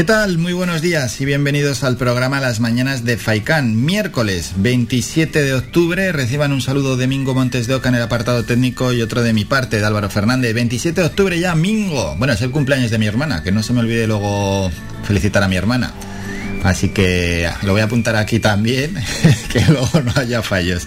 ¿Qué tal? Muy buenos días y bienvenidos al programa Las Mañanas de Faicán. Miércoles 27 de octubre reciban un saludo de Mingo Montes de Oca en el apartado técnico y otro de mi parte, de Álvaro Fernández. 27 de octubre ya, Mingo. Bueno, es el cumpleaños de mi hermana, que no se me olvide luego felicitar a mi hermana. Así que lo voy a apuntar aquí también, que luego no haya fallos.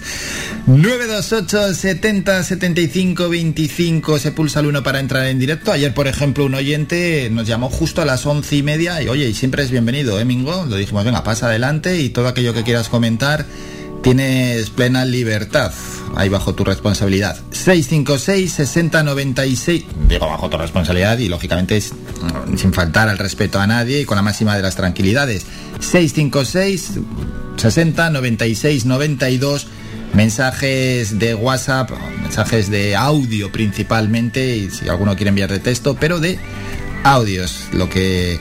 928 70 75 25 se pulsa el 1 para entrar en directo. Ayer, por ejemplo, un oyente nos llamó justo a las once y media y oye, y siempre es bienvenido, ¿eh, Mingo? Lo dijimos, venga, pasa adelante y todo aquello que quieras comentar tienes plena libertad ahí bajo tu responsabilidad. 656 60 96, digo bajo tu responsabilidad y lógicamente mm, sin faltar al respeto a nadie y con la máxima de las tranquilidades. 656 60 96 92 mensajes de WhatsApp, mensajes de audio principalmente y si alguno quiere enviar de texto, pero de audios, lo que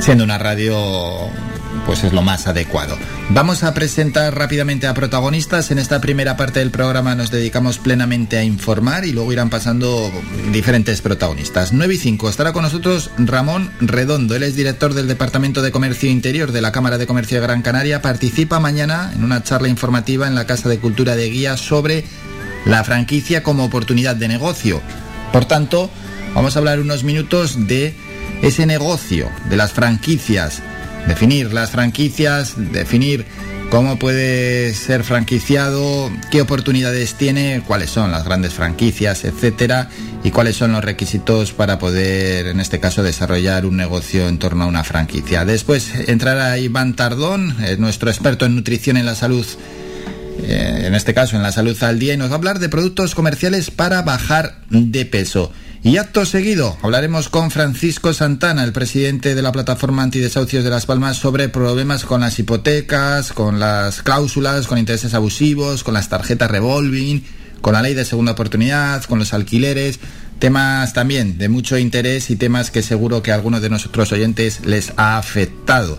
siendo una radio pues es lo más adecuado. Vamos a presentar rápidamente a protagonistas. En esta primera parte del programa nos dedicamos plenamente a informar y luego irán pasando diferentes protagonistas. 9 y 5 estará con nosotros Ramón Redondo. Él es director del Departamento de Comercio Interior de la Cámara de Comercio de Gran Canaria. Participa mañana en una charla informativa en la Casa de Cultura de Guía sobre la franquicia como oportunidad de negocio. Por tanto, vamos a hablar unos minutos de ese negocio, de las franquicias definir las franquicias, definir cómo puede ser franquiciado, qué oportunidades tiene, cuáles son las grandes franquicias, etcétera, y cuáles son los requisitos para poder, en este caso, desarrollar un negocio en torno a una franquicia. Después entrará Iván Tardón, eh, nuestro experto en nutrición en la salud. Eh, en este caso en la salud al día y nos va a hablar de productos comerciales para bajar de peso. Y acto seguido hablaremos con Francisco Santana, el presidente de la plataforma antidesahucios de Las Palmas, sobre problemas con las hipotecas, con las cláusulas, con intereses abusivos, con las tarjetas revolving, con la ley de segunda oportunidad, con los alquileres, temas también de mucho interés y temas que seguro que a algunos de nuestros oyentes les ha afectado.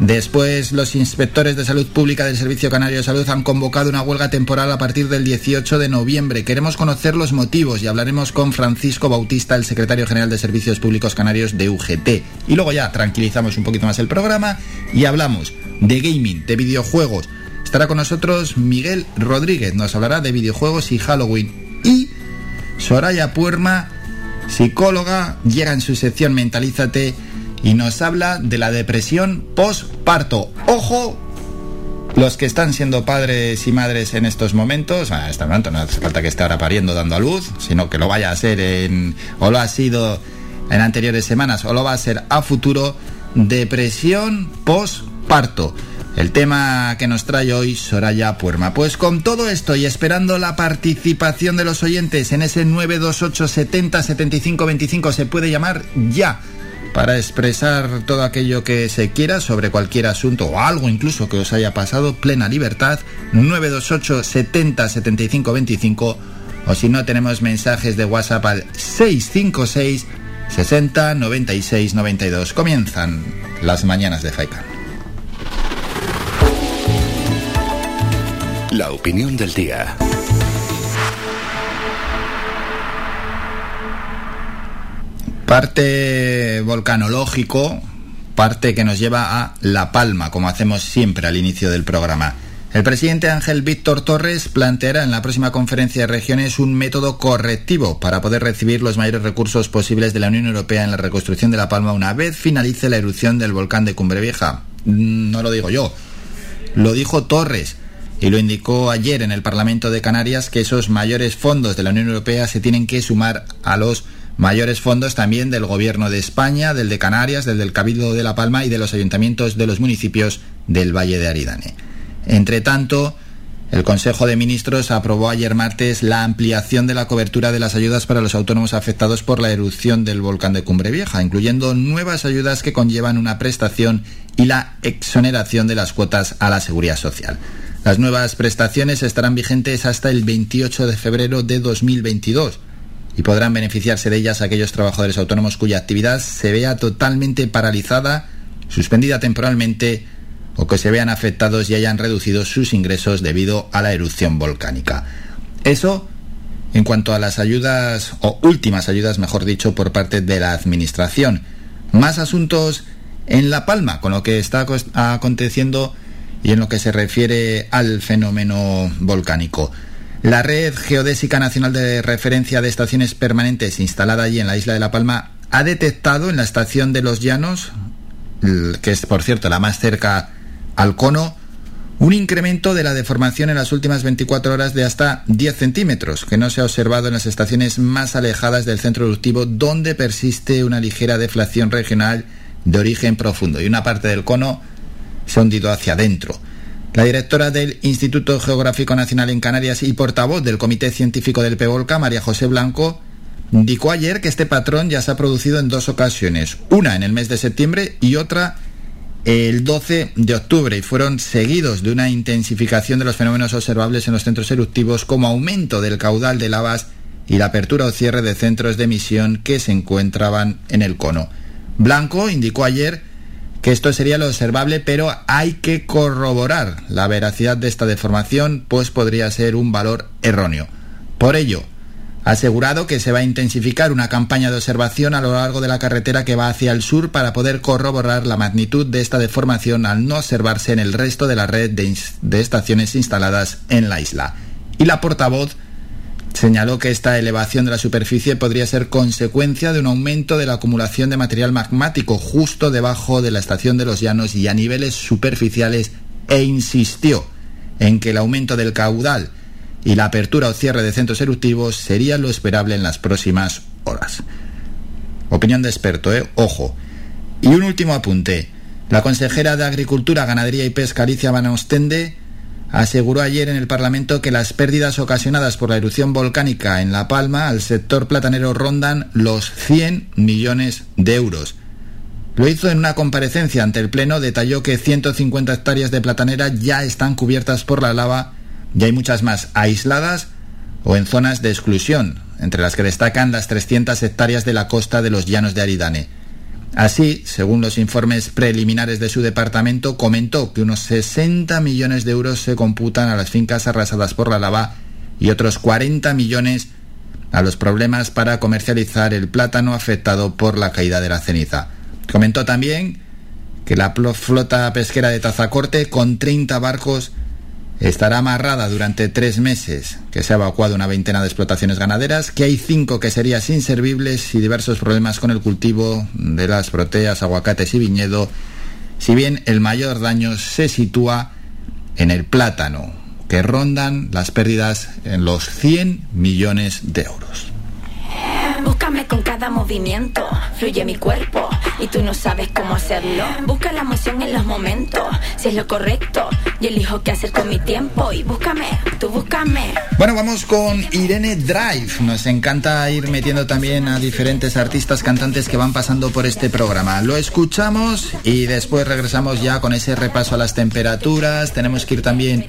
Después, los inspectores de salud pública del Servicio Canario de Salud han convocado una huelga temporal a partir del 18 de noviembre. Queremos conocer los motivos y hablaremos con Francisco Bautista, el secretario general de Servicios Públicos Canarios de UGT. Y luego ya tranquilizamos un poquito más el programa y hablamos de gaming, de videojuegos. Estará con nosotros Miguel Rodríguez, nos hablará de videojuegos y Halloween. Y Soraya Puerma, psicóloga, llega en su sección Mentalízate y nos habla de la depresión postparto. Ojo, los que están siendo padres y madres en estos momentos, a este momento no hace falta que esté ahora pariendo dando a luz, sino que lo vaya a ser en, o lo ha sido en anteriores semanas, o lo va a ser a futuro, depresión postparto. El tema que nos trae hoy Soraya Puerma. Pues con todo esto y esperando la participación de los oyentes en ese 928 70 75 25 se puede llamar ya para expresar todo aquello que se quiera sobre cualquier asunto o algo incluso que os haya pasado, plena libertad, 928 70 75 25 o si no tenemos mensajes de WhatsApp al 656 60 96 92. Comienzan las mañanas de Faikan. La opinión del día. Parte volcanológico, parte que nos lleva a La Palma, como hacemos siempre al inicio del programa. El presidente Ángel Víctor Torres planteará en la próxima conferencia de regiones un método correctivo para poder recibir los mayores recursos posibles de la Unión Europea en la reconstrucción de La Palma una vez finalice la erupción del volcán de Cumbre Vieja. No lo digo yo, lo dijo Torres y lo indicó ayer en el Parlamento de Canarias que esos mayores fondos de la Unión Europea se tienen que sumar a los mayores fondos también del Gobierno de España, del de Canarias, del del Cabildo de La Palma y de los ayuntamientos de los municipios del Valle de Aridane. Entre tanto, el Consejo de Ministros aprobó ayer martes la ampliación de la cobertura de las ayudas para los autónomos afectados por la erupción del volcán de Cumbre Vieja, incluyendo nuevas ayudas que conllevan una prestación y la exoneración de las cuotas a la seguridad social. Las nuevas prestaciones estarán vigentes hasta el 28 de febrero de 2022 y podrán beneficiarse de ellas aquellos trabajadores autónomos cuya actividad se vea totalmente paralizada, suspendida temporalmente o que se vean afectados y hayan reducido sus ingresos debido a la erupción volcánica. Eso en cuanto a las ayudas, o últimas ayudas, mejor dicho, por parte de la Administración. Más asuntos en La Palma, con lo que está aconteciendo y en lo que se refiere al fenómeno volcánico. La Red Geodésica Nacional de Referencia de Estaciones Permanentes instalada allí en la isla de La Palma ha detectado en la estación de Los Llanos, que es por cierto la más cerca al cono, un incremento de la deformación en las últimas 24 horas de hasta 10 centímetros, que no se ha observado en las estaciones más alejadas del centro eruptivo, donde persiste una ligera deflación regional de origen profundo y una parte del cono se ha hundido hacia adentro. La directora del Instituto Geográfico Nacional en Canarias y portavoz del Comité Científico del PEVOLCA, María José Blanco, indicó ayer que este patrón ya se ha producido en dos ocasiones, una en el mes de septiembre y otra el 12 de octubre y fueron seguidos de una intensificación de los fenómenos observables en los centros eruptivos como aumento del caudal de lavas y la apertura o cierre de centros de emisión que se encontraban en el cono. Blanco indicó ayer que esto sería lo observable, pero hay que corroborar la veracidad de esta deformación, pues podría ser un valor erróneo. Por ello, ha asegurado que se va a intensificar una campaña de observación a lo largo de la carretera que va hacia el sur para poder corroborar la magnitud de esta deformación al no observarse en el resto de la red de, estaciones instaladas en la isla. Y la portavoz señaló que esta elevación de la superficie podría ser consecuencia de un aumento de la acumulación de material magmático justo debajo de la estación de los llanos y a niveles superficiales e insistió en que el aumento del caudal y la apertura o cierre de centros eruptivos sería lo esperable en las próximas horas. Opinión de experto, ¿eh? Ojo. Y un último apunte. La consejera de Agricultura, Ganadería y Pesca, Alicia Van Ostende, aseguró ayer en el Parlamento que las pérdidas ocasionadas por la erupción volcánica en La Palma al sector platanero rondan los 100 millones de euros. Lo hizo en una comparecencia ante el Pleno, detalló que 150 hectáreas de platanera ya están cubiertas por la lava y hay muchas más aisladas o en zonas de exclusión, entre las que destacan las 300 hectáreas de la costa de los llanos de Aridane. Así, según los informes preliminares de su departamento, comentó que unos 60 millones de euros se computan a las fincas arrasadas por la lava y otros 40 millones a los problemas para comercializar el plátano afectado por la caída de la ceniza. Comentó también que la flota pesquera de Tazacorte, con 30 barcos, estará amarrada durante tres meses, que se ha evacuado una veintena de explotaciones ganaderas, que hay cinco que serían inservibles y diversos problemas con el cultivo de las proteas, aguacates y viñedo, si bien el mayor daño se sitúa en el plátano, que rondan las pérdidas en los 100 millones de euros. Búscame con cada movimiento, fluye mi cuerpo y tú no sabes cómo hacerlo. Busca la emoción en los momentos, si es lo correcto. Y elijo qué hacer con mi tiempo y búscame, tú búscame. Bueno, vamos con Irene Drive. Nos encanta ir metiendo también a diferentes artistas cantantes que van pasando por este programa. Lo escuchamos y después regresamos ya con ese repaso a las temperaturas. Tenemos que ir también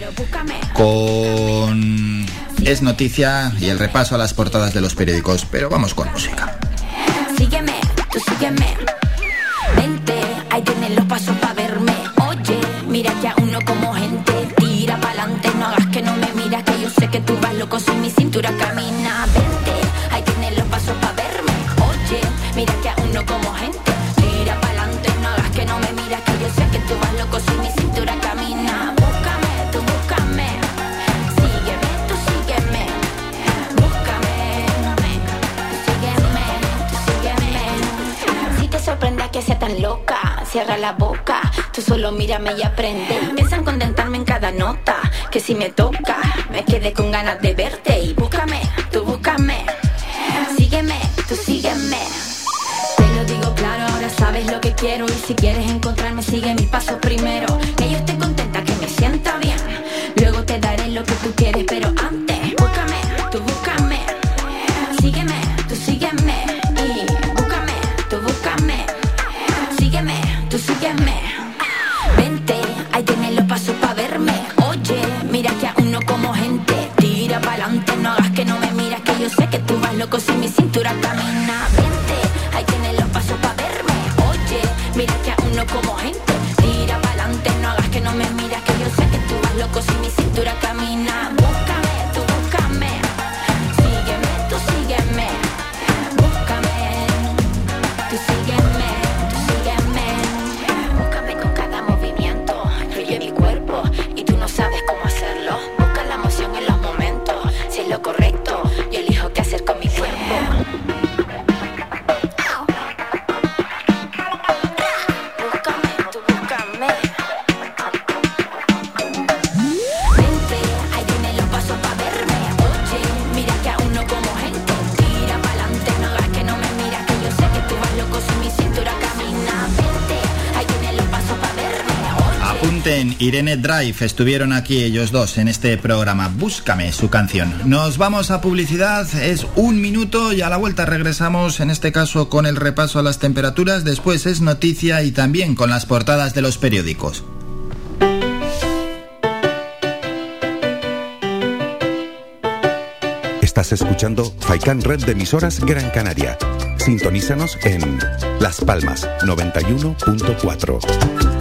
con es noticia y el repaso a las portadas de los periódicos, pero vamos con música. Sígueme, tú sígueme. Vente, ahí tienes los pasos para verme. Oye, mira que a uno como gente tira pa'lante, no hagas que no me miras, que yo sé que tú vas loco si mi cintura camina. Vente, que sea tan loca. Cierra la boca, tú solo mírame y aprende. Piensan contentarme en cada nota, que si me toca, me quedé con ganas de verte. Y búscame, tú búscame. Sígueme, tú sígueme. Te lo digo claro, ahora sabes lo que quiero. Y si quieres encontrarme, sigue mis pasos primero. Que yo esté contenta, que me sienta bien. Luego te daré lo que tú quieres, pero sé que tú vas loco si mi cintura camina. Vente, ahí tienes los pasos para verme. Oye, mira que aún no como gente. Tira pa'lante, no hagas que no me miras. Que yo sé que tú vas loco si mi cintura camina. Irene Drive estuvieron aquí ellos dos en este programa. Búscame su canción. Nos vamos a publicidad, es un minuto y a la vuelta regresamos en este caso con el repaso a las temperaturas, después es noticia y también con las portadas de los periódicos. Estás escuchando Faikan Red de emisoras Gran Canaria. Sintonízanos en Las Palmas 91.4.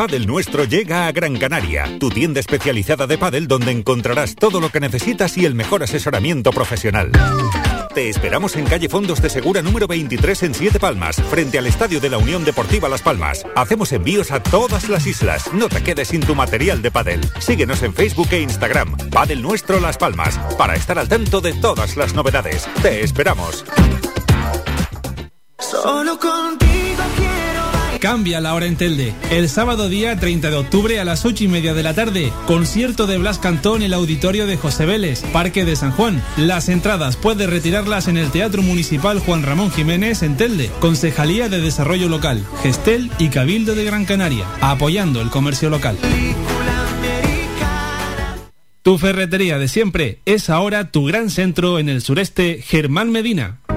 Padel Nuestro llega a Gran Canaria, tu tienda especializada de pádel donde encontrarás todo lo que necesitas y el mejor asesoramiento profesional. Te esperamos en calle Fondos de Segura número 23 en Siete Palmas, frente al Estadio de la Unión Deportiva Las Palmas. Hacemos envíos a todas las islas. No te quedes sin tu material de pádel. Síguenos en Facebook e Instagram. Padel Nuestro Las Palmas, para estar al tanto de todas las novedades. Te esperamos. Solo contigo Cambia la hora en Telde. El sábado día 30 de octubre a las 8 y media de la tarde, concierto de Blas Cantón en el auditorio de José Vélez, Parque de San Juan. Las entradas puedes retirarlas en el Teatro Municipal Juan Ramón Jiménez en Telde, Concejalía de Desarrollo Local, Gestel y Cabildo de Gran Canaria, apoyando el comercio local. Tu ferretería de siempre es ahora tu gran centro en el sureste, Germán Medina.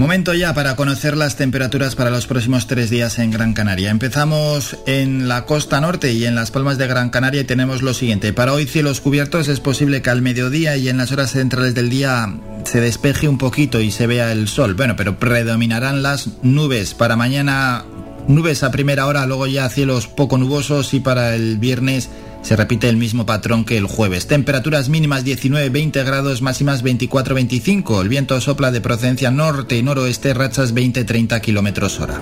Momento ya para conocer las temperaturas para los próximos tres días en Gran Canaria. Empezamos en la costa norte y en las palmas de Gran Canaria y tenemos lo siguiente. Para hoy cielos cubiertos es posible que al mediodía y en las horas centrales del día se despeje un poquito y se vea el sol. Bueno, pero predominarán las nubes. Para mañana nubes a primera hora, luego ya cielos poco nubosos y para el viernes se repite el mismo patrón que el jueves. Temperaturas mínimas 19-20 grados, máximas 24-25. El viento sopla de procedencia norte y noroeste, rachas 20-30 kilómetros hora.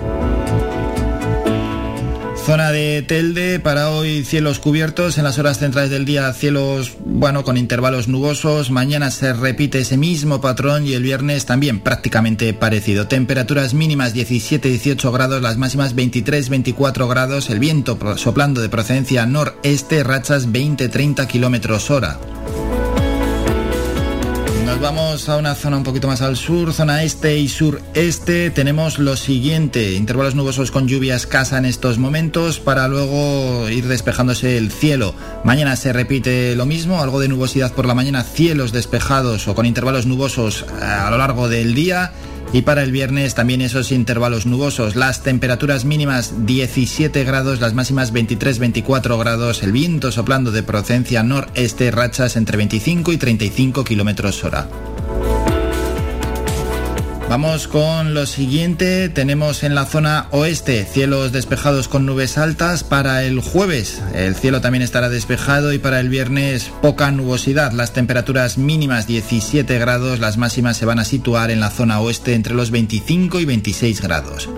Zona de Telde, para hoy cielos cubiertos, en las horas centrales del día cielos, bueno, con intervalos nubosos, mañana se repite ese mismo patrón y el viernes también prácticamente parecido. Temperaturas mínimas 17-18 grados, las máximas 23-24 grados, el viento soplando de procedencia noreste, rachas 20-30 kilómetros hora. Vamos a una zona un poquito más al sur, zona este y sureste. Tenemos lo siguiente, intervalos nubosos con lluvia escasa en estos momentos para luego ir despejándose el cielo. Mañana se repite lo mismo, algo de nubosidad por la mañana, cielos despejados o con intervalos nubosos eh, a lo largo del día y para el viernes también esos intervalos nubosos. Las temperaturas mínimas 17 grados, las máximas 23-24 grados. El viento soplando de procedencia noreste, rachas entre 25 y 35 kilómetros hora. Vamos con lo siguiente. Tenemos en la zona oeste cielos despejados con nubes altas. Para el jueves el cielo también estará despejado y para el viernes poca nubosidad. Las temperaturas mínimas 17 grados, las máximas se van a situar en la zona oeste entre los 25 y 26 grados.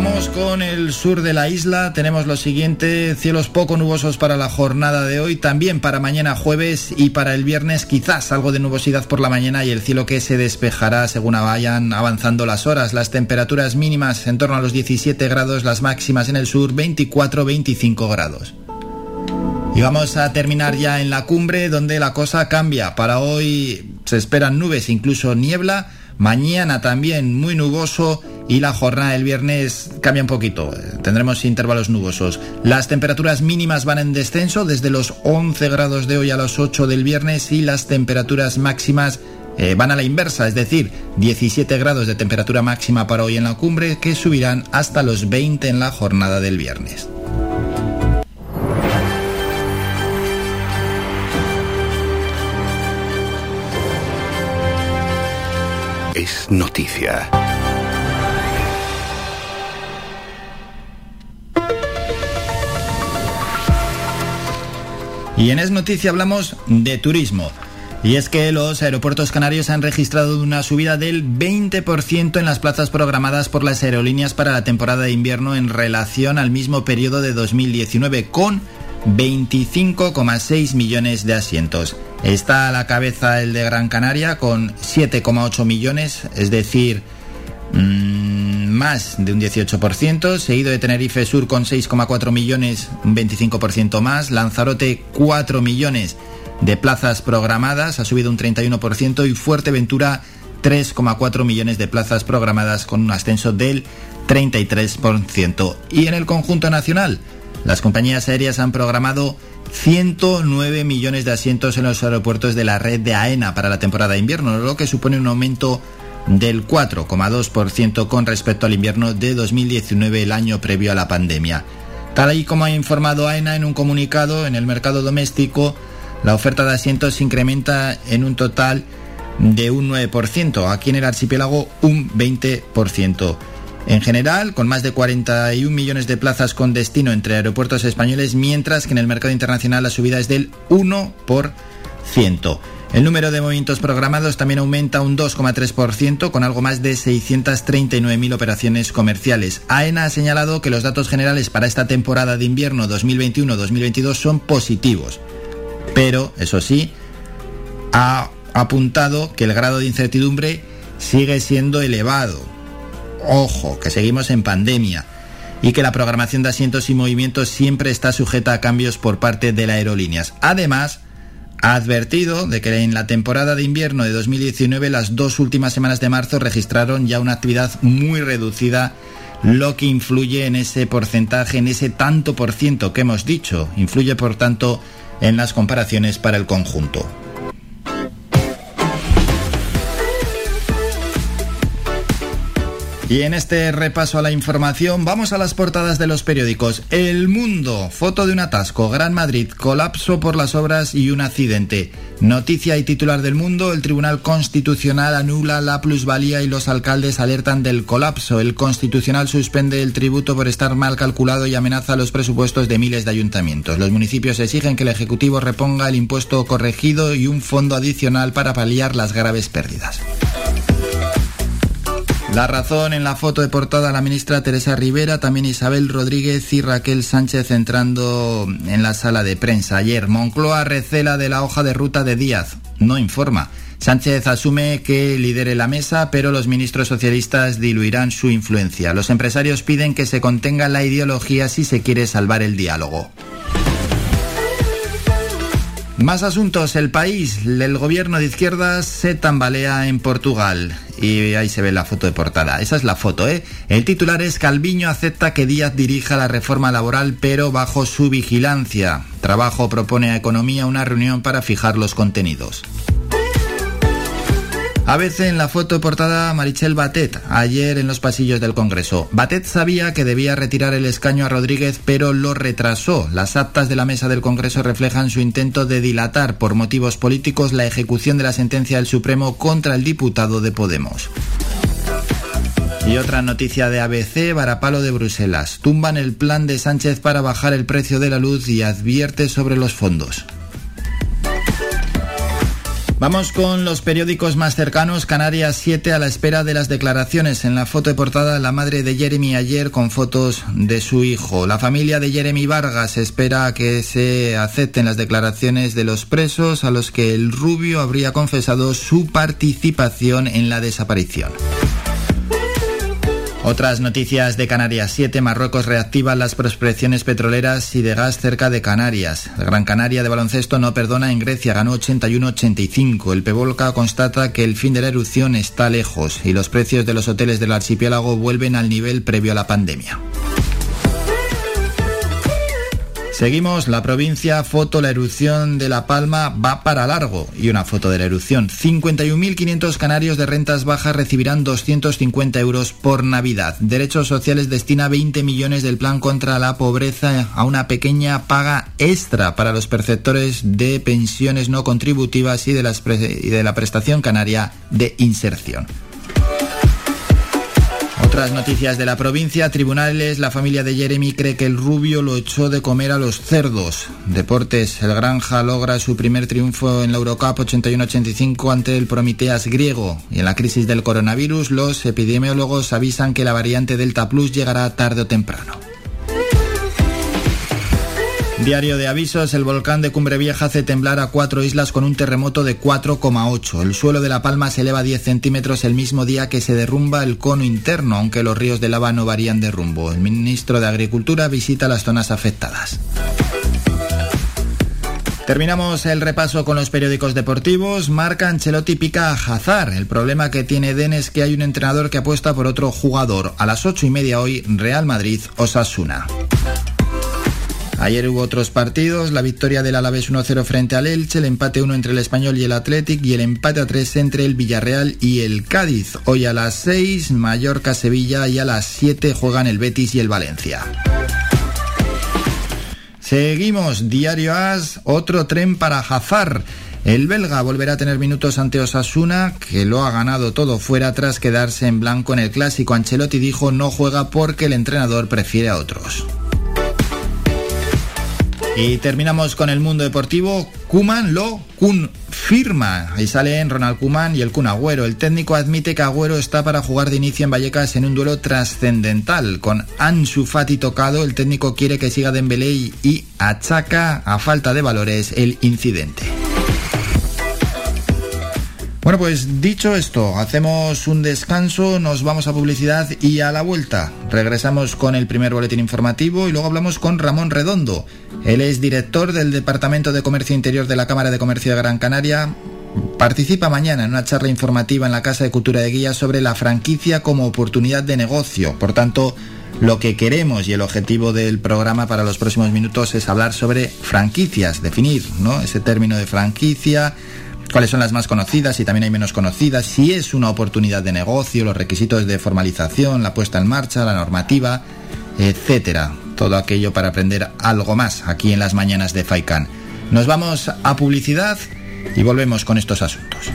Vamos con el sur de la isla. Tenemos lo siguiente, cielos poco nubosos para la jornada de hoy, también para mañana jueves y para el viernes quizás algo de nubosidad por la mañana y el cielo que se despejará según vayan avanzando las horas. Las temperaturas mínimas en torno a los 17 grados, las máximas en el sur 24-25 grados. Y vamos a terminar ya en la cumbre donde la cosa cambia. Para hoy se esperan nubes, incluso niebla. Mañana también muy nuboso y la jornada del viernes cambia un poquito. Tendremos intervalos nubosos. Las temperaturas mínimas van en descenso desde los 11 grados de hoy a los 8 del viernes y las temperaturas máximas eh, van a la inversa, es decir, 17 grados de temperatura máxima para hoy en la cumbre que subirán hasta los 20 en la jornada del viernes. Es noticia. Y en Es Noticia hablamos de turismo. Y es que los aeropuertos canarios han registrado una subida del 20% en las plazas programadas por las aerolíneas para la temporada de invierno en relación al mismo periodo de 2019, con 25,6 millones de asientos. Está a la cabeza el de Gran Canaria con 7,8 millones, es decir, mmm, más de un 18%, seguido de Tenerife Sur con 6,4 millones, un 25% más, Lanzarote 4 millones de plazas programadas, ha subido un 31% y Fuerteventura 3,4 millones de plazas programadas con un ascenso del 33%. Y en el conjunto nacional, las compañías aéreas han programado 109 millones de asientos en los aeropuertos de la red de AENA para la temporada de invierno, lo que supone un aumento del 4,2% con respecto al invierno de 2019, el año previo a la pandemia. Tal y como ha informado AENA en un comunicado, en el mercado doméstico, la oferta de asientos se incrementa en un total de un 9%, aquí en el archipiélago un 20%. En general, con más de 41 millones de plazas con destino entre aeropuertos españoles, mientras que en el mercado internacional la subida es del 1%. El número de movimientos programados también aumenta un 2,3% con algo más de 639.000 operaciones comerciales. AENA ha señalado que los datos generales para esta temporada de invierno 2021-2022 son positivos. Pero, eso sí, ha apuntado que el grado de incertidumbre sigue siendo elevado. Ojo, que seguimos en pandemia y que la programación de asientos y movimientos siempre está sujeta a cambios por parte de las aerolíneas. Además, ha advertido de que en la temporada de invierno de 2019 las dos últimas semanas de marzo registraron ya una actividad muy reducida, lo que influye en ese porcentaje, en ese tanto por ciento que hemos dicho, influye por tanto en las comparaciones para el conjunto. Y en este repaso a la información vamos a las portadas de los periódicos. El Mundo, foto de un atasco, Gran Madrid, colapso por las obras y un accidente. Noticia y titular del Mundo, el Tribunal Constitucional anula la plusvalía y los alcaldes alertan del colapso. El Constitucional suspende el tributo por estar mal calculado y amenaza los presupuestos de miles de ayuntamientos. Los municipios exigen que el Ejecutivo reponga el impuesto corregido y un fondo adicional para paliar las graves pérdidas. La razón en la foto de portada la ministra Teresa Rivera, también Isabel Rodríguez y Raquel Sánchez entrando en la sala de prensa. Ayer Moncloa recela de la hoja de ruta de Díaz. No informa. Sánchez asume que lidere la mesa, pero los ministros socialistas diluirán su influencia. Los empresarios piden que se contenga la ideología si se quiere salvar el diálogo. Más asuntos. El país, el gobierno de izquierdas se tambalea en Portugal. Y ahí se ve la foto de portada. Esa es la foto, ¿eh? El titular es Calviño acepta que Díaz dirija la reforma laboral, pero bajo su vigilancia. Trabajo propone a Economía una reunión para fijar los contenidos. A veces en la foto de portada Marichel Batet, ayer en los pasillos del Congreso. Batet sabía que debía retirar el escaño a Rodríguez, pero lo retrasó. Las actas de la mesa del Congreso reflejan su intento de dilatar por motivos políticos la ejecución de la sentencia del Supremo contra el diputado de Podemos. Y otra noticia de ABC, Varapalo de Bruselas. Tumban el plan de Sánchez para bajar el precio de la luz y advierte sobre los fondos. Vamos con los periódicos más cercanos. Canarias 7 a la espera de las declaraciones. En la foto de portada, la madre de Jeremy ayer con fotos de su hijo. La familia de Jeremy Vargas espera que se acepten las declaraciones de los presos a los que el rubio habría confesado su participación en la desaparición. Otras noticias de Canarias 7. Marruecos reactiva las prospecciones petroleras y de gas cerca de Canarias. Gran Canaria de baloncesto no perdona en Grecia, ganó 81-85. El Pevolca constata que el fin de la erupción está lejos y los precios de los hoteles del archipiélago vuelven al nivel previo a la pandemia. Seguimos la provincia, foto, la erupción de La Palma va para largo y una foto de la erupción. 51.500 canarios de rentas bajas recibirán 250 euros por Navidad. Derechos Sociales destina 20 millones del plan contra la pobreza a una pequeña paga extra para los perceptores de pensiones no contributivas y de, y de la prestación canaria de inserción. Otras noticias de la provincia, tribunales, la familia de Jeremy cree que el rubio lo echó de comer a los cerdos. Deportes, el Granja logra su primer triunfo en la Eurocup 81-85 ante el Prometeas griego. Y en la crisis del coronavirus, los epidemiólogos avisan que la variante Delta Plus llegará tarde o temprano. Diario de avisos, el volcán de Cumbre Vieja hace temblar a cuatro islas con un terremoto de 4,8. El suelo de La Palma se eleva 10 centímetros el mismo día que se derrumba el cono interno, aunque los ríos de lava no varían de rumbo. El ministro de Agricultura visita las zonas afectadas. Terminamos el repaso con los periódicos deportivos. Marca Ancelotti pica a Hazard. El problema que tiene Den es que hay un entrenador que apuesta por otro jugador. A las ocho y media hoy, Real Madrid Osasuna. Ayer hubo otros partidos, la victoria del Alavés 1-0 frente al Elche, el empate 1 entre el Español y el Athletic y el empate a 3 entre el Villarreal y el Cádiz. Hoy a las 6 Mallorca-Sevilla y a las 7 juegan el Betis y el Valencia. Seguimos, Diario As, otro tren para Hazard. El belga volverá a tener minutos ante Osasuna, que lo ha ganado todo fuera tras quedarse en blanco en el clásico. Ancelotti dijo no juega porque el entrenador prefiere a otros. Y terminamos con el mundo deportivo. Kuman lo confirma. Ahí salen Ronald Kuman y el Kun Agüero. El técnico admite que Agüero está para jugar de inicio en Vallecas en un duelo trascendental. Con Ansu Fati tocado, el técnico quiere que siga Dembélé y achaca a falta de valores el incidente. Bueno, pues dicho esto, hacemos un descanso, nos vamos a publicidad y a la vuelta regresamos con el primer boletín informativo y luego hablamos con Ramón Redondo. Él es director del Departamento de Comercio Interior de la Cámara de Comercio de Gran Canaria. Participa mañana en una charla informativa en la Casa de Cultura de Guía sobre la franquicia como oportunidad de negocio. Por tanto, lo que queremos y el objetivo del programa para los próximos minutos es hablar sobre franquicias, definir ¿no? ese término de franquicia, cuáles son las más conocidas y también hay menos conocidas, si es una oportunidad de negocio, los requisitos de formalización, la puesta en marcha, la normativa, etcétera. Todo aquello para aprender algo más aquí en las mañanas de FAICAN. Nos vamos a publicidad y volvemos con estos asuntos.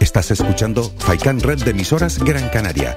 Estás escuchando FAICAN Red de Emisoras Gran Canaria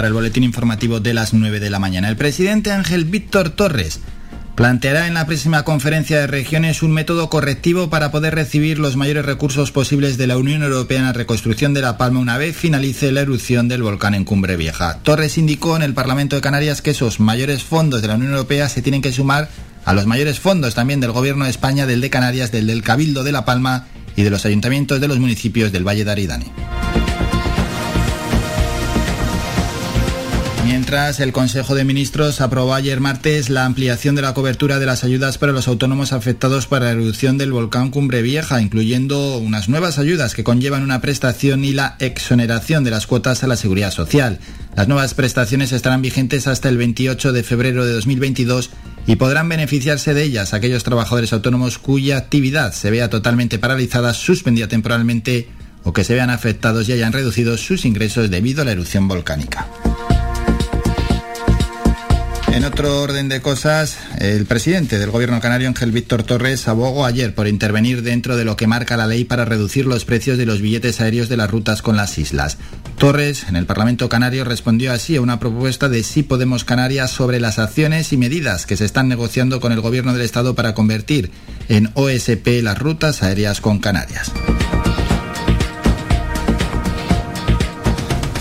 Para el boletín informativo de las 9 de la mañana. El presidente Ángel Víctor Torres planteará en la próxima conferencia de regiones un método correctivo para poder recibir los mayores recursos posibles de la Unión Europea en la reconstrucción de La Palma una vez finalice la erupción del volcán en Cumbre Vieja. Torres indicó en el Parlamento de Canarias que esos mayores fondos de la Unión Europea se tienen que sumar a los mayores fondos también del Gobierno de España, del de Canarias, del del Cabildo de La Palma y de los ayuntamientos de los municipios del Valle de Aridane. Mientras, el Consejo de Ministros aprobó ayer martes la ampliación de la cobertura de las ayudas para los autónomos afectados por la erupción del volcán Cumbre Vieja, incluyendo unas nuevas ayudas que conllevan una prestación y la exoneración de las cuotas a la seguridad social. Las nuevas prestaciones estarán vigentes hasta el 28 de febrero de 2022 y podrán beneficiarse de ellas aquellos trabajadores autónomos cuya actividad se vea totalmente paralizada, suspendida temporalmente o que se vean afectados y hayan reducido sus ingresos debido a la erupción volcánica. En otro orden de cosas, el presidente del gobierno canario, Ángel Víctor Torres, abogó ayer por intervenir dentro de lo que marca la ley para reducir los precios de los billetes aéreos de las rutas con las islas. Torres, en el Parlamento canario, respondió así a una propuesta de Sí Podemos Canarias sobre las acciones y medidas que se están negociando con el gobierno del Estado para convertir en OSP las rutas aéreas con Canarias.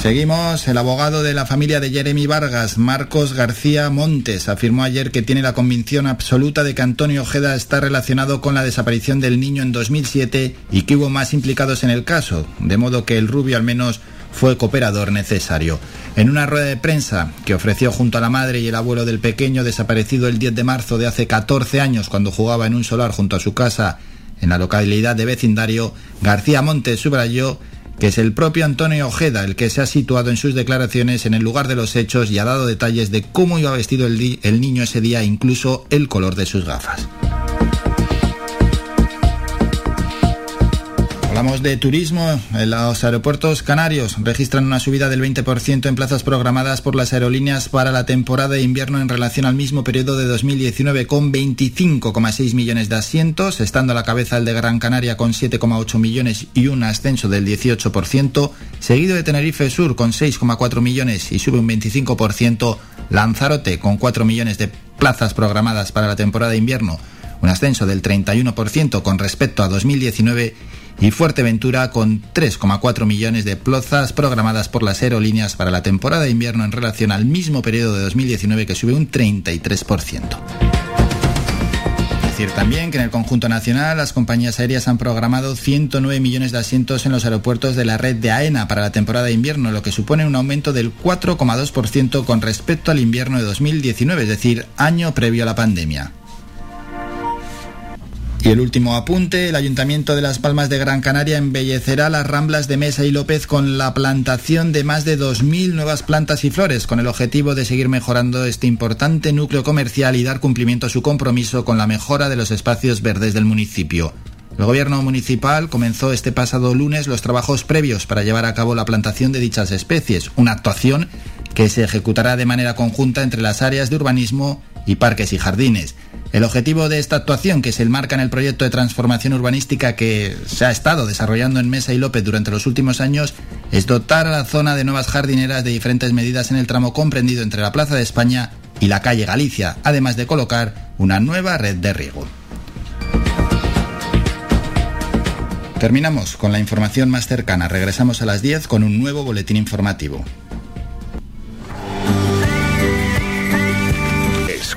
Seguimos. El abogado de la familia de Jeremy Vargas, Marcos García Montes, afirmó ayer que tiene la convicción absoluta de que Antonio Ojeda está relacionado con la desaparición del niño en 2007 y que hubo más implicados en el caso, de modo que el rubio al menos fue cooperador necesario. En una rueda de prensa que ofreció junto a la madre y el abuelo del pequeño desaparecido el 10 de marzo de hace 14 años cuando jugaba en un solar junto a su casa en la localidad de vecindario, García Montes subrayó que es el propio Antonio Ojeda el que se ha situado en sus declaraciones en el lugar de los hechos y ha dado detalles de cómo iba vestido el, el niño ese día, incluso el color de sus gafas. Hablamos de turismo. Los aeropuertos canarios registran una subida del 20% en plazas programadas por las aerolíneas para la temporada de invierno en relación al mismo periodo de 2019 con 25,6 millones de asientos, estando a la cabeza el de Gran Canaria con 7,8 millones y un ascenso del 18%, seguido de Tenerife Sur con 6,4 millones y sube un 25%, Lanzarote con 4 millones de plazas programadas para la temporada de invierno, un ascenso del 31% con respecto a 2019 y Fuerteventura con 3,4 millones de plazas programadas por las aerolíneas para la temporada de invierno en relación al mismo periodo de 2019 que sube un 33%. Decir también que en el conjunto nacional las compañías aéreas han programado 109 millones de asientos en los aeropuertos de la red de AENA para la temporada de invierno, lo que supone un aumento del 4,2% con respecto al invierno de 2019, es decir, año previo a la pandemia. Y el último apunte, el Ayuntamiento de Las Palmas de Gran Canaria embellecerá las ramblas de Mesa y López con la plantación de más de 2.000 nuevas plantas y flores, con el objetivo de seguir mejorando este importante núcleo comercial y dar cumplimiento a su compromiso con la mejora de los espacios verdes del municipio. El gobierno municipal comenzó este pasado lunes los trabajos previos para llevar a cabo la plantación de dichas especies, una actuación que se ejecutará de manera conjunta entre las áreas de urbanismo y parques y jardines. El objetivo de esta actuación, que se enmarca en el proyecto de transformación urbanística que se ha estado desarrollando en Mesa y López durante los últimos años, es dotar a la zona de nuevas jardineras de diferentes medidas en el tramo comprendido entre la Plaza de España y la calle Galicia, además de colocar una nueva red de riego. Terminamos con la información más cercana. Regresamos a las 10 con un nuevo boletín informativo.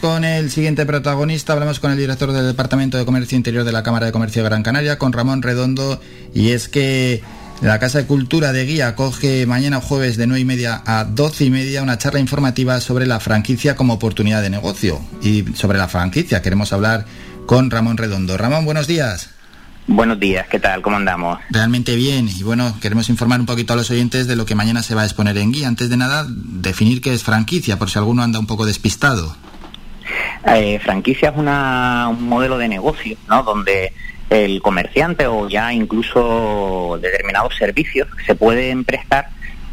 Con el siguiente protagonista. Hablamos con el director del Departamento de Comercio Interior de la Cámara de Comercio de Gran Canaria, con Ramón Redondo. Y es que la Casa de Cultura de Guía coge mañana jueves de 9 y media a 12 y media una charla informativa sobre la franquicia como oportunidad de negocio. Y sobre la franquicia queremos hablar con Ramón Redondo. Ramón, buenos días. Buenos días, ¿qué tal? ¿Cómo andamos? Realmente bien. Y bueno, queremos informar un poquito a los oyentes de lo que mañana se va a exponer en Guía. Antes de nada, definir qué es franquicia, por si alguno anda un poco despistado. Eh, franquicia es una, un modelo de negocio, ¿no? Donde el comerciante o ya incluso determinados servicios se pueden prestar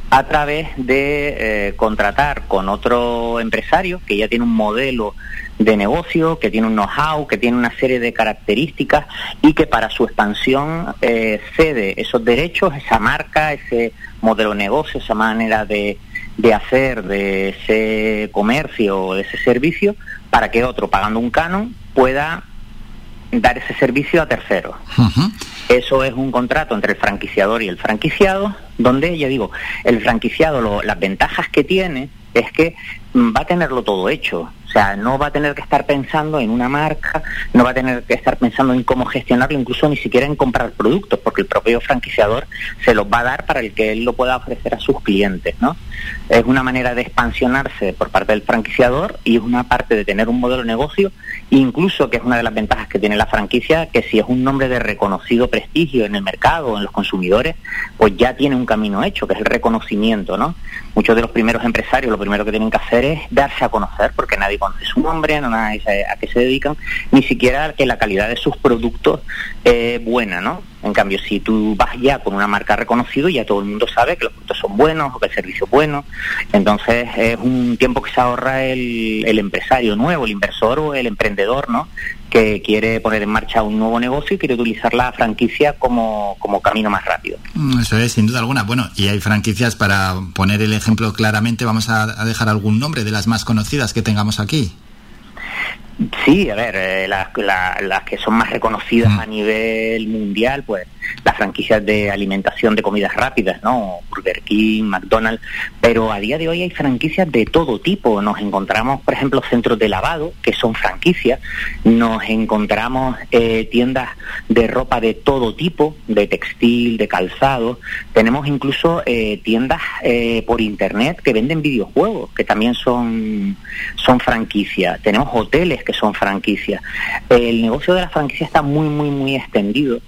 a través de eh, contratar con otro empresario que ya tiene un modelo de negocio, que tiene un know-how, que tiene una serie de características y que para su expansión eh, cede esos derechos, esa marca, ese modelo de negocio, esa manera de, de hacer de ese comercio o de ese servicio para que otro, pagando un canon, pueda dar ese servicio a terceros. Eso es un contrato entre el franquiciador y el franquiciado, donde, ya digo, el franquiciado, las ventajas que tiene es que va a tenerlo todo hecho. O sea, no va a tener que estar pensando en una marca, no va a tener que estar pensando en cómo gestionarlo, incluso ni siquiera en comprar productos, porque el propio franquiciador se los va a dar para el que él lo pueda ofrecer a sus clientes, ¿no? Es una manera de expansionarse por parte del franquiciador y es una parte de tener un modelo de negocio, incluso que es una de las ventajas que tiene la franquicia, que si es un nombre de reconocido prestigio en el mercado en los consumidores, pues ya tiene un camino hecho, que es el reconocimiento, ¿no? Muchos de los primeros empresarios lo primero que tienen que hacer es darse a conocer, porque nadie conoce su nombre, no sabe a qué se dedican, ni siquiera que la calidad de sus productos es buena, ¿no? En cambio, si tú vas ya con una marca reconocida, ya todo el mundo sabe que los productos son buenos o que el servicio es bueno. Entonces, es un tiempo que se ahorra el, el empresario nuevo, el inversor o el emprendedor, ¿no? Que quiere poner en marcha un nuevo negocio y quiere utilizar la franquicia como, como camino más rápido. Mm, eso es, sin duda alguna. Bueno, y hay franquicias para poner el ejemplo claramente, vamos a, dejar algún nombre de las más conocidas que tengamos aquí. Sí, a ver, eh, las, las que son más reconocidas a nivel mundial, pues las franquicias de alimentación de comidas rápidas, ¿no? Burger King, McDonald's, pero a día de hoy hay franquicias de todo tipo. Nos encontramos, por ejemplo, centros de lavado, que son franquicias, nos encontramos eh, tiendas de ropa de todo tipo, de textil, de calzado, tenemos incluso eh, tiendas eh, por internet que venden videojuegos, que también son, son franquicias, tenemos hoteles que son franquicias. El negocio de la franquicia está muy, muy, muy extendido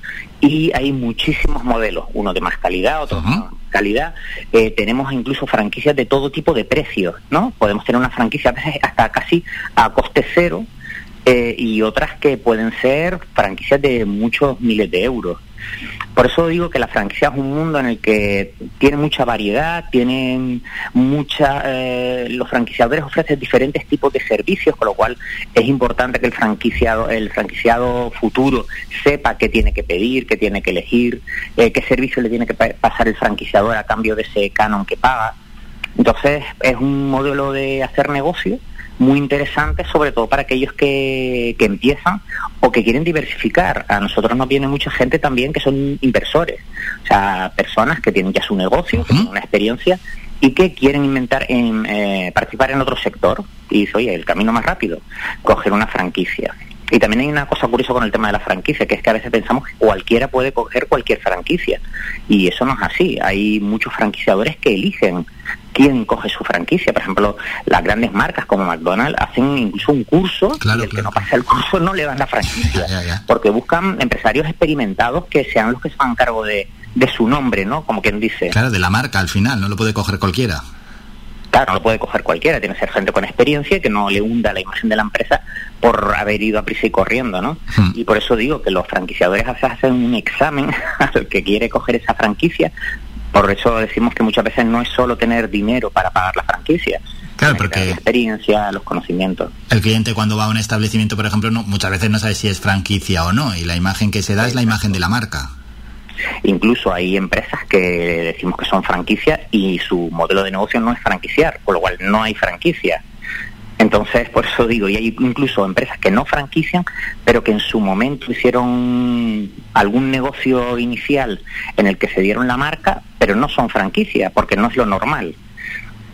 y hay muchísimos modelos, uno de más calidad, otro de más calidad. Eh, tenemos incluso franquicias de todo tipo de precios, ¿no? Podemos tener una franquicia hasta casi a coste cero eh, y otras que pueden ser franquicias de muchos miles de euros. Por eso digo que la franquicia es un mundo en el que tiene mucha variedad, tienen mucha, eh, los franquiciadores ofrecen diferentes tipos de servicios, con lo cual es importante que el franquiciado, el franquiciado futuro sepa qué tiene que pedir, qué tiene que elegir, eh, qué servicio le tiene que pasar el franquiciador a cambio de ese canon que paga. Entonces es un modelo de hacer negocio muy interesante, sobre todo para aquellos que, que empiezan o que quieren diversificar. A nosotros nos viene mucha gente también que son inversores, o sea, personas que tienen ya su negocio, que tienen una experiencia y que quieren inventar en, eh, participar en otro sector. Y dice, oye, el camino más rápido, coger una franquicia. Y también hay una cosa curiosa con el tema de la franquicia, que es que a veces pensamos que cualquiera puede coger cualquier franquicia. Y eso no es así. Hay muchos franquiciadores que eligen quién coge su franquicia. Por ejemplo, las grandes marcas como McDonald's hacen incluso un curso y el que no pasa el curso no le dan la franquicia. Porque buscan empresarios experimentados que sean los que se hagan cargo de, de su nombre, ¿no? Como quien dice. Claro, de la marca al final, no lo puede coger cualquiera. Claro, no lo puede coger cualquiera, tiene que ser gente con experiencia que no le hunda la imagen de la empresa por haber ido a prisa y corriendo, ¿no? Hmm. Y por eso digo que los franquiciadores hacen un examen al que quiere coger esa franquicia. Por eso decimos que muchas veces no es solo tener dinero para pagar la franquicia, Claro, porque la experiencia, los conocimientos. El cliente cuando va a un establecimiento, por ejemplo, no, muchas veces no sabe si es franquicia o no, y la imagen que se da es la imagen de la marca. Incluso hay empresas que decimos que son franquicias y su modelo de negocio no es franquiciar, con lo cual no hay franquicia. Entonces, por eso digo, y hay incluso empresas que no franquician, pero que en su momento hicieron algún negocio inicial en el que se dieron la marca, pero no son franquicias, porque no es lo normal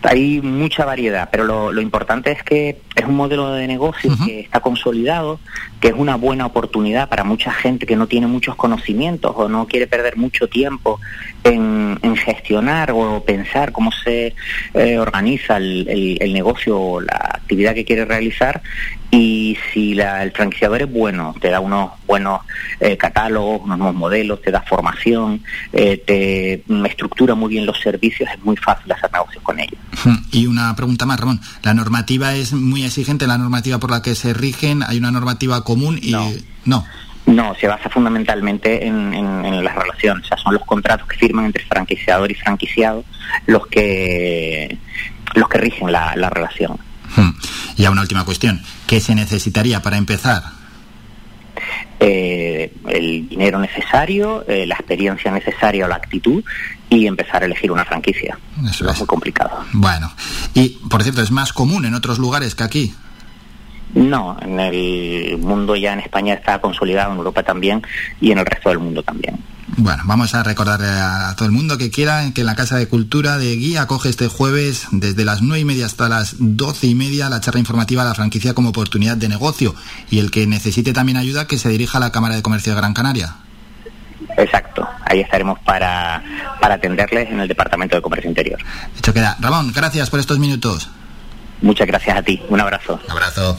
hay mucha variedad, pero lo, importante es que es un modelo de negocio que está consolidado, que es una buena oportunidad para mucha gente que no tiene muchos conocimientos o no quiere perder mucho tiempo en, gestionar o pensar cómo se eh, organiza el, el negocio o la actividad que quiere realizar y si la, el franquiciador es bueno, te da unos buenos eh, catálogos, unos nuevos modelos, te da formación, eh, te estructura muy bien los servicios, es muy fácil hacer negocios con ellos. Y una pregunta más, Ramón. ¿La normativa es muy exigente, la normativa por la que se rigen? ¿Hay una normativa común? y No. no. se basa fundamentalmente en, en, las relaciones, o sea, son los contratos que firman entre franquiciador y franquiciado los que los que rigen la relación. Hmm. Y a una última cuestión, ¿qué se necesitaría para empezar? Eh, el dinero necesario, eh, la experiencia necesaria o la actitud y empezar a elegir una franquicia. Eso es muy complicado. Bueno, y por cierto, ¿es más común en otros lugares que aquí? No, en el mundo ya en España está consolidado, en Europa también y en el resto del mundo también. Bueno, vamos a recordarle a todo el mundo que quiera que en la Casa de Cultura de Guía coge este jueves desde las nueve y media hasta las doce y media la charla informativa a la franquicia como oportunidad de negocio y el que necesite también ayuda que se dirija a la Cámara de Comercio de Gran Canaria. Exacto, ahí estaremos para, para atenderles en el Departamento de Comercio Interior. Hecho queda. Ramón, gracias por estos minutos. Muchas gracias a ti, un abrazo. Un abrazo.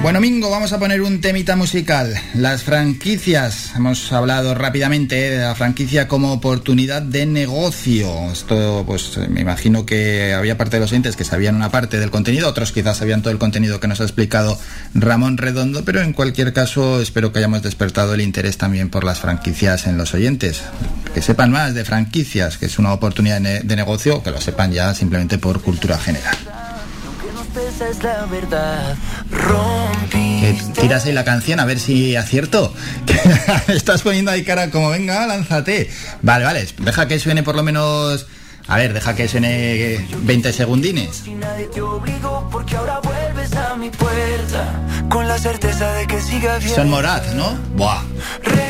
Bueno, Mingo, vamos a poner un temita musical. Las franquicias. Hemos hablado rápidamente ¿eh? de la franquicia como oportunidad de negocio. Esto, pues me imagino que había parte de los oyentes que sabían una parte del contenido, otros quizás sabían todo el contenido que nos ha explicado Ramón Redondo, pero en cualquier caso espero que hayamos despertado el interés también por las franquicias en los oyentes. Que sepan más de franquicias, que es una oportunidad de negocio, que lo sepan ya simplemente por cultura general es la verdad. tiras ahí la canción a ver si acierto. Estás poniendo ahí cara como venga, lánzate. Vale, vale, deja que suene por lo menos. A ver, deja que suene 20 segundines. Son Morat, ¿no? Buah.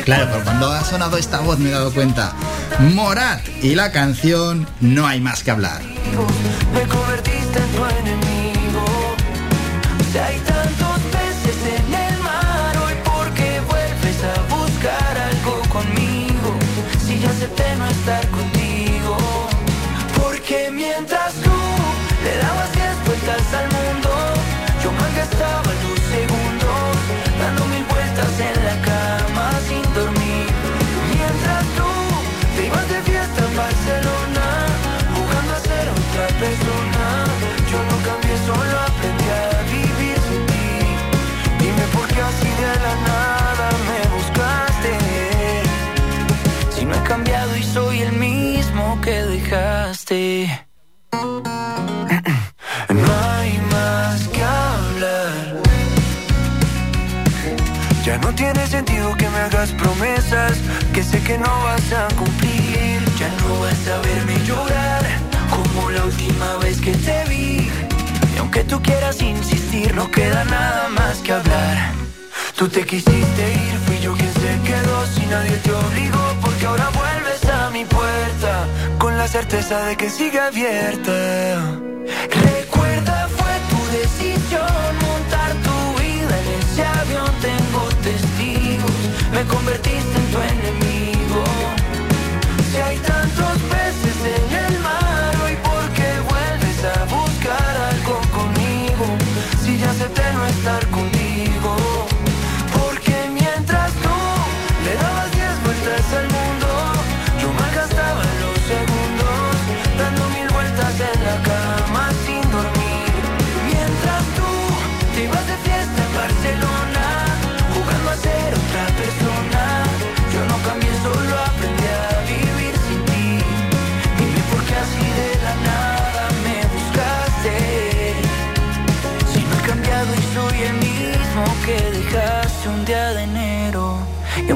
Claro, pero cuando ha sonado esta voz me he dado cuenta. Morat y la canción No hay más que hablar. Me convertiste en tu enemigo. Si ya acepté no estar contigo, hagas promesas que sé que no vas a cumplir. Ya no vas a verme llorar como la última vez que te vi. Y aunque tú quieras insistir, no queda nada más que hablar. Tú te quisiste ir, fui yo quien se quedó, si nadie te obligó, porque ahora vuelves a mi puerta, con la certeza de que sigue abierta. Recuerda, me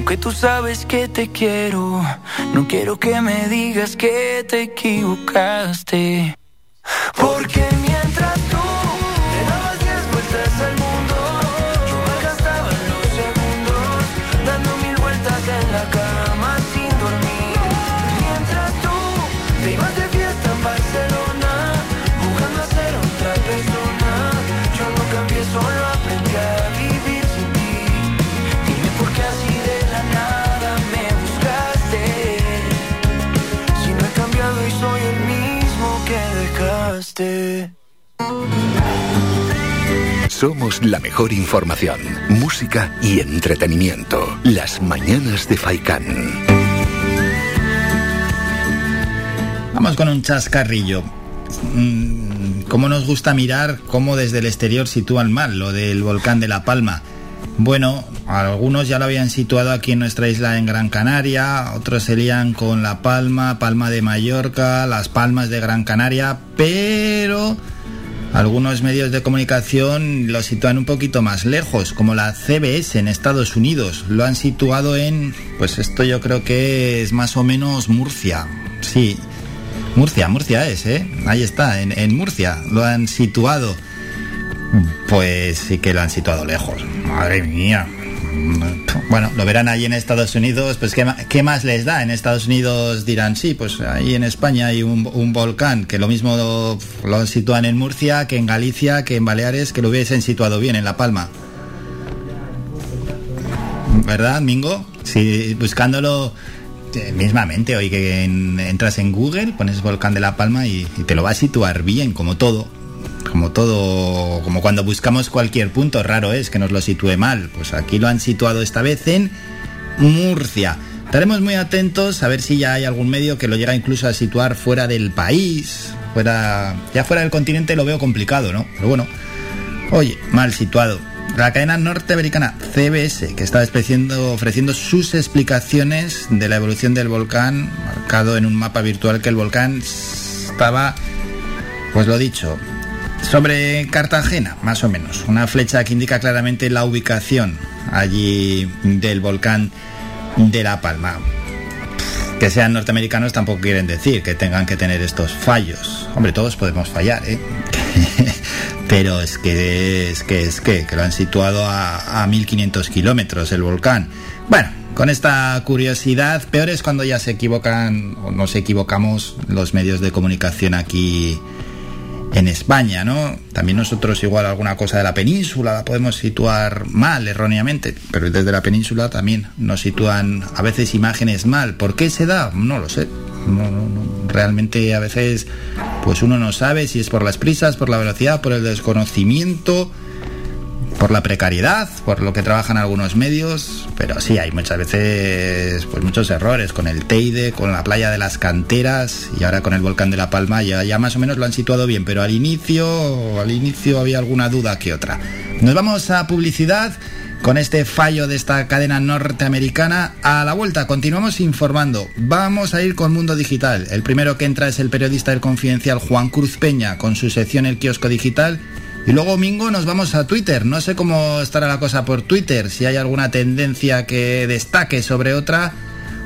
aunque tú sabes que te quiero, no quiero que me digas que te equivocaste. Porque Somos la mejor información, música y entretenimiento. Las mañanas de Faikán. Vamos con un chascarrillo. Mm, ¿Cómo nos gusta mirar cómo desde el exterior sitúan mal lo del volcán de La Palma? Bueno, algunos ya lo habían situado aquí en nuestra isla en Gran Canaria, otros se lían con La Palma, Palma de Mallorca, Las Palmas de Gran Canaria, pero algunos medios de comunicación lo sitúan un poquito más lejos, como la CBS en Estados Unidos. Lo han situado en, pues esto yo creo que es más o menos Murcia. Sí, Murcia, Murcia es, ¿eh? Ahí está, en Murcia lo han situado. Pues sí que lo han situado lejos. Madre mía. Bueno, lo verán ahí en Estados Unidos, pues ¿qué, qué más les da? En Estados Unidos dirán, sí, pues ahí en España hay un, volcán, que lo mismo lo, sitúan en Murcia, que en Galicia, que en Baleares, que lo hubiesen situado bien en La Palma. ¿Verdad, Mingo? Si buscándolo eh, mismamente, hoy que en- entras en Google, pones Volcán de La Palma y, y te lo va a situar bien, como todo. Como todo, como cuando buscamos cualquier punto, raro es que nos lo sitúe mal. Pues aquí lo han situado esta vez en Murcia. Estaremos muy atentos a ver si ya hay algún medio que lo llega incluso a situar fuera del país. Fuera, ya fuera del continente lo veo complicado, ¿no? Pero bueno, Oye, mal situado. La cadena norteamericana CBS, que está ofreciendo sus explicaciones de la evolución del volcán, marcado en un mapa virtual que el volcán estaba, pues lo dicho, sobre Cartagena, más o menos. Una flecha que indica claramente la ubicación allí del volcán de La Palma. Que sean norteamericanos tampoco quieren decir que tengan que tener estos fallos. Hombre, todos podemos fallar, ¿eh? Pero es que es que es que, lo han situado a, a 1500 kilómetros el volcán. Bueno, con esta curiosidad, peor es cuando ya se equivocan o nos equivocamos los medios de comunicación aquí en España, ¿no? También nosotros igual alguna cosa de la península la podemos situar mal, erróneamente, pero desde la península también nos sitúan a veces imágenes mal. ¿Por qué se da? No lo sé. No, no, no. Realmente a veces pues uno no sabe si es por las prisas, por la velocidad, por el desconocimiento, por la precariedad, por lo que trabajan algunos medios, pero sí hay muchas veces pues muchos errores con el Teide, con la playa de las canteras y ahora con el volcán de la Palma ya, ya más o menos lo han situado bien, pero al inicio al inicio había alguna duda que otra. Nos vamos a publicidad con este fallo de esta cadena norteamericana. A la vuelta continuamos informando. Vamos a ir con Mundo Digital. El primero que entra es el periodista del Confidencial Juan Cruz Peña con su sección El Kiosco Digital Y luego domingo nos vamos a Twitter. No sé cómo estará la cosa por Twitter, si hay alguna tendencia que destaque sobre otra.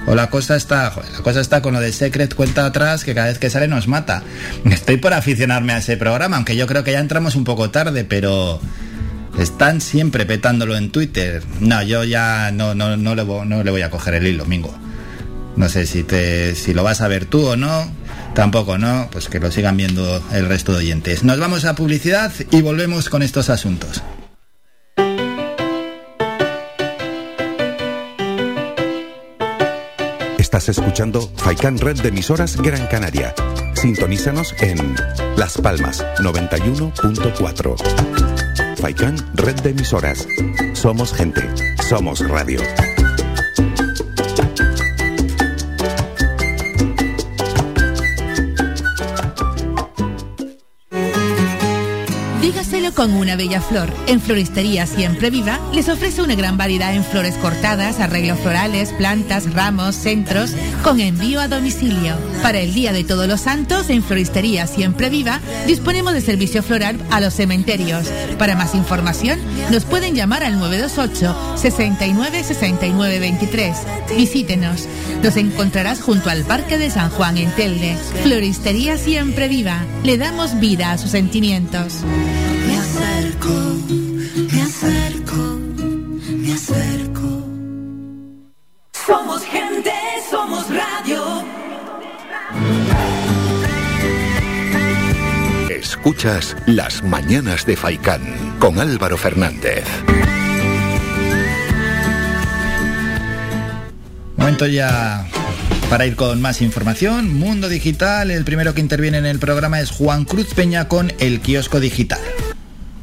O la cosa está, la cosa está con lo de Secret cuenta atrás que cada vez que sale nos mata. Estoy por aficionarme a ese programa, aunque yo creo que ya entramos un poco tarde, pero están siempre petándolo en Twitter. No, yo ya no, no, no, le, voy, no le voy a coger el hilo, Mingo. No sé si, te, si lo vas a ver tú o no. Tampoco, ¿no? Pues que lo sigan viendo el resto de oyentes. Nos vamos a publicidad y volvemos con estos asuntos. Estás escuchando Faikan Red de emisoras Gran Canaria. Sintonízanos en Las Palmas 91.4. Faikan Red de emisoras. Somos gente. Somos radio. Con una bella flor. En Floristería Siempre Viva les ofrece una gran variedad en flores cortadas, arreglos florales, plantas, ramos, centros, con envío a domicilio. Para el Día de Todos los Santos, en Floristería Siempre Viva disponemos de servicio floral a los cementerios. Para más información, nos pueden llamar al 928 69 69 23. Visítenos. Nos encontrarás junto al Parque de San Juan en Telde. Floristería Siempre Viva. Le damos vida a sus sentimientos acerco, me acerco, me acerco. Somos gente, somos radio. Escuchas Las Mañanas de Faicán con Álvaro Fernández. Momento ya para ir con más información, Mundo Digital, el primero que interviene en el programa es Juan Cruz Peña con el kiosco digital.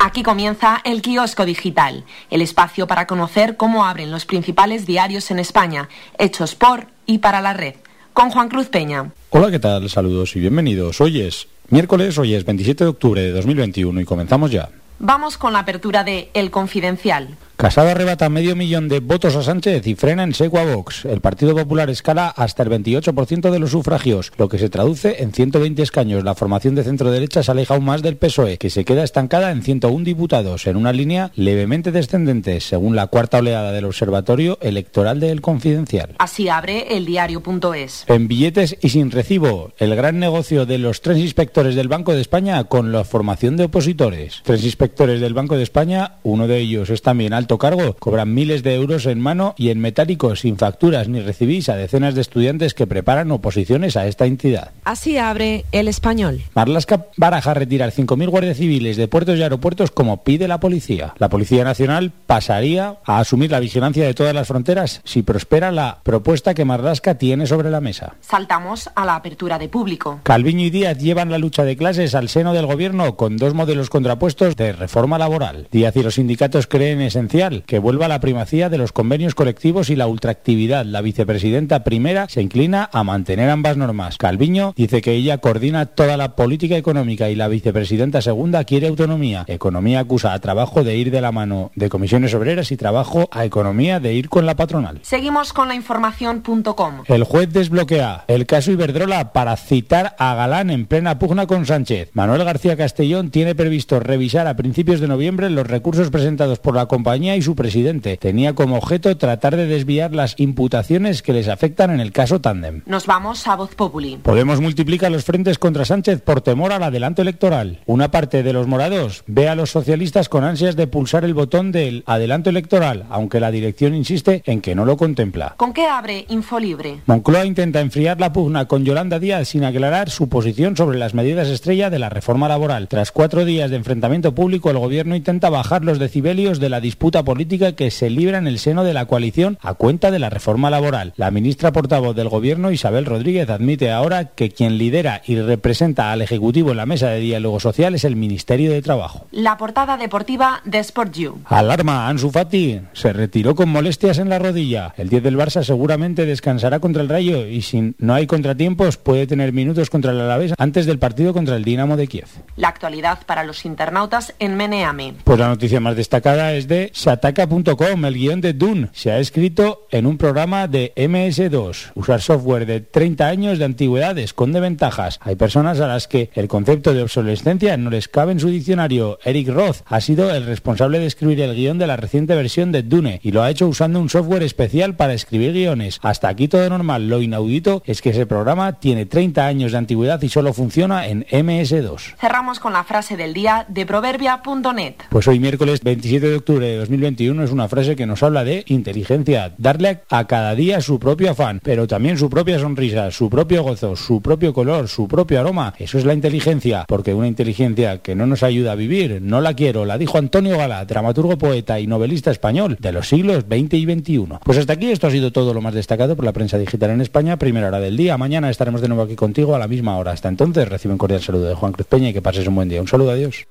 Aquí comienza el kiosco digital, el espacio para conocer cómo abren los principales diarios en España, hechos por y para la red. Con Juan Cruz Peña. Hola, ¿qué tal? Saludos y bienvenidos. Hoy es miércoles, hoy es 27 de octubre de 2021 y comenzamos ya. Vamos con la apertura de El Confidencial. Casado arrebata medio millón de votos a Sánchez y frena en seco a Vox. El Partido Popular escala hasta el 28% de los sufragios, lo que se traduce en 120 escaños. La formación de centro-derecha se aleja aún más del PSOE, que se queda estancada en 101 diputados, en una línea levemente descendente, según la cuarta oleada del Observatorio Electoral del Confidencial. Así abre el diario.es. En billetes y sin recibo, el gran negocio de los tres inspectores del Banco de España con la formación de opositores. Tres inspectores del Banco de España, uno de ellos es también alto cargo cobran miles de euros en mano y en metálico sin facturas ni recibís a decenas de estudiantes que preparan oposiciones a esta entidad. Así abre el español. Marlasca baraja retirar 5.000 guardias civiles de puertos y aeropuertos como pide la policía. La Policía Nacional pasaría a asumir la vigilancia de todas las fronteras si prospera la propuesta que Marlasca tiene sobre la mesa. Saltamos a la apertura de público. Calviño y Díaz llevan la lucha de clases al seno del gobierno con dos modelos contrapuestos de reforma laboral. Díaz y los sindicatos creen esencial que vuelva la primacía de los convenios colectivos y la ultraactividad. La vicepresidenta primera se inclina a mantener ambas normas. Calviño dice que ella coordina toda la política económica y la vicepresidenta segunda quiere autonomía. Economía acusa a trabajo de ir de la mano de comisiones obreras y trabajo a economía de ir con la patronal. Seguimos con la información.com. El juez desbloquea el caso Iberdrola para citar a Galán en plena pugna con Sánchez. Manuel García Castellón tiene previsto revisar a principios de noviembre los recursos presentados por la compañía y su presidente. Tenía como objeto tratar de desviar las imputaciones que les afectan en el caso Tandem. Nos vamos a Voz Populi. Podemos multiplicar los frentes contra Sánchez por temor al adelanto electoral. Una parte de los morados ve a los socialistas con ansias de pulsar el botón del adelanto electoral, aunque la dirección insiste en que no lo contempla. ¿Con qué abre Infolibre? Moncloa intenta enfriar la pugna con Yolanda Díaz sin aclarar su posición sobre las medidas estrella de la reforma laboral. Tras cuatro días de enfrentamiento público, el gobierno intenta bajar los decibelios de la disputa política que se libra en el seno de la coalición a cuenta de la reforma laboral. La ministra portavoz del Gobierno, Isabel Rodríguez, admite ahora que quien lidera y representa al Ejecutivo en la mesa de diálogo social es el Ministerio de Trabajo. La portada deportiva de Sport You. Alarma, Ansu Fati se retiró con molestias en la rodilla. El 10 del Barça seguramente descansará contra el Rayo y si no hay contratiempos puede tener minutos contra el Alavés antes del partido contra el Dinamo de Kiev. La actualidad para los internautas en Meneame. Pues la noticia más destacada es de Sataka.com, el guion de Dune, se ha escrito en un programa de MS2. Usar software de 30 años de antigüedad esconde ventajas. Hay personas a las que el concepto de obsolescencia no les cabe en su diccionario. Eric Roth ha sido el responsable de escribir el guion de la reciente versión de Dune y lo ha hecho usando un software especial para escribir guiones. Hasta aquí todo normal. Lo inaudito es que ese programa tiene 30 años de antigüedad y solo funciona en MS2. Cerramos con la frase del día de proverbia.net. Pues hoy miércoles 27 de octubre de 2021 es una frase que nos habla de inteligencia, darle a cada día su propio afán, pero también su propia sonrisa, su propio gozo, su propio color, su propio aroma. Eso es la inteligencia, porque una inteligencia que no nos ayuda a vivir, no la quiero, la dijo Antonio Gala, dramaturgo, poeta y novelista español de los siglos XX y XXI. Pues hasta aquí esto ha sido todo lo más destacado por la prensa digital en España, primera hora del día. Mañana estaremos de nuevo aquí contigo a la misma hora. Hasta entonces, recibe un cordial saludo de Juan Cruz Peña y que pases un buen día. Un saludo, adiós.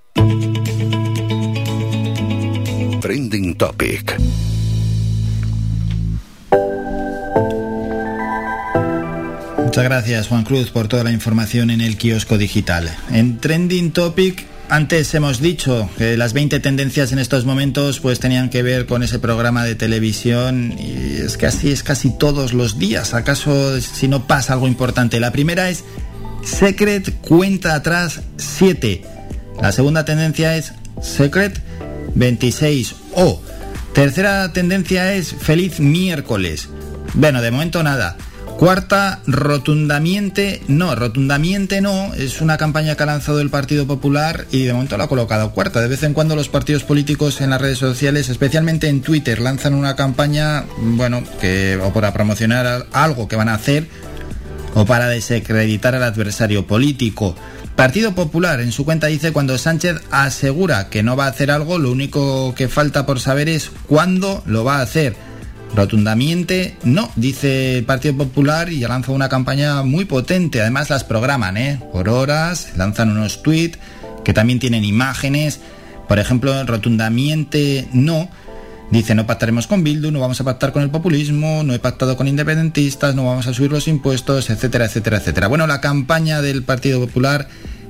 Trending Topic. Muchas gracias Juan Cruz por toda la información en el kiosco digital. En Trending Topic antes hemos dicho que las 20 tendencias en estos momentos pues tenían que ver con ese programa de televisión y es que así es casi todos los días, acaso si no pasa algo importante. La primera es Secret cuenta atrás 7. La segunda tendencia es Secret 26 o tercera tendencia es Feliz miércoles. Bueno, de momento nada. Cuarta, rotundamente no, rotundamente no, es una campaña que ha lanzado el Partido Popular y de momento la ha colocado cuarta. De vez en cuando los partidos políticos en las redes sociales, especialmente en Twitter, lanzan una campaña, bueno, que o para promocionar algo que van a hacer o para desacreditar al adversario político. Partido Popular en su cuenta dice cuando Sánchez asegura que no va a hacer algo, lo único que falta por saber es cuándo lo va a hacer. Rotundamente no, dice el Partido Popular y lanza una campaña muy potente. Además las programan, ¿eh? Por horas, lanzan unos tweets que también tienen imágenes. Por ejemplo, rotundamente no. Dice, no pactaremos con Bildu, no vamos a pactar con el populismo, no he pactado con independentistas, no vamos a subir los impuestos, etcétera, etcétera, etcétera. Bueno, la campaña del Partido Popular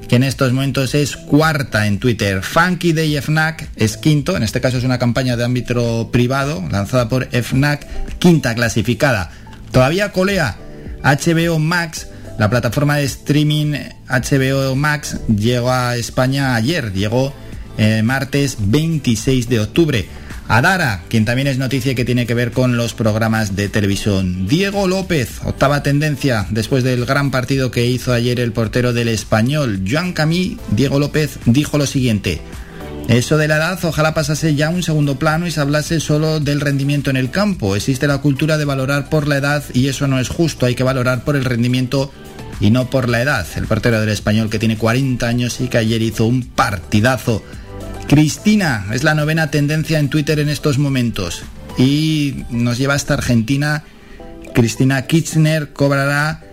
que en estos momentos es cuarta en Twitter. Funky Day FNAC es quinto, en este caso es una campaña de ámbito privado lanzada por FNAC, quinta clasificada. Todavía colea HBO Max, la plataforma de streaming HBO Max llegó a España ayer, llegó eh, martes 26 de octubre. Adara, quien también es noticia que tiene que ver con los programas de televisión. Diego López, octava tendencia, después del gran partido que hizo ayer el portero del español. Joan Camí, Diego López, dijo lo siguiente. Eso de la edad ojalá pasase ya un segundo plano y se hablase solo del rendimiento en el campo. Existe la cultura de valorar por la edad y eso no es justo. Hay que valorar por el rendimiento y no por la edad. El portero del español que tiene 40 años y que ayer hizo un partidazo. Cristina es la novena tendencia en Twitter en estos momentos y nos lleva hasta Argentina. Cristina Kirchner cobrará,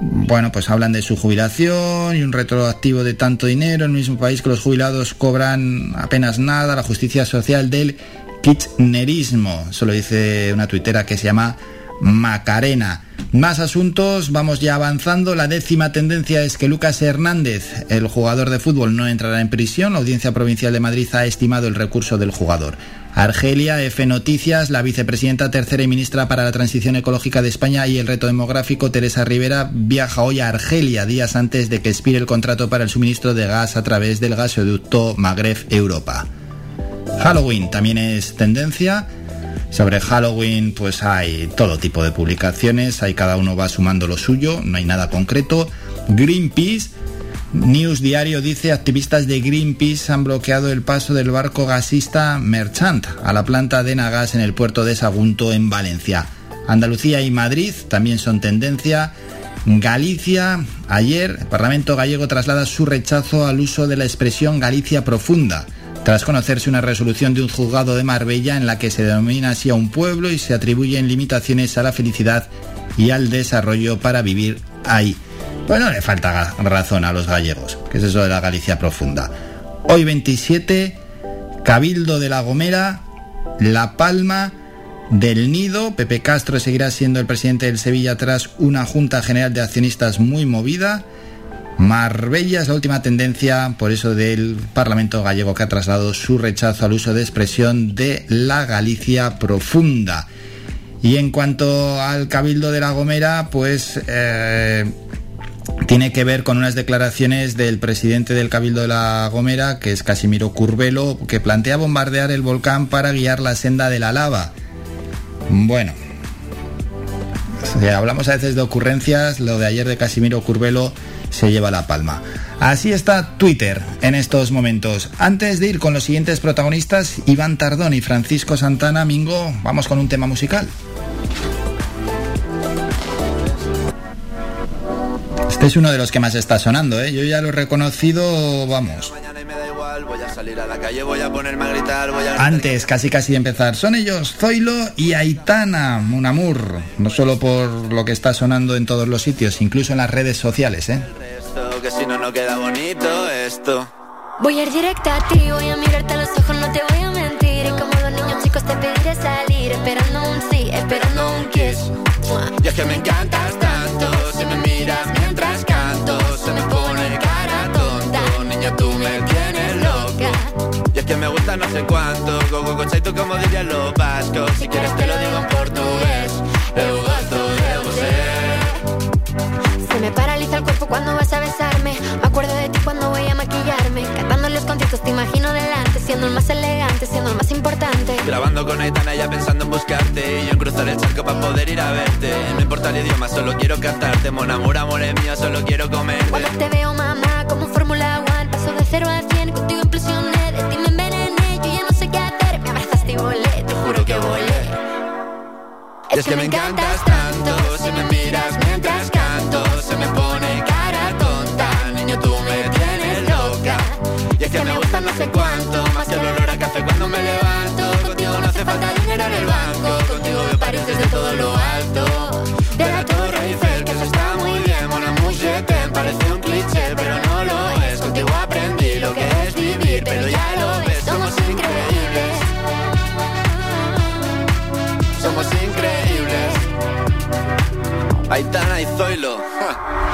bueno, pues hablan de su jubilación y un retroactivo de tanto dinero en el mismo país que los jubilados cobran apenas nada, la justicia social del kirchnerismo. Eso lo dice una tuitera que se llama Macarena. Más asuntos, vamos ya avanzando. La décima tendencia es que Lucas Hernández, el jugador de fútbol, no entrará en prisión. La Audiencia Provincial de Madrid ha estimado el recurso del jugador. Argelia, F Noticias, la vicepresidenta tercera y ministra para la Transición Ecológica de España y el Reto Demográfico, Teresa Rivera, viaja hoy a Argelia, días antes de que expire el contrato para el suministro de gas a través del gasoducto Magreb Europa. Halloween también es tendencia. Sobre Halloween pues hay todo tipo de publicaciones, ahí cada uno va sumando lo suyo, no hay nada concreto. Greenpeace, News Diario dice, activistas de Greenpeace han bloqueado el paso del barco gasista Merchant a la planta de Nagas en el puerto de Sagunto en Valencia. Andalucía y Madrid también son tendencia. Galicia, ayer el Parlamento gallego traslada su rechazo al uso de la expresión Galicia profunda tras conocerse una resolución de un juzgado de Marbella en la que se denomina así a un pueblo y se atribuyen limitaciones a la felicidad y al desarrollo para vivir ahí. Bueno, le falta razón a los gallegos, que es eso de la Galicia profunda. Hoy 27, Cabildo de la Gomera, La Palma, del Nido. Pepe Castro seguirá siendo el presidente del Sevilla tras una Junta General de Accionistas muy movida. Marbella es la última tendencia, por eso del Parlamento gallego que ha trasladado su rechazo al uso de expresión de la Galicia profunda. Y en cuanto al Cabildo de la Gomera, pues eh, tiene que ver con unas declaraciones del presidente del Cabildo de la Gomera, que es Casimiro Curvelo, que plantea bombardear el volcán para guiar la senda de la lava. Bueno, hablamos a veces de ocurrencias, lo de ayer de Casimiro Curvelo se lleva la palma. Así está Twitter en estos momentos. Antes de ir con los siguientes protagonistas, Iván Tardón y Francisco Santana, Mingo, vamos con un tema musical. Este es uno de los que más está sonando, ¿eh? Yo ya lo he reconocido, vamos. Antes, casi casi de empezar, son ellos Zoilo y Aitana Munamur. No solo por lo que está sonando en todos los sitios, incluso en las redes sociales, ¿eh? Que si no, no queda bonito esto. Voy a ir directa a ti, voy a mirarte a los ojos, no te voy a mentir. Y como los niños chicos te pediré salir, esperando un sí, esperando un kiss. Y es que me encantas no sé cuánto, go go go chaito como dirían los vascos. Si quieres te lo digo en portugués, eu gosto de você. Se me paraliza el cuerpo cuando vas a besarme. Me acuerdo de ti cuando voy a maquillarme. Cantando los conciertos te imagino delante, siendo el más elegante, siendo el más importante. Grabando con Aitana ya pensando en buscarte Y yo en cruzar el charco para poder ir a verte No importa el idioma, solo quiero cantarte Mon amor, amor es mío, solo quiero comer Cuando te veo mamá, como Fórmula One Paso de cero a cien, contigo implosioné Y es que me encantas tanto Si me miras mientras canto Se me pone cara tonta. Niño, tú me tienes loca. Y es que me gusta no sé cuánto Aitana y Zoilo ja.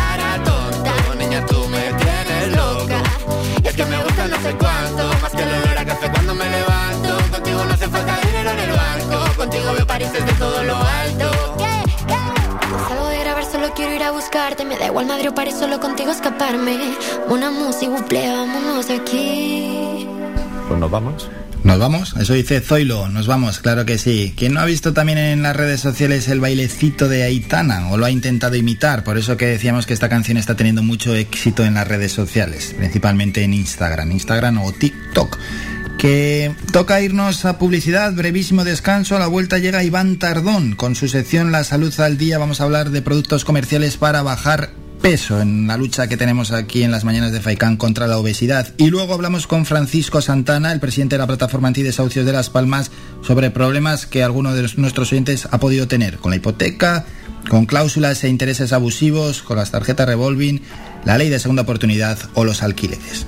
buscarte. Me da igual Madrid o París, solo contigo escaparme. Una música, buple, vámonos de aquí. Pues nos vamos. ¿Nos vamos? Eso dice Zoilo, nos vamos, claro que sí. ¿Quién no ha visto también en las redes sociales el bailecito de Aitana o lo ha intentado imitar? Por eso que decíamos que esta canción está teniendo mucho éxito en las redes sociales, principalmente en Instagram, Instagram o TikTok. Que toca irnos a publicidad, brevísimo descanso, a la vuelta llega Iván Tardón con su sección La Salud al Día. Vamos a hablar de productos comerciales para bajar peso en la lucha que tenemos aquí en las mañanas de Faicán contra la obesidad. Y luego hablamos con Francisco Santana, el presidente de la plataforma antidesahucios de Las Palmas, sobre problemas que alguno de nuestros oyentes ha podido tener con la hipoteca, con cláusulas e intereses abusivos, con las tarjetas revolving, la ley de segunda oportunidad o los alquileres.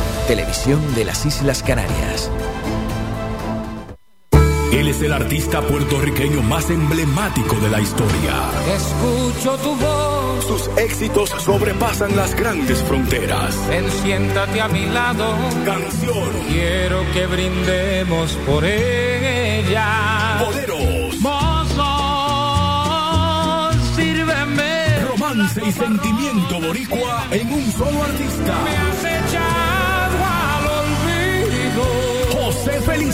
televisión de las Islas Canarias. Él es el artista puertorriqueño más emblemático de la historia. Escucho tu voz. Sus éxitos sobrepasan las grandes fronteras. Ven, siéntate a mi lado. Canción. Quiero que brindemos por ella. Boleros. Mozo, sírveme. Romance y sentimiento boricua en un solo artista. Me has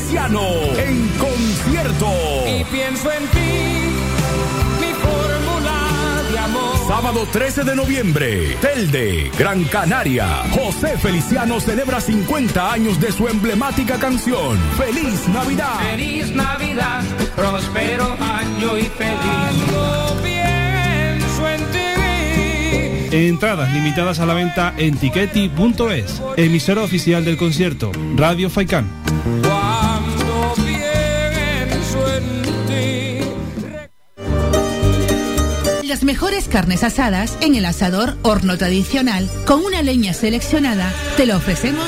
Feliciano en concierto. Y pienso en ti, mi fórmula de amor. Sábado 13 de noviembre, Telde, Gran Canaria. José Feliciano celebra 50 años de su emblemática canción. ¡Feliz Navidad! Feliz Navidad, próspero año y feliz. No pienso en ti. Entradas limitadas a la venta en tiqueti.es. Emisora oficial del concierto, Radio Faikán. Las mejores carnes asadas en el asador horno tradicional con una leña seleccionada. Te lo ofrecemos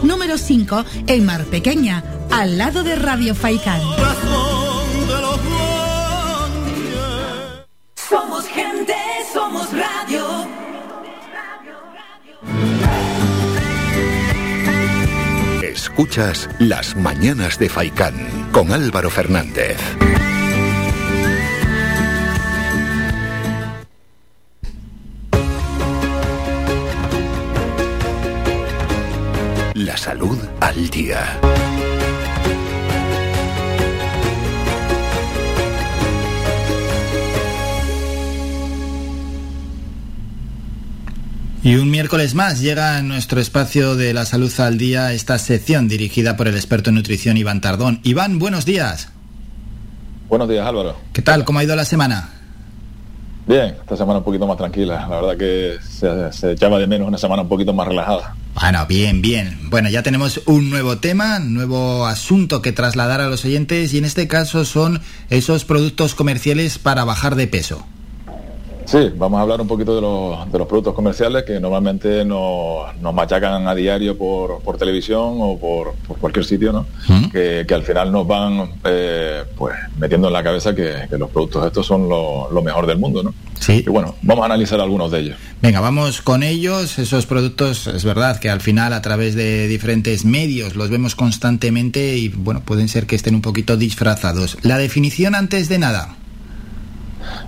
número 5 en Mar Pequeña, al lado de Radio Faikán. Somos gente, somos radio. Escuchas Las Mañanas de Faicán con Álvaro Fernández. Salud al día. Y un miércoles más llega a nuestro espacio de la salud al día esta sección dirigida por el experto en nutrición Iván Tardón. Iván, buenos días. Buenos días, Álvaro. ¿Qué tal? ¿Cómo ha ido la semana? Bien, esta semana un poquito más tranquila. La verdad que se, se echaba de menos una semana un poquito más relajada. Bueno, bien, bien. Bueno, ya tenemos un nuevo tema, nuevo asunto que trasladar a los oyentes y en este caso son esos productos comerciales para bajar de peso. Sí, vamos a hablar un poquito de los, de los productos comerciales que normalmente nos, nos machacan a diario por, por televisión o por, por cualquier sitio, ¿no? Que, que al final nos van eh, pues metiendo en la cabeza que, que los productos estos son lo, lo mejor del mundo, ¿no? Sí. Y bueno, vamos a analizar algunos de ellos. Venga, vamos con ellos. Esos productos, es verdad que al final a través de diferentes medios los vemos constantemente y bueno, pueden ser que estén un poquito disfrazados. La definición antes de nada.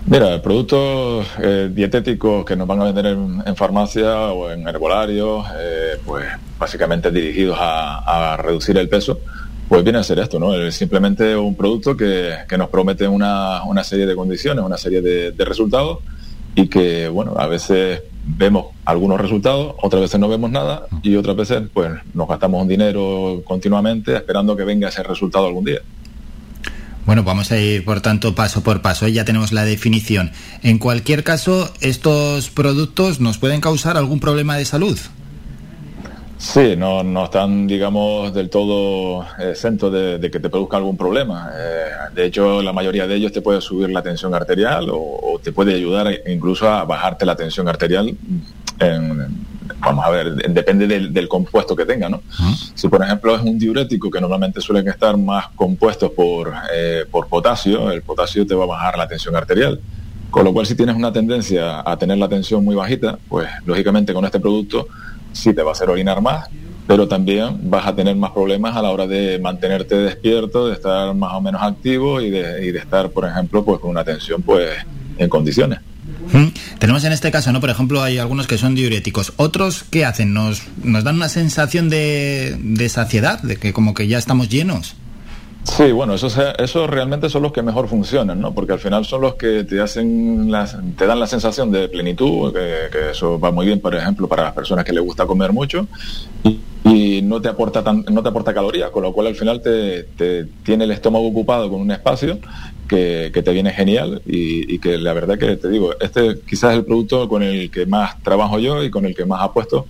Mira, productos eh, dietéticos que nos van a vender en, en farmacia o en herbolarios, eh, pues básicamente dirigidos a, reducir el peso, pues viene a ser esto, ¿no? Es simplemente un producto que, que nos promete una, una serie de condiciones, una serie de, de resultados y que, bueno, a veces vemos algunos resultados, otras veces no vemos nada y otras veces pues nos gastamos un dinero continuamente esperando que venga ese resultado algún día. Bueno, vamos a ir por tanto paso por paso. Ya tenemos la definición. En cualquier caso, estos productos nos pueden causar algún problema de salud. Sí, no, no están, digamos, del todo exentos de, que te produzca algún problema. Eh, de hecho, la mayoría de ellos te puede subir la tensión arterial o, o te puede ayudar incluso a bajarte la tensión arterial. En, vamos a ver, depende del, del compuesto que tenga, ¿no? Si, por ejemplo, es un diurético que normalmente suelen estar más compuestos por, eh, por potasio, el potasio te va a bajar la tensión arterial. Con lo cual, si tienes una tendencia a tener la tensión muy bajita, pues lógicamente con este producto sí te va a hacer orinar más, pero también vas a tener más problemas a la hora de mantenerte despierto, de estar más o menos activo y de, y de estar, por ejemplo, pues con una tensión pues en condiciones. ¿Mm? Tenemos en este caso, ¿no? Por ejemplo, hay algunos que son diuréticos. Otros, ¿qué hacen? Nos, nos dan una sensación de, de saciedad, de que como que ya estamos llenos. Sí, bueno, esos, esos realmente son los que mejor funcionan, ¿no? Porque al final son los que te hacen, te dan la sensación de plenitud, que, eso va muy bien, por ejemplo, para las personas que les gusta comer mucho. Y, no te aporta tan, no te aporta calorías, con lo cual al final te, tiene el estómago ocupado con un espacio que, te viene genial y que la verdad que te digo, este quizás es el producto con el que más trabajo yo y con el que más apuesto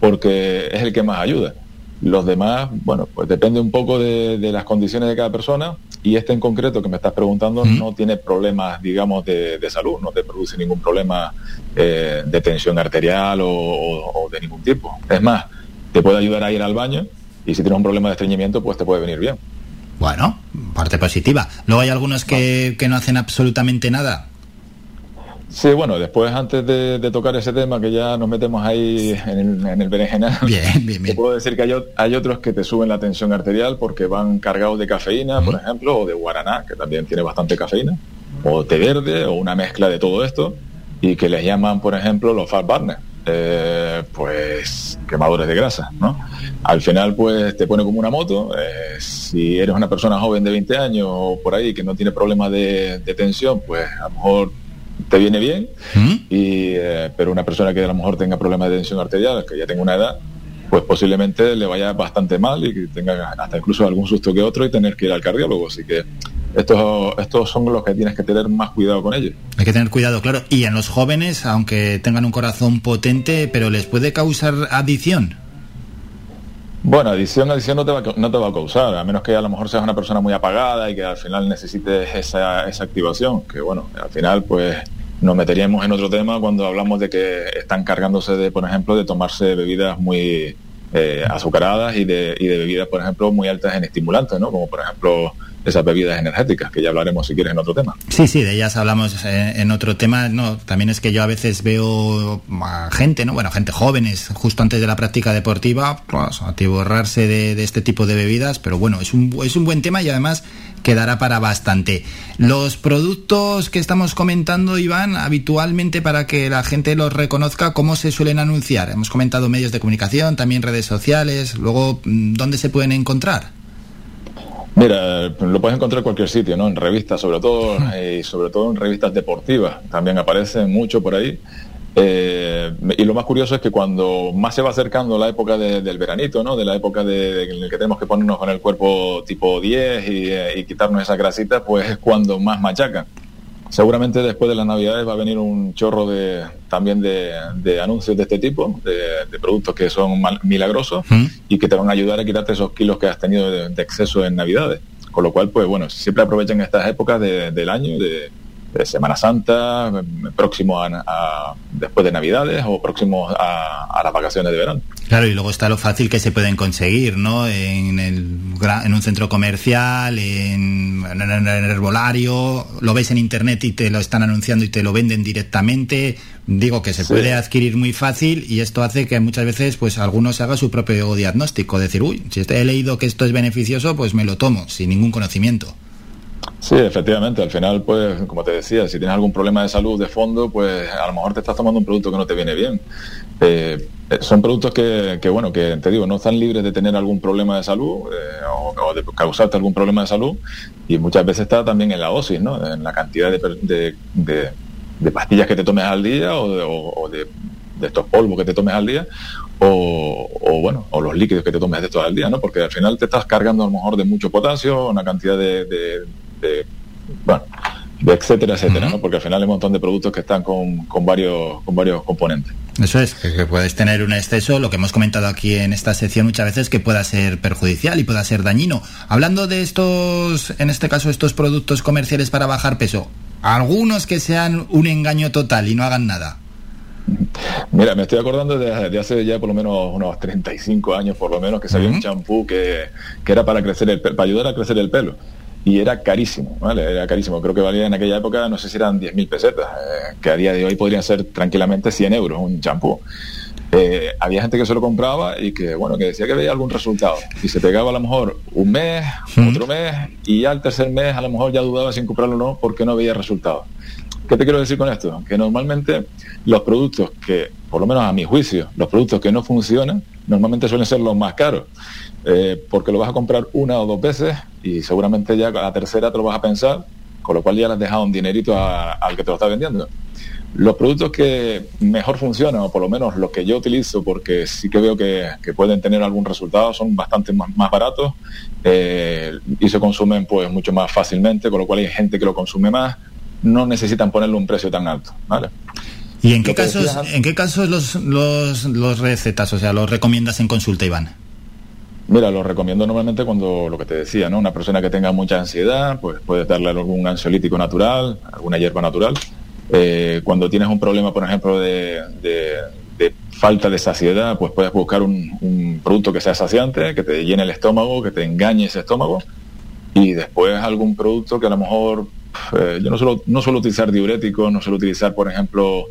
porque es el que más ayuda. Los demás, bueno, pues depende un poco de, de las condiciones de cada persona y este en concreto que me estás preguntando no tiene problemas, digamos, de, de salud, no te produce ningún problema eh, de tensión arterial o, o- o de ningún tipo. Es más, te puede ayudar a ir al baño y si tienes un problema de estreñimiento, pues te puede venir bien. Bueno, parte positiva. Luego hay algunos que, que no hacen absolutamente nada. Sí, bueno, después antes de, de tocar ese tema que ya nos metemos ahí en el, en el berenjenal, Bien, bien, te puedo decir que hay, hay otros que te suben la tensión arterial porque van cargados de cafeína, por ejemplo, o de guaraná, que también tiene bastante cafeína, o té verde, o una mezcla de todo esto, y que les llaman, por ejemplo, los fat burners, eh, pues quemadores de grasa, ¿no? Al final, pues te pone como una moto. eh, si eres una persona joven de 20 años o por ahí que no tiene problemas de, de tensión, pues a lo mejor te viene bien. Y, eh, pero una persona que a lo mejor tenga problemas de tensión arterial, que ya tenga una edad, pues posiblemente le vaya bastante mal y que tenga hasta incluso algún susto que otro y tener que ir al cardiólogo. Así que estos, estos son los que tienes que tener más cuidado con ellos. Hay que tener cuidado, claro. Y en los jóvenes, aunque tengan un corazón potente, pero les puede causar adicción. Bueno, adicción, adicción no te, va, no te va a causar, a menos que a lo mejor seas una persona muy apagada y que al final necesites esa, esa activación, que bueno, al final pues nos meteríamos en otro tema cuando hablamos de que están cargándose de, por ejemplo, de tomarse bebidas muy eh, azucaradas y de, y de bebidas, por ejemplo, muy altas en estimulantes, ¿no? Como por ejemplo esas bebidas energéticas, que ya hablaremos si quieres en otro tema. Sí, sí, de ellas hablamos en, en otro tema. No, también es que yo a veces veo a gente, ¿no? Bueno, gente jóvenes, justo antes de la práctica deportiva, pues, atiborrarse de, de este tipo de bebidas, pero bueno, es un, es un buen tema y además quedará para bastante. Los productos que estamos comentando, Iván, habitualmente para que la gente los reconozca, ¿cómo se suelen anunciar? Hemos comentado medios de comunicación, también redes sociales, luego, mm, ¿dónde se pueden encontrar? Mira, lo puedes encontrar en cualquier sitio, ¿no? En revistas, sobre todo, y sobre todo en revistas deportivas. También aparecen mucho por ahí. Eh, y lo más curioso es que cuando más se va acercando la época de- del veranito, ¿no? De la época de, en la que tenemos que ponernos con el cuerpo tipo 10 y, eh, y quitarnos esa grasita, pues es cuando más machacan. Seguramente después de las navidades va a venir un chorro de también de, de anuncios de este tipo, de, de productos que son mal- milagrosos y que te van a ayudar a quitarte esos kilos que has tenido de, de exceso en navidades. Con lo cual, pues bueno, siempre aprovechen estas épocas de- del año, de, de Semana Santa, próximo a, a- después de Navidades o próximo a, a las vacaciones de verano. Claro, y luego está lo fácil que se pueden conseguir, ¿no? En, el, en un centro comercial, en, en el herbolario, lo ves en internet y te lo están anunciando y te lo venden directamente. Digo que se Sí. puede adquirir muy fácil y esto hace que muchas veces pues algunos haga su propio diagnóstico, decir, uy, si este- he leído que esto es beneficioso, pues me lo tomo, sin ningún conocimiento. Sí, efectivamente. Al final, pues, como te decía, si tienes algún problema de salud de fondo, pues a lo mejor te estás tomando un producto que no te viene bien. Eh, eh, son productos que, que, bueno, que te digo, no están libres de tener algún problema de salud eh, o, de causarte algún problema de salud y muchas veces está también en la dosis, ¿no? En la cantidad de, de, de- pastillas que te tomes al día o de, o- o de- estos polvos que te tomes al día o, o, bueno, o los líquidos que te tomes de todo al día, ¿no? Porque al final te estás cargando a lo mejor de mucho potasio, una cantidad de, de- de- bueno, de etcétera, etcétera, ¿no? Porque al final hay un montón de productos que están con, con varios, con varios componentes. Eso es, que, que puedes tener un exceso, lo que hemos comentado aquí en esta sección muchas veces, que pueda ser perjudicial y pueda ser dañino. Hablando de estos, en este caso, estos productos comerciales para bajar peso, algunos que sean un engaño total y no hagan nada. Mira, me estoy acordando de, de hace ya por lo menos unos 35 años, por lo menos, que salió un champú que, que era para crecer el para ayudar a crecer el pelo. Y era carísimo, ¿vale? Era carísimo. Creo que valía en aquella época, no sé si eran 10.000 pesetas, eh, que a día de hoy podrían ser tranquilamente 100 euros un champú. Eh, había gente que se lo compraba y que, bueno, que decía que veía algún resultado. Y se pegaba a lo mejor un mes, otro mes, y ya al tercer mes a lo mejor ya dudaba si en comprarlo o no porque no veía resultados. ¿Qué te quiero decir con esto? Que normalmente los productos que, por lo menos a mi juicio, los productos que no funcionan, normalmente suelen ser los más caros. Eh, porque lo vas a comprar una o dos veces y seguramente ya a la tercera te lo vas a pensar, con lo cual ya le has dejado un dinerito al que te lo está vendiendo. Los productos que mejor funcionan, o por lo menos los que yo utilizo, porque sí que veo que, pueden tener algún resultado, son bastante más, más baratos eh, y se consumen pues mucho más fácilmente, con lo cual hay gente que lo consume más, no necesitan ponerle un precio tan alto, ¿vale? ¿Y en qué casos, decías en qué casos los, los, los recetas, o sea, los recomiendas en consulta, Iván? Mira, lo recomiendo normalmente cuando lo que te decía, ¿no? Una persona que tenga mucha ansiedad, pues puedes darle algún ansiolítico natural, alguna hierba natural. Eh, cuando tienes un problema, por ejemplo, de, de- de falta de saciedad, pues puedes buscar un, un producto que sea saciante, que te llene el estómago, que te engañe ese estómago. Y después algún producto que a lo mejor, eh, yo no suelo, no suelo utilizar diuréticos, no suelo utilizar, por ejemplo,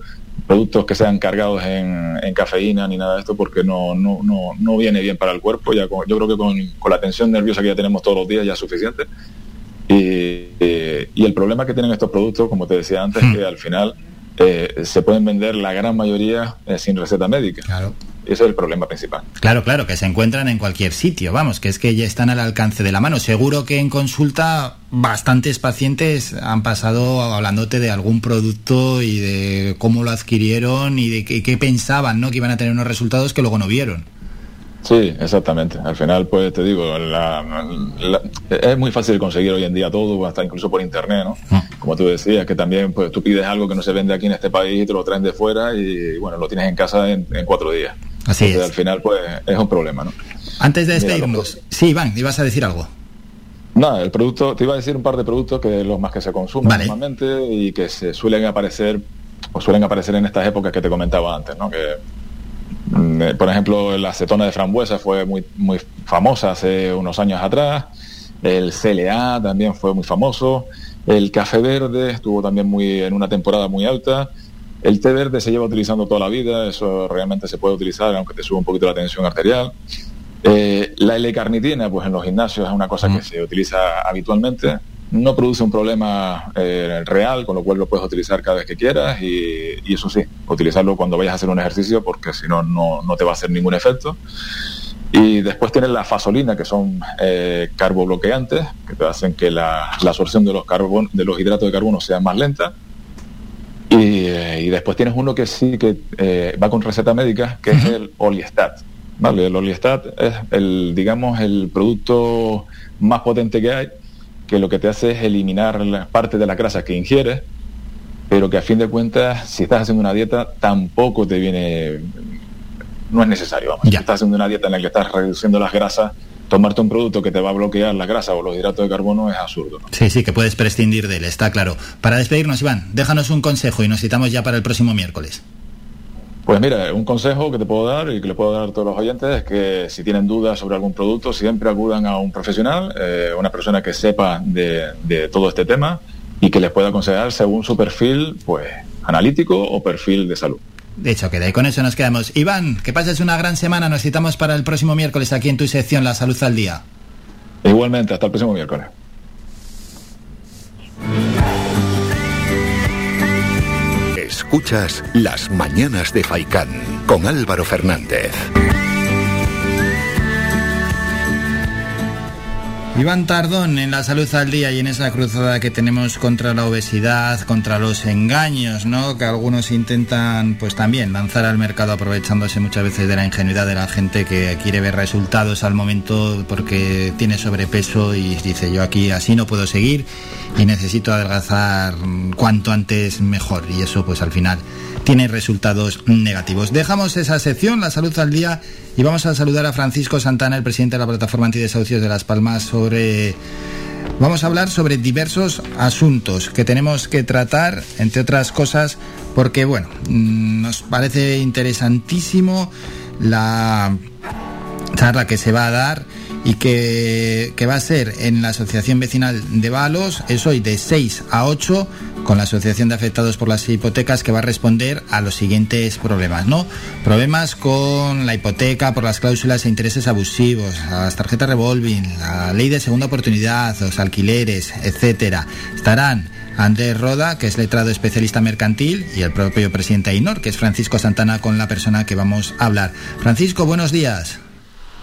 productos que sean cargados en, en cafeína ni nada de esto porque no, no, no, no viene bien para el cuerpo. Ya con- yo creo que con, con la tensión nerviosa que ya tenemos todos los días ya es suficiente. Y, eh, y el problema que tienen estos productos, como te decía antes, que al final eh, se pueden vender la gran mayoría eh, sin receta médica. Ese es el problema principal. Claro, claro, que se encuentran en cualquier sitio, vamos, que es que ya están al alcance de la mano. Seguro que en consulta bastantes pacientes han pasado hablándote de algún producto y de cómo lo adquirieron y de qué, qué pensaban, ¿no? Que iban a tener unos resultados que luego no vieron. Sí, exactamente. Al final, pues te digo, la- la- es muy fácil conseguir hoy en día todo, hasta incluso por internet, ¿no? Como tú decías, que también pues tú pides algo que no se vende aquí en este país y te lo traen de fuera y bueno, lo tienes en casa en, en cuatro días. Así Entonces, es. al final, pues es un problema, ¿no? Antes de despedirnos, sí, Iván, ibas a decir algo. Nada, el producto, te iba a decir un par de productos que los más que se consumen Vale. normalmente y que se suelen aparecer o suelen aparecer en estas épocas que te comentaba antes, ¿no? Que mm, eh, por ejemplo la acetona de frambuesa fue muy muy famosa hace unos años atrás, el CLA también fue muy famoso, el café verde estuvo también muy en una temporada muy alta. El té verde se lleva utilizando toda la vida, eso realmente se puede utilizar aunque te suba un poquito la tensión arterial. Eh, la L-carnitina, pues en los gimnasios es una cosa que se utiliza habitualmente. No produce un problema eh, real, con lo cual lo puedes utilizar cada vez que quieras y, y eso sí, utilizarlo cuando vayas a hacer un ejercicio porque si no, no no te va a hacer ningún efecto. Y después tienes la fasolina, que son eh, carbobloqueantes, que te hacen que la, la absorción de los, carbon, de los hidratos de carbono sea más lenta. Y, eh, y después tienes uno que sí que eh, va con receta médica, que es el Oliestat. ¿vale? El Oliestat es el, digamos, el producto más potente que hay, que lo que te hace es eliminar la parte de la grasa que ingieres, pero que a fin de cuentas, si estás haciendo una dieta, tampoco te viene, no es necesario. Vamos. Si estás haciendo una dieta en la que estás reduciendo las grasas, tomarte un producto que te va a bloquear la grasa o los hidratos de carbono es absurdo. ¿no? Sí, sí, que puedes prescindir de él, está claro. Para despedirnos, Iván, déjanos un consejo y nos citamos ya para el próximo miércoles. Pues mira, un consejo que te puedo dar y que le puedo dar a todos los oyentes es que si tienen dudas sobre algún producto, siempre acudan a un profesional, eh, una persona que sepa de, de todo este tema y que les pueda aconsejar según su perfil, pues analítico o perfil de salud. De hecho, queda y con eso nos quedamos. Iván, que pases una gran semana, nos citamos para el próximo miércoles aquí en tu sección La Salud al Día. Igualmente, hasta el próximo miércoles. Escuchas Las Mañanas de Faicán con Álvaro Fernández. Iván Tardón en la salud al día y en esa cruzada que tenemos contra la obesidad, contra los engaños, ¿no? Que algunos intentan, pues también, lanzar al mercado aprovechándose muchas veces de la ingenuidad de la gente que quiere ver resultados al momento porque tiene sobrepeso y dice yo aquí así no puedo seguir y necesito adelgazar cuanto antes mejor y eso pues al final tiene resultados negativos. Dejamos esa sección, la salud al día, y vamos a saludar a Francisco Santana, el presidente de la plataforma antidesahucios de Las Palmas, sobre... Vamos a hablar sobre diversos asuntos que tenemos que tratar, entre otras cosas, porque, bueno, mm, nos parece interesantísimo la charla que se va a dar y que, que, va a ser en la Asociación Vecinal de Balos, es hoy de 6 a 8, con la Asociación de Afectados por las Hipotecas, que va a responder a los siguientes problemas, ¿no? Problemas con la hipoteca por las cláusulas e intereses abusivos, las tarjetas revolving, la ley de segunda oportunidad, los alquileres, etcétera. Estarán Andrés Roda, que es letrado especialista mercantil, y el propio presidente AINOR, que es Francisco Santana, con la persona que vamos a hablar. Francisco, buenos días.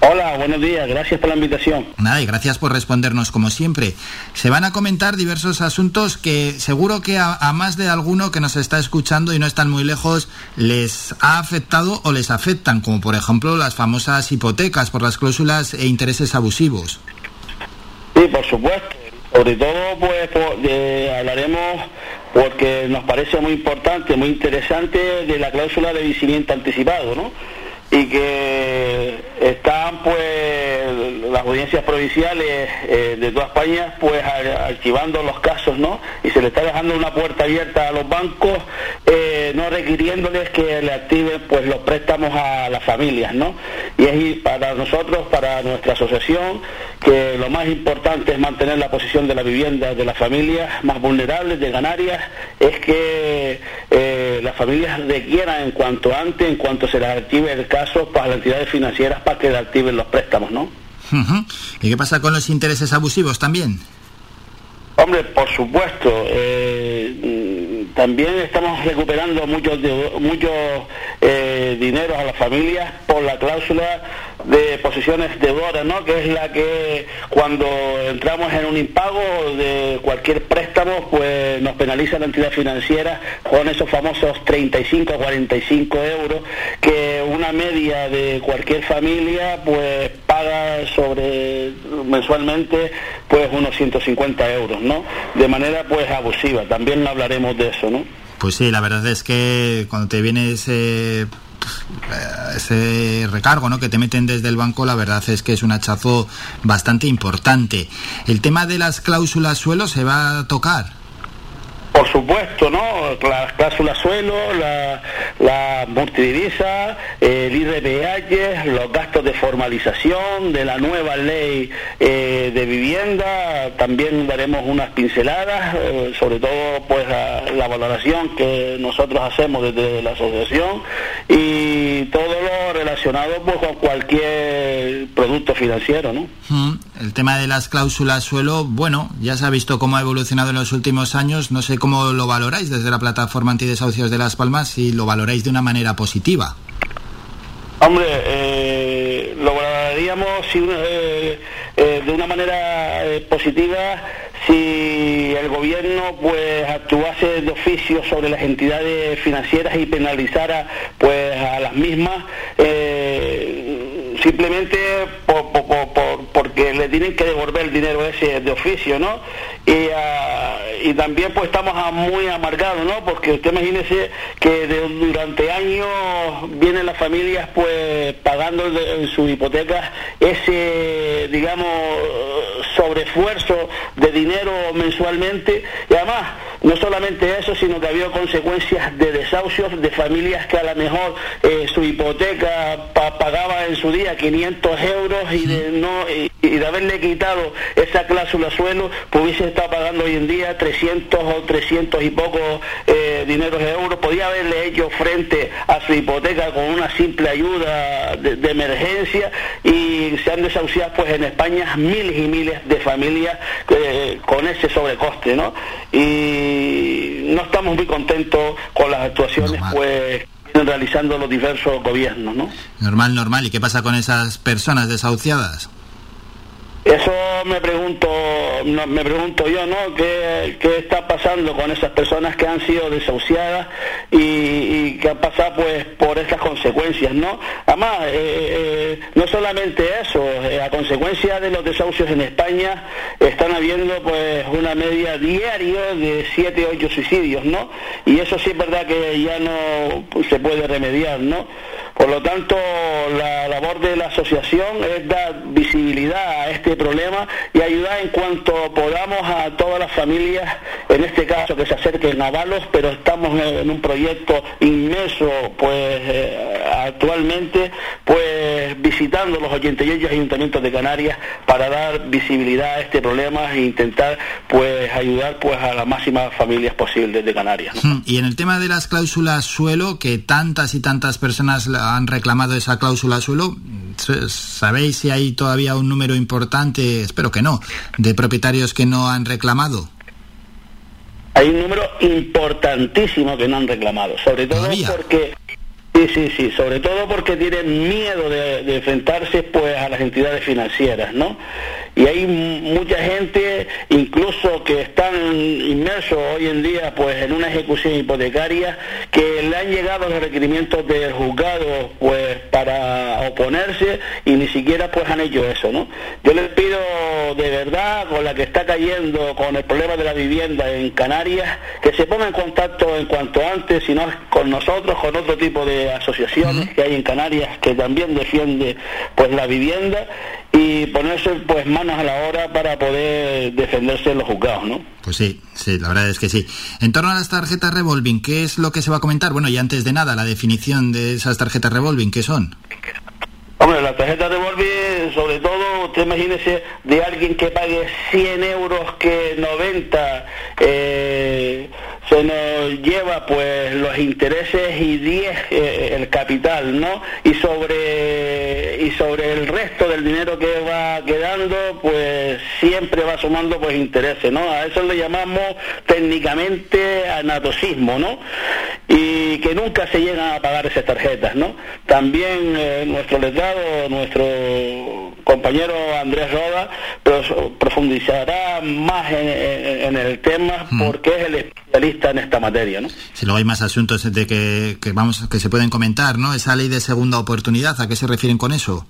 Hola, buenos días, gracias por la invitación. Nada, y gracias por respondernos como siempre. Se van a comentar diversos asuntos que seguro que a, a, más de alguno que nos está escuchando y no están muy lejos les ha afectado o les afectan, como por ejemplo las famosas hipotecas por las cláusulas e intereses abusivos. Sí, por supuesto. Sobre todo, pues, por, de, hablaremos porque nos parece muy importante, muy interesante de la cláusula de vencimiento anticipado, ¿no? Y que están pues las audiencias provinciales eh, de toda España pues archivando los casos no y se le está dejando una puerta abierta a los bancos eh, no requiriéndoles que le activen pues los préstamos a las familias no y es para nosotros para nuestra asociación que lo más importante es mantener la posición de la vivienda de las familias más vulnerables de Canarias es que eh, las familias requieran en cuanto antes en cuanto se les active el caso para las entidades financieras para que activen los préstamos, ¿no? Uh -huh. ¿Y qué pasa con los intereses abusivos también? Hombre, por supuesto. Eh, también estamos recuperando muchos muchos eh, dineros a las familias por la cláusula de posiciones deudoras, ¿no? Que es la que cuando entramos en un impago de cualquier préstamo, pues nos penaliza la entidad financiera con esos famosos 35 45 euros que una media de cualquier familia pues paga sobre mensualmente pues unos 150 euros, ¿no? De manera pues abusiva. También hablaremos de eso, ¿no? Pues sí, la verdad es que cuando te viene ese ese recargo ¿no? que te meten desde el banco, la verdad es que es un hachazo bastante importante. ¿El tema de las cláusulas suelo se va a tocar? Por supuesto, ¿no? Las cláusulas suelo, la, la multidivisa, el IRPH, los gastos de formalización de la nueva ley eh, de vivienda, también daremos unas pinceladas, eh, sobre todo pues la, la, valoración que nosotros hacemos desde la asociación y todo lo relacionado pues con cualquier producto financiero, ¿no? Mm, el tema de las cláusulas suelo, bueno, ya se ha visto cómo ha evolucionado en los últimos años, no sé cómo lo valoráis desde la plataforma antidesahucios de Las Palmas, si lo valoráis de una manera positiva. Hombre, eh, lo valoraríamos si, eh, eh, de una manera positiva si el gobierno pues actuase de oficio sobre las entidades financieras y penalizara pues a las mismas simplemente por, por, por, porque le tienen que devolver el dinero ese de oficio, ¿no? Y, uh, y también pues estamos muy amargados, ¿no? Porque usted imagínese que de, durante años vienen las familias pues pagando en sus hipotecas ese, digamos, sobreesfuerzo de dinero mensualmente y además no solamente eso, sino que había consecuencias de desahucios de familias que a lo mejor eh, su hipoteca pa pagaba en su día 500 euros y de, no, y, y, de haberle quitado esa cláusula suelo, pues hubiese estado pagando hoy en día 300 o 300 y pocos eh, dineros de euros. Podía haberle hecho frente a su hipoteca con una simple ayuda de, de emergencia y se han desahuciado pues en España miles y miles de familias eh, con ese sobrecoste, ¿no? Y no estamos muy contentos con las actuaciones, normal. pues vienen realizando los diversos gobiernos, ¿no? Normal, normal. ¿Y qué pasa con esas personas desahuciadas? Eso me pregunto, no, me pregunto yo, ¿no? ¿Qué, ¿Qué, está pasando con esas personas que han sido desahuciadas y, y que han pasado pues por estas consecuencias, ¿no? Además, eh, eh, no solamente eso, eh, a consecuencia de los desahucios en España están habiendo pues una media diaria de 7, 8 suicidios, ¿no? Y eso sí es verdad que ya no se puede remediar, ¿no? Por lo tanto, la labor de la asociación es dar visibilidad a este problema y ayudar en cuanto podamos a todas las familias, en este caso que se acerquen a Valos, pero estamos en un proyecto inmenso, pues eh, actualmente, pues visitando los 88 ayuntamientos de Canarias para dar visibilidad a este problema e intentar pues ayudar pues a las máximas familias posibles de Canarias. ¿no? Y en el tema de las cláusulas suelo, que tantas y tantas personas han reclamado esa cláusula suelo, ¿sabéis si hay todavía un número importante, espero que no, de propietarios que no han reclamado? Hay un número importantísimo que no han reclamado, sobre todo ¿Todavía? porque Sí, sí, sí, sobre todo porque tienen miedo de, de enfrentarse pues a las entidades financieras, ¿no? Y hay mucha gente incluso que están inmersos hoy en día pues en una ejecución hipotecaria que le han llegado los requerimientos del juzgado pues para oponerse y ni siquiera pues han hecho eso no yo les pido de verdad con la que está cayendo con el problema de la vivienda en Canarias que se ponga en contacto en cuanto antes si no con nosotros con otro tipo de asociaciones que hay en Canarias que también defiende pues la vivienda y ponerse pues manos a la obra para poder defenderse en los juzgados, ¿no? Pues sí, sí, la verdad es que sí. En torno a las tarjetas revolving, ¿qué es lo que se va a comentar? Bueno, y antes de nada, la definición de esas tarjetas revolving, ¿qué son? Hombre, las tarjetas revolving, sobre todo, usted imagínese de alguien que pague 100 euros que 90 eh, se nos lleva pues los intereses y 10 eh, el capital, ¿no? Y sobre y sobre el resto del dinero que va quedando, pues siempre va sumando pues intereses, ¿no? A eso le llamamos técnicamente anatosismo, ¿no? Y que nunca se llegan a pagar esas tarjetas, ¿no? También eh, nuestro letrado, nuestro compañero Andrés Roda, profundizará más en, el tema porque es el especialista en esta materia, ¿no? Si luego hay más asuntos de que, que, vamos que se pueden comentar, ¿no? Esa ley de segunda oportunidad, ¿a qué se refieren con eso?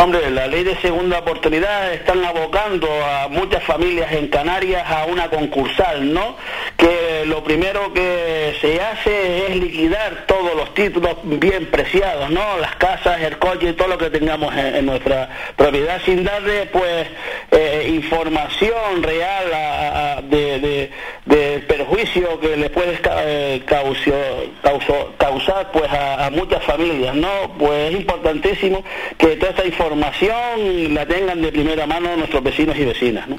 Hombre, la ley de segunda oportunidad están abocando a muchas familias en Canarias a una concursal, ¿no? Que lo primero que se hace es liquidar todos los títulos bien preciados, ¿no? Las casas, el coche todo lo que tengamos en, nuestra propiedad sin darle, pues, eh, información real a, de, perjuicio que le puede eh, causar, pues, a, muchas familias, ¿no? Pues es importantísimo que toda esta información información la tengan de primera mano nuestros vecinos y vecinas. ¿no?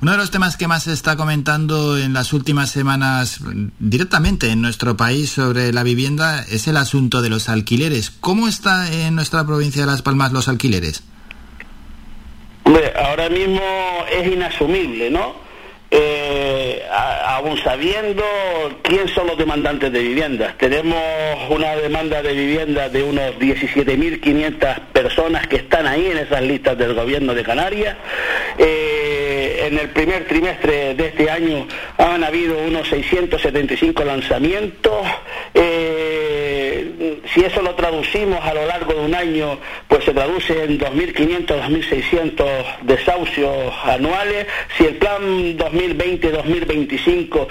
Uno de los temas que más se está comentando en las últimas semanas directamente en nuestro país sobre la vivienda es el asunto de los alquileres. ¿Cómo está en nuestra provincia de Las Palmas los alquileres? Hombre, ahora mismo es inasumible, ¿no? Eh, aún sabiendo quién son los demandantes de viviendas. Tenemos una demanda de vivienda de unos 17.500 personas que están ahí en esas listas del gobierno de Canarias. Eh, en el primer trimestre de este año han habido unos 675 lanzamientos. Eh, si eso lo traducimos a lo largo de un año, pues se traduce en 2.500, 2.600 desahucios anuales. Si el plan 2000 2020-2025,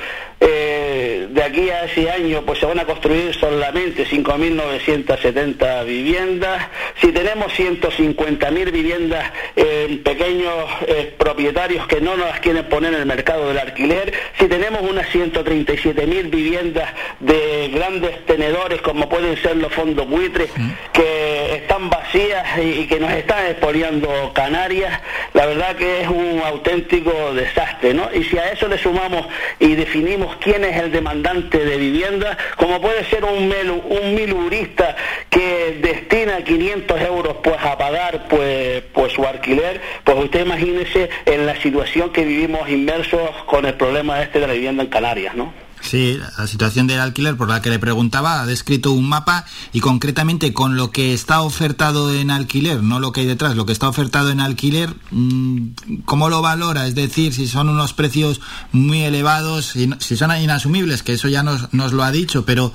eh, de aquí a ese año, pues se van a construir solamente 5.970 viviendas. Si tenemos 150.000 viviendas en pequeños eh, propietarios que no nos las quieren poner en el mercado del alquiler, si tenemos unas 137.000 viviendas de grandes tenedores como pueden ser los fondos buitres, que están vacías y, que nos están expoliando Canarias, la verdad que es un auténtico desastre, ¿no? Y si a eso le sumamos y definimos quién es el demandante de vivienda, como puede ser un, un milurista que destina 500 euros pues a pagar pues, pues su alquiler, pues usted imagínese en la situación que vivimos inmersos con el problema este de la vivienda en Canarias, ¿no? Sí, la situación del alquiler por la que le preguntaba ha descrito un mapa y concretamente con lo que está ofertado en alquiler, no lo que hay detrás, lo que está ofertado en alquiler, mm, ¿cómo lo valora? Es decir, si son unos precios muy elevados, si son inasumibles, que eso ya nos, nos lo ha dicho, pero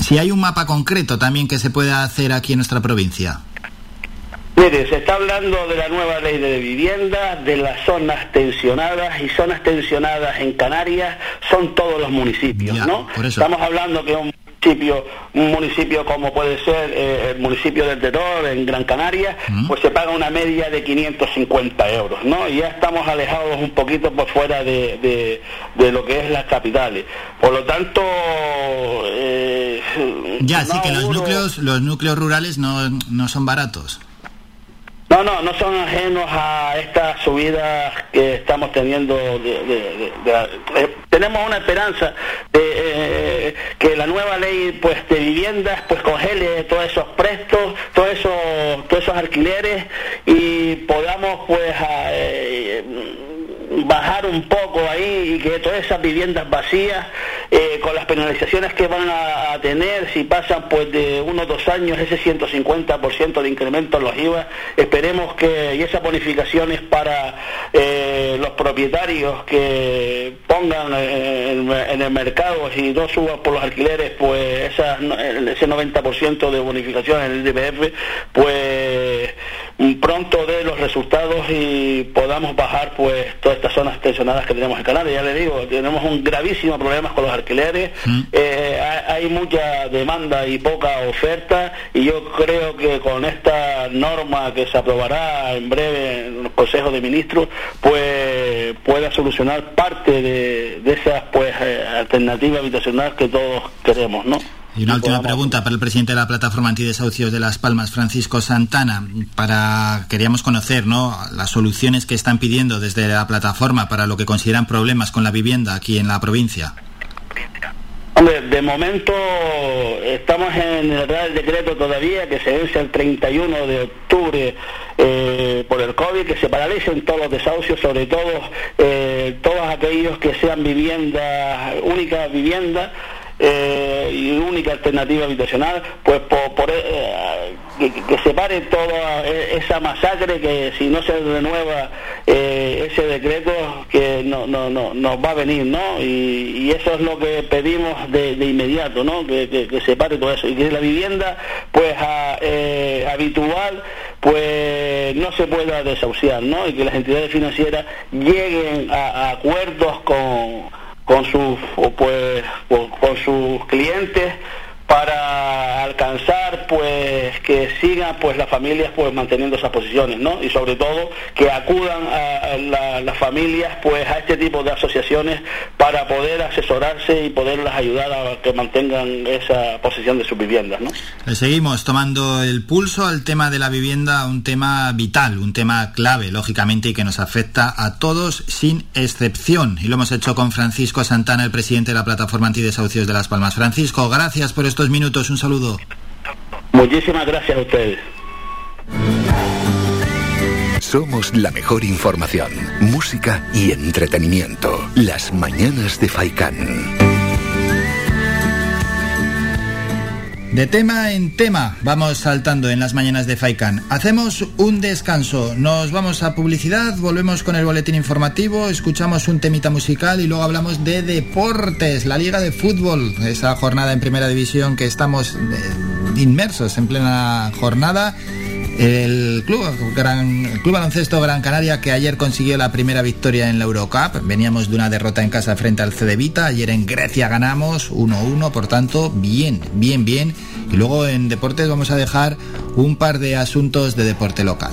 si hay un mapa concreto también que se pueda hacer aquí en nuestra provincia. Mire, se está hablando de la nueva ley de vivienda, de las zonas tensionadas, y zonas tensionadas en Canarias son todos los municipios, ¿no? Estamos hablando que un municipio, un municipio como puede ser eh, el municipio del Terror en Gran Canaria, pues se paga una media de 550 euros, ¿no? Y ya estamos alejados un poquito por fuera de, lo que es las capitales. Por lo tanto, eh, ya sí que los núcleos, los núcleos rurales no, no son baratos. No, no, no son ajenos a estas subidas que estamos teniendo. De, eh, tenemos una esperanza de eh, que la nueva ley pues de viviendas pues congele todos esos prestos, todos esos, todos esos alquileres y podamos pues eh, bajar un poco ahí y que todas esas viviendas vacías, eh, con las penalizaciones que van a, tener, si pasan pues de uno o dos años ese 150% de incremento en los IVA, esperemos que, y esas bonificaciones para eh, los propietarios que pongan en, el mercado, si no suban por los alquileres, pues ese 90% de bonificación en el IBF, pues pronto dé los resultados y podamos bajar pues todas estas zonas tensionadas que tenemos en Canarias. Ya le digo, tenemos un gravísimo problema con los alquileres, mm. eh, hay mucha demanda y poca oferta y yo creo que con esta norma que se aprobará en breve en los consejos de ministros, pues pueda solucionar parte de, de esas pues eh, alternativas habitacionales que todos queremos, ¿no? Y una última pregunta para el presidente de la plataforma antidesahucios de Las Palmas, Francisco Santana. Para queríamos conocer, ¿no? Las soluciones que están pidiendo desde la plataforma para lo que consideran problemas con la vivienda aquí en la provincia. Hombre, de momento estamos en el Real Decreto todavía que se vence el 31 de octubre eh, por el COVID, que se paralicen todos los desahucios, sobre todo eh, todos aquellos que sean viviendas, únicas viviendas eh, y única alternativa habitacional, pues por, eh, que, se pare toda esa masacre, que si no se renueva eh, ese decreto, que no, no, no, nos va a venir, ¿no? Y, eso es lo que pedimos de, inmediato, ¿no? Que, se pare todo eso y que la vivienda, pues habitual, pues no se pueda desahuciar, ¿no? Y que las entidades financieras lleguen a acuerdos con con sus pues con sus clientes para alcanzar pues que sigan pues las familias pues manteniendo esas posiciones no y sobre todo que acudan a, las familias pues a este tipo de asociaciones para poder asesorarse y poderlas ayudar a que mantengan esa posición de sus viviendas no seguimos tomando el pulso al tema de la vivienda un tema vital un tema clave lógicamente y que nos afecta a todos sin excepción. Y lo hemos hecho con Francisco Santana el presidente de la plataforma antidesahucios de Las Palmas. Francisco gracias por esto minutos. Un saludo. Muchísimas gracias a ustedes. Somos la mejor información, música y entretenimiento. Las mañanas de Faikán. De tema en tema, vamos saltando en las mañanas de Faikan. Hacemos un descanso, nos vamos a publicidad, volvemos con el boletín informativo, escuchamos un temita musical y luego hablamos de deportes, la liga de fútbol, esa jornada en primera división que estamos eh, inmersos en plena jornada el club, Gran, club Baloncesto Gran Canaria que ayer consiguió la primera victoria en la Eurocup. Veníamos de una derrota en casa frente al Cedevita. Ayer en Grecia ganamos 1-1, por tanto, bien, bien, bien. Y luego en deportes vamos a dejar un par de asuntos de deporte local.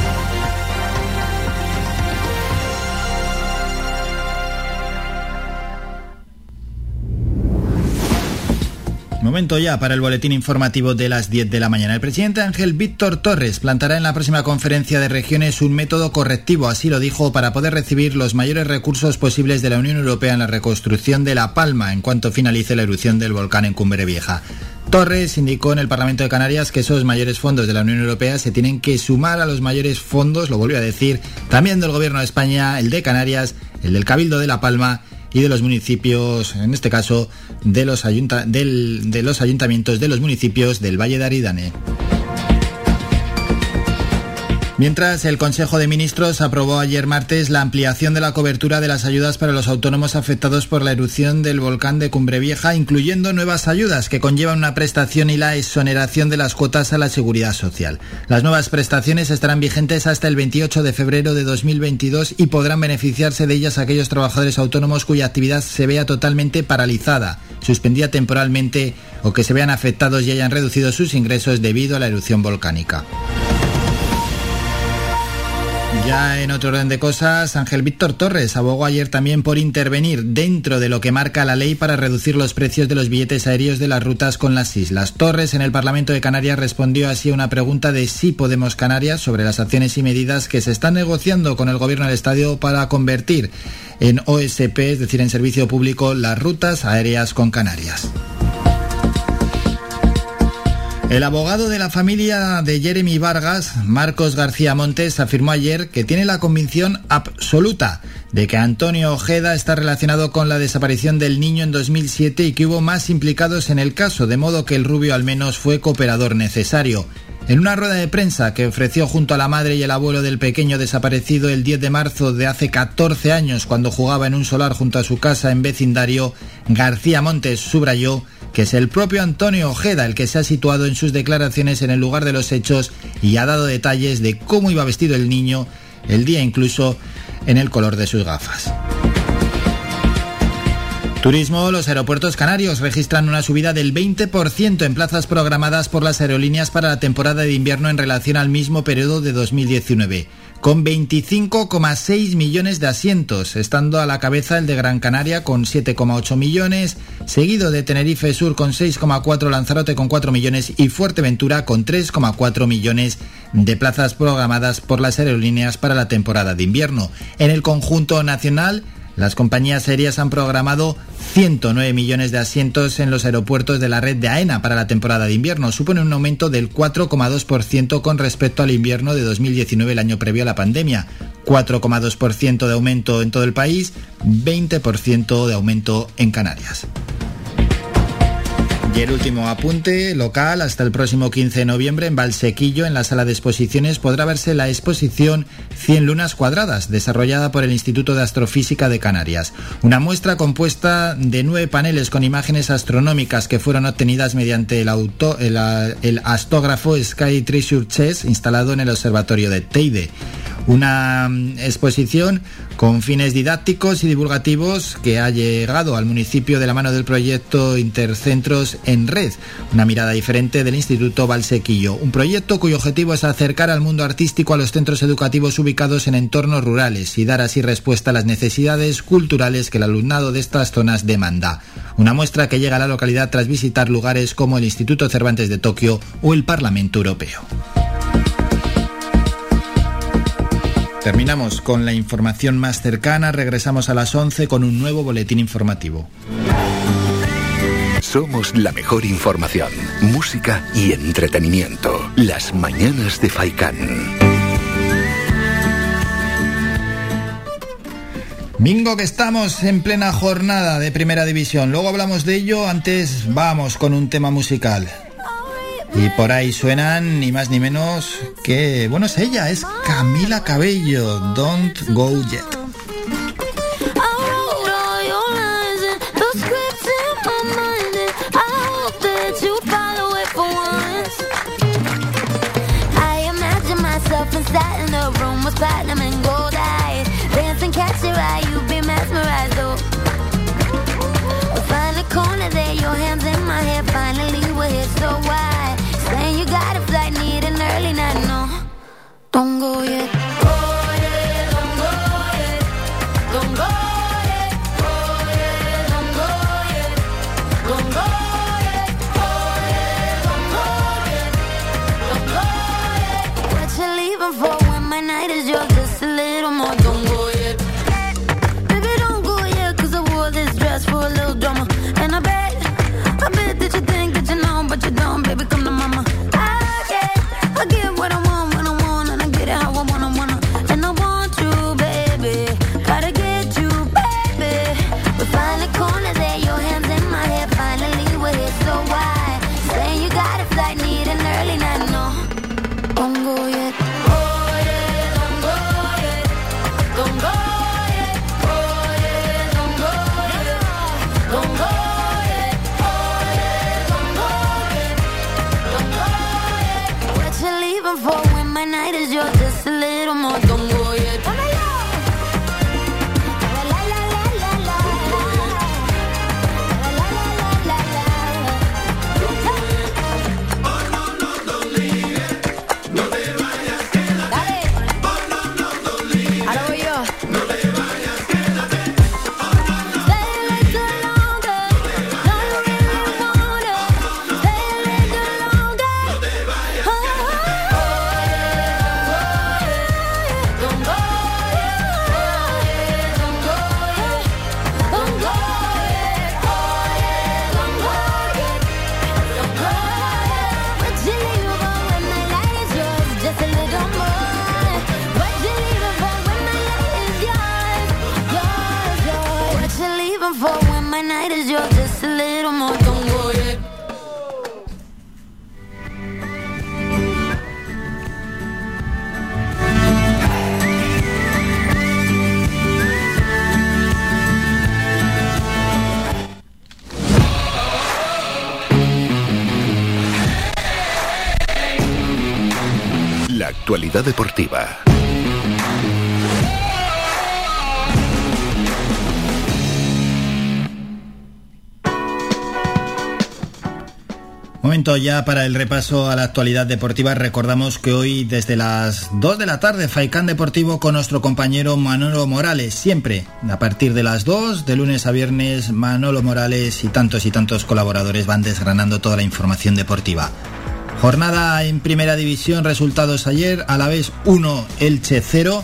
Momento ya para el boletín informativo de las 10 de la mañana. El presidente Ángel Víctor Torres plantará en la próxima conferencia de regiones un método correctivo, así lo dijo, para poder recibir los mayores recursos posibles de la Unión Europea en la reconstrucción de La Palma en cuanto finalice la erupción del volcán en Cumbre Vieja. Torres indicó en el Parlamento de Canarias que esos mayores fondos de la Unión Europea se tienen que sumar a los mayores fondos, lo volvió a decir, también del Gobierno de España, el de Canarias, el del Cabildo de La Palma y de los municipios, en este caso de los, ayuntamientos de los municipios del Valle de Aridane. Mientras, el Consejo de Ministros aprobó ayer martes la ampliación de la cobertura de las ayudas para los autónomos afectados por la erupción del volcán de Cumbre Vieja, incluyendo nuevas ayudas que conllevan una prestación y la exoneración de las cuotas a la seguridad social. Las nuevas prestaciones estarán vigentes hasta el 28 de febrero de 2022 y podrán beneficiarse de ellas aquellos trabajadores autónomos cuya actividad se vea totalmente paralizada, suspendida temporalmente o que se vean afectados y hayan reducido sus ingresos debido a la erupción volcánica. Ya en otro orden de cosas, Ángel Víctor Torres abogó ayer también por intervenir dentro de lo que marca la ley para reducir los precios de los billetes aéreos de las rutas con las islas. Torres en el Parlamento de Canarias respondió así a una pregunta de si Podemos Canarias sobre las acciones y medidas que se están negociando con el gobierno del Estadio para convertir en OSP, es decir, en servicio público, las rutas aéreas con Canarias. El abogado de la familia de Jeremy Vargas, Marcos García Montes, afirmó ayer que tiene la convicción absoluta de que Antonio Ojeda está relacionado con la desaparición del niño en 2007 y que hubo más implicados en el caso, de modo que el rubio al menos fue cooperador necesario. En una rueda de prensa que ofreció junto a la madre y el abuelo del pequeño desaparecido el 10 de marzo de hace 14 años cuando jugaba en un solar junto a su casa en vecindario, García Montes subrayó que es el propio Antonio Ojeda el que se ha situado en sus declaraciones en el lugar de los hechos y ha dado detalles de cómo iba vestido el niño, el día incluso en el color de sus gafas. Turismo, los aeropuertos canarios registran una subida del 20% en plazas programadas por las aerolíneas para la temporada de invierno en relación al mismo periodo de 2019 con 25,6 millones de asientos, estando a la cabeza el de Gran Canaria con 7,8 millones, seguido de Tenerife Sur con 6,4, Lanzarote con 4 millones y Fuerteventura con 3,4 millones de plazas programadas por las aerolíneas para la temporada de invierno. En el conjunto nacional, las compañías aéreas han programado 109 millones de asientos en los aeropuertos de la red de AENA para la temporada de invierno. Supone un aumento del 4,2% con respecto al invierno de 2019, el año previo a la pandemia. 4,2% de aumento en todo el país, 20% de aumento en Canarias. Y el último apunte local, hasta el próximo 15 de noviembre en Valsequillo, en la sala de exposiciones, podrá verse la exposición 100 lunas cuadradas, desarrollada por el Instituto de Astrofísica de Canarias. Una muestra compuesta de nueve paneles con imágenes astronómicas que fueron obtenidas mediante el, auto, el, el astógrafo Sky Treasure Chess instalado en el observatorio de Teide. Una mm, exposición con fines didácticos y divulgativos que ha llegado al municipio de la mano del proyecto Intercentros en Red, una mirada diferente del Instituto Valsequillo, un proyecto cuyo objetivo es acercar al mundo artístico a los centros educativos ubicados en entornos rurales y dar así respuesta a las necesidades culturales que el alumnado de estas zonas demanda. Una muestra que llega a la localidad tras visitar lugares como el Instituto Cervantes de Tokio o el Parlamento Europeo. Terminamos con la información más cercana, regresamos a las 11 con un nuevo boletín informativo. Somos la mejor información, música y entretenimiento. Las mañanas de Faikán. Bingo que estamos en plena jornada de primera división. Luego hablamos de ello, antes vamos con un tema musical. Y por ahí suenan ni más ni menos que, bueno, es ella, es Camila Cabello, Don't Go Yet. Live. Actualidad deportiva. Momento ya para el repaso a la actualidad deportiva. Recordamos que hoy desde las 2 de la tarde Faicán Deportivo con nuestro compañero Manolo Morales. Siempre a partir de las 2, de lunes a viernes, Manolo Morales y tantos y tantos colaboradores van desgranando toda la información deportiva. Jornada en primera división, resultados ayer, a la vez 1, Elche 0,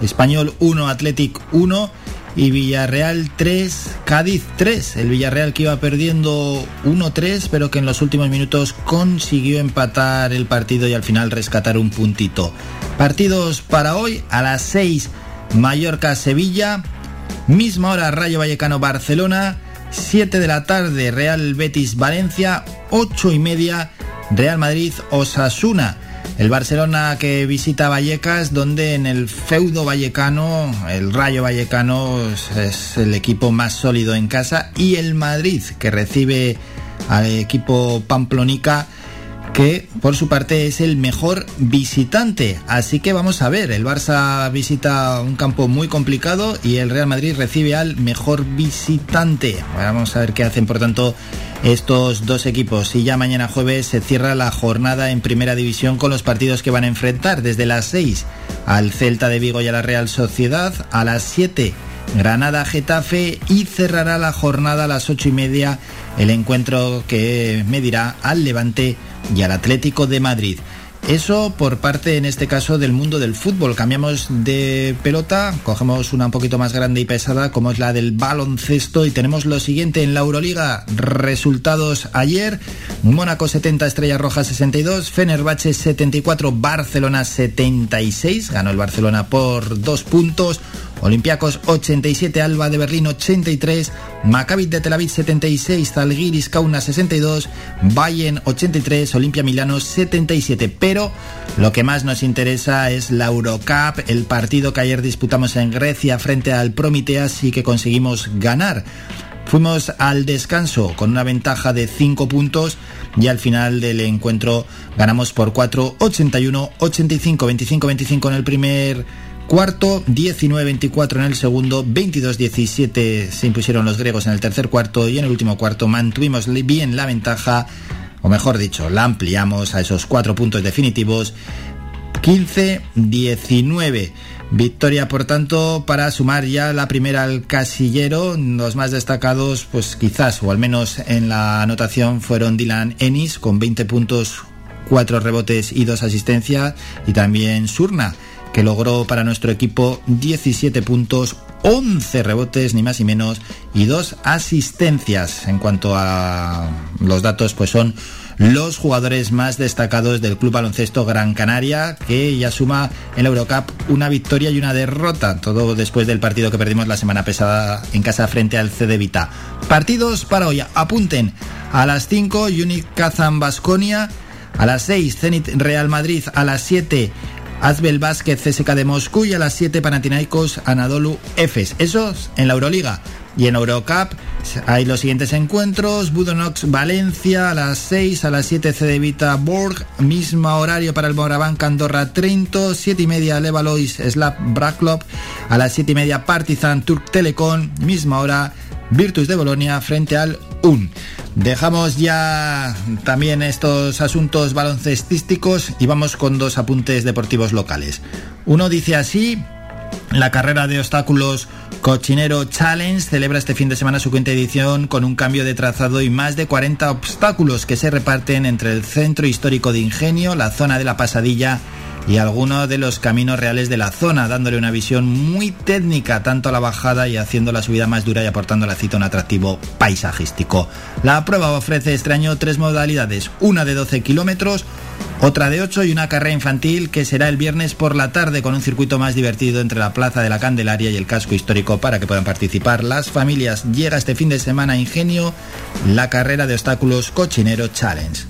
Español 1, Athletic 1 y Villarreal 3, Cádiz 3. El Villarreal que iba perdiendo 1-3, pero que en los últimos minutos consiguió empatar el partido y al final rescatar un puntito. Partidos para hoy a las 6, Mallorca-Sevilla, misma hora Rayo Vallecano-Barcelona, 7 de la tarde Real Betis-Valencia, 8 y media Real Madrid-Osasuna. El Barcelona que visita Vallecas, donde en el feudo vallecano, el Rayo Vallecano es el equipo más sólido en casa, y el Madrid que recibe al equipo Pamplonica, que por su parte es el mejor visitante. Así que vamos a ver, el Barça visita un campo muy complicado y el Real Madrid recibe al mejor visitante. Vamos a ver qué hacen, por tanto, estos dos equipos. Y ya mañana jueves se cierra la jornada en Primera División con los partidos que van a enfrentar desde las 6 al Celta de Vigo y a la Real Sociedad, a las 7 Granada Getafe y cerrará la jornada a las 8 y media el encuentro que medirá al Levante y al Atlético de Madrid. Eso por parte, en este caso, del mundo del fútbol. Cambiamos de pelota, cogemos una un poquito más grande y pesada, como es la del baloncesto, y tenemos lo siguiente en la Euroliga. Resultados ayer, Mónaco 70, Estrella Roja 62, Fenerbahce 74, Barcelona 76, ganó el Barcelona por dos puntos. Olympiacos 87, Alba de Berlín 83, Maccabi de Tel Aviv 76, Zalgiris Kauna 62, Bayern 83, Olimpia Milano 77. Pero lo que más nos interesa es la Eurocup, el partido que ayer disputamos en Grecia frente al Prometeas y que conseguimos ganar. Fuimos al descanso con una ventaja de 5 puntos y al final del encuentro ganamos por 4, 81, 85, 25, 25 en el primer cuarto, 19-24 en el segundo, 22-17 se impusieron los griegos en el tercer cuarto y en el último cuarto mantuvimos bien la ventaja, o mejor dicho, la ampliamos a esos cuatro puntos definitivos, 15-19. Victoria, por tanto, para sumar ya la primera al casillero. Los más destacados, pues quizás, o al menos en la anotación, fueron Dylan Ennis con 20 puntos, 4 rebotes y 2 asistencias, y también Surna que logró para nuestro equipo 17 puntos, 11 rebotes, ni más ni menos, y 2 asistencias. En cuanto a los datos, pues son los jugadores más destacados del Club Baloncesto Gran Canaria, que ya suma en la Eurocup una victoria y una derrota, todo después del partido que perdimos la semana pasada en casa frente al CD Vita. Partidos para hoy, apunten a las 5 Unic Kazan Basconia, a las 6 Zenit Real Madrid, a las 7 Asbel Vázquez CSK de Moscú y a las 7 Panathinaikos Anadolu Efes. Esos en la Euroliga. Y en Eurocup hay los siguientes encuentros. Budonox Valencia a las 6, a las 7 Cedevita Borg, mismo horario para el Morabanca Andorra Trento, 7 y media Levalois Slap Braklop, a las 7 y media Partizan Turk Telecom, misma hora Virtus de Bolonia frente al UN. Dejamos ya también estos asuntos baloncestísticos y vamos con dos apuntes deportivos locales. Uno dice así, la carrera de obstáculos Cochinero Challenge celebra este fin de semana su quinta edición con un cambio de trazado y más de 40 obstáculos que se reparten entre el centro histórico de Ingenio, la zona de la Pasadilla y algunos de los caminos reales de la zona, dándole una visión muy técnica tanto a la bajada y haciendo la subida más dura y aportando a la cita un atractivo paisajístico. La prueba ofrece este año tres modalidades, una de 12 kilómetros, otra de 8 y una carrera infantil que será el viernes por la tarde con un circuito más divertido entre la Plaza de la Candelaria y el casco histórico para que puedan participar las familias. Llega este fin de semana Ingenio la carrera de obstáculos Cochinero Challenge.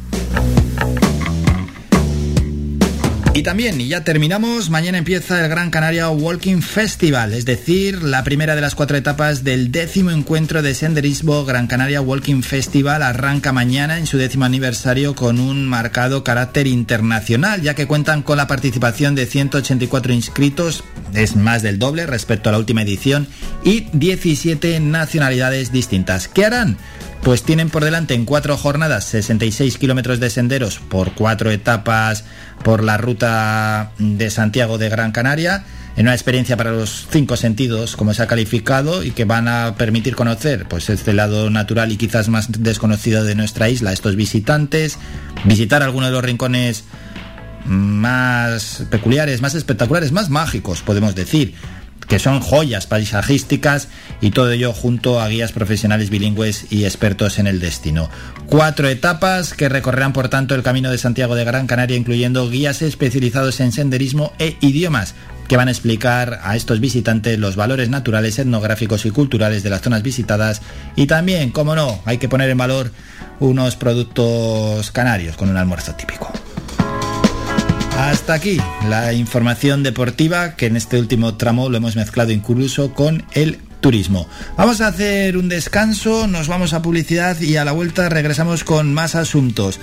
Y también, y ya terminamos, mañana empieza el Gran Canaria Walking Festival, es decir, la primera de las cuatro etapas del décimo encuentro de senderismo Gran Canaria Walking Festival arranca mañana en su décimo aniversario con un marcado carácter internacional, ya que cuentan con la participación de 184 inscritos, es más del doble respecto a la última edición, y 17 nacionalidades distintas. ¿Qué harán? Pues tienen por delante en cuatro jornadas 66 kilómetros de senderos por cuatro etapas por la ruta de Santiago de Gran Canaria, en una experiencia para los cinco sentidos, como se ha calificado, y que van a permitir conocer pues este lado natural y quizás más desconocido de nuestra isla, estos visitantes, visitar algunos de los rincones más peculiares, más espectaculares, más mágicos, podemos decir que son joyas paisajísticas y todo ello junto a guías profesionales bilingües y expertos en el destino. Cuatro etapas que recorrerán por tanto el Camino de Santiago de Gran Canaria, incluyendo guías especializados en senderismo e idiomas que van a explicar a estos visitantes los valores naturales, etnográficos y culturales de las zonas visitadas y también, como no, hay que poner en valor unos productos canarios con un almuerzo típico. Hasta aquí la información deportiva que en este último tramo lo hemos mezclado incluso con el turismo. Vamos a hacer un descanso, nos vamos a publicidad y a la vuelta regresamos con más asuntos.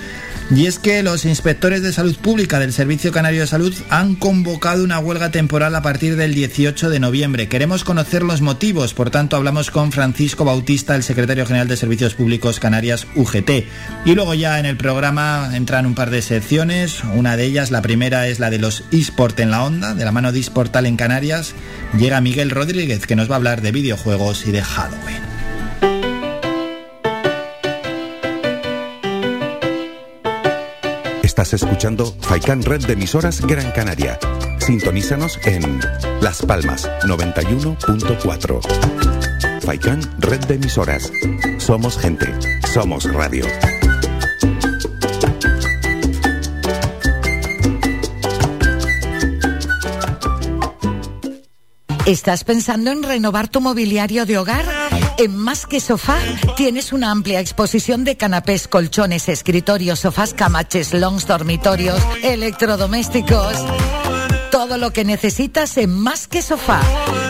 Y es que los inspectores de salud pública del Servicio Canario de Salud han convocado una huelga temporal a partir del 18 de noviembre. Queremos conocer los motivos, por tanto hablamos con Francisco Bautista, el secretario general de Servicios Públicos Canarias UGT. Y luego ya en el programa entran un par de secciones, una de ellas, la primera es la de los eSport en la onda, de la mano de eSportal en Canarias. Llega Miguel Rodríguez que nos va a hablar de videojuegos y de Halloween. Estás escuchando Faikan Red de emisoras Gran Canaria. Sintonízanos en Las Palmas 91.4. Faikan Red de emisoras. Somos gente. Somos radio. ¿Estás pensando en renovar tu mobiliario de hogar? En Más que Sofá tienes una amplia exposición de canapés, colchones, escritorios, sofás, camaches, longs, dormitorios, electrodomésticos. Todo lo que necesitas en Más que Sofá.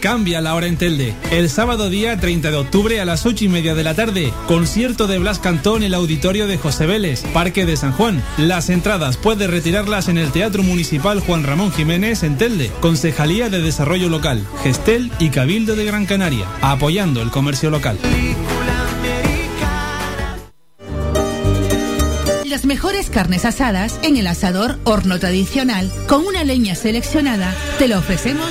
Cambia la hora en Telde. El sábado día 30 de octubre a las 8 y media de la tarde, concierto de Blas Cantón en el auditorio de José Vélez, Parque de San Juan. Las entradas puedes retirarlas en el Teatro Municipal Juan Ramón Jiménez en Telde, Concejalía de Desarrollo Local, Gestel y Cabildo de Gran Canaria, apoyando el comercio local. Las mejores carnes asadas en el asador horno tradicional con una leña seleccionada te lo ofrecemos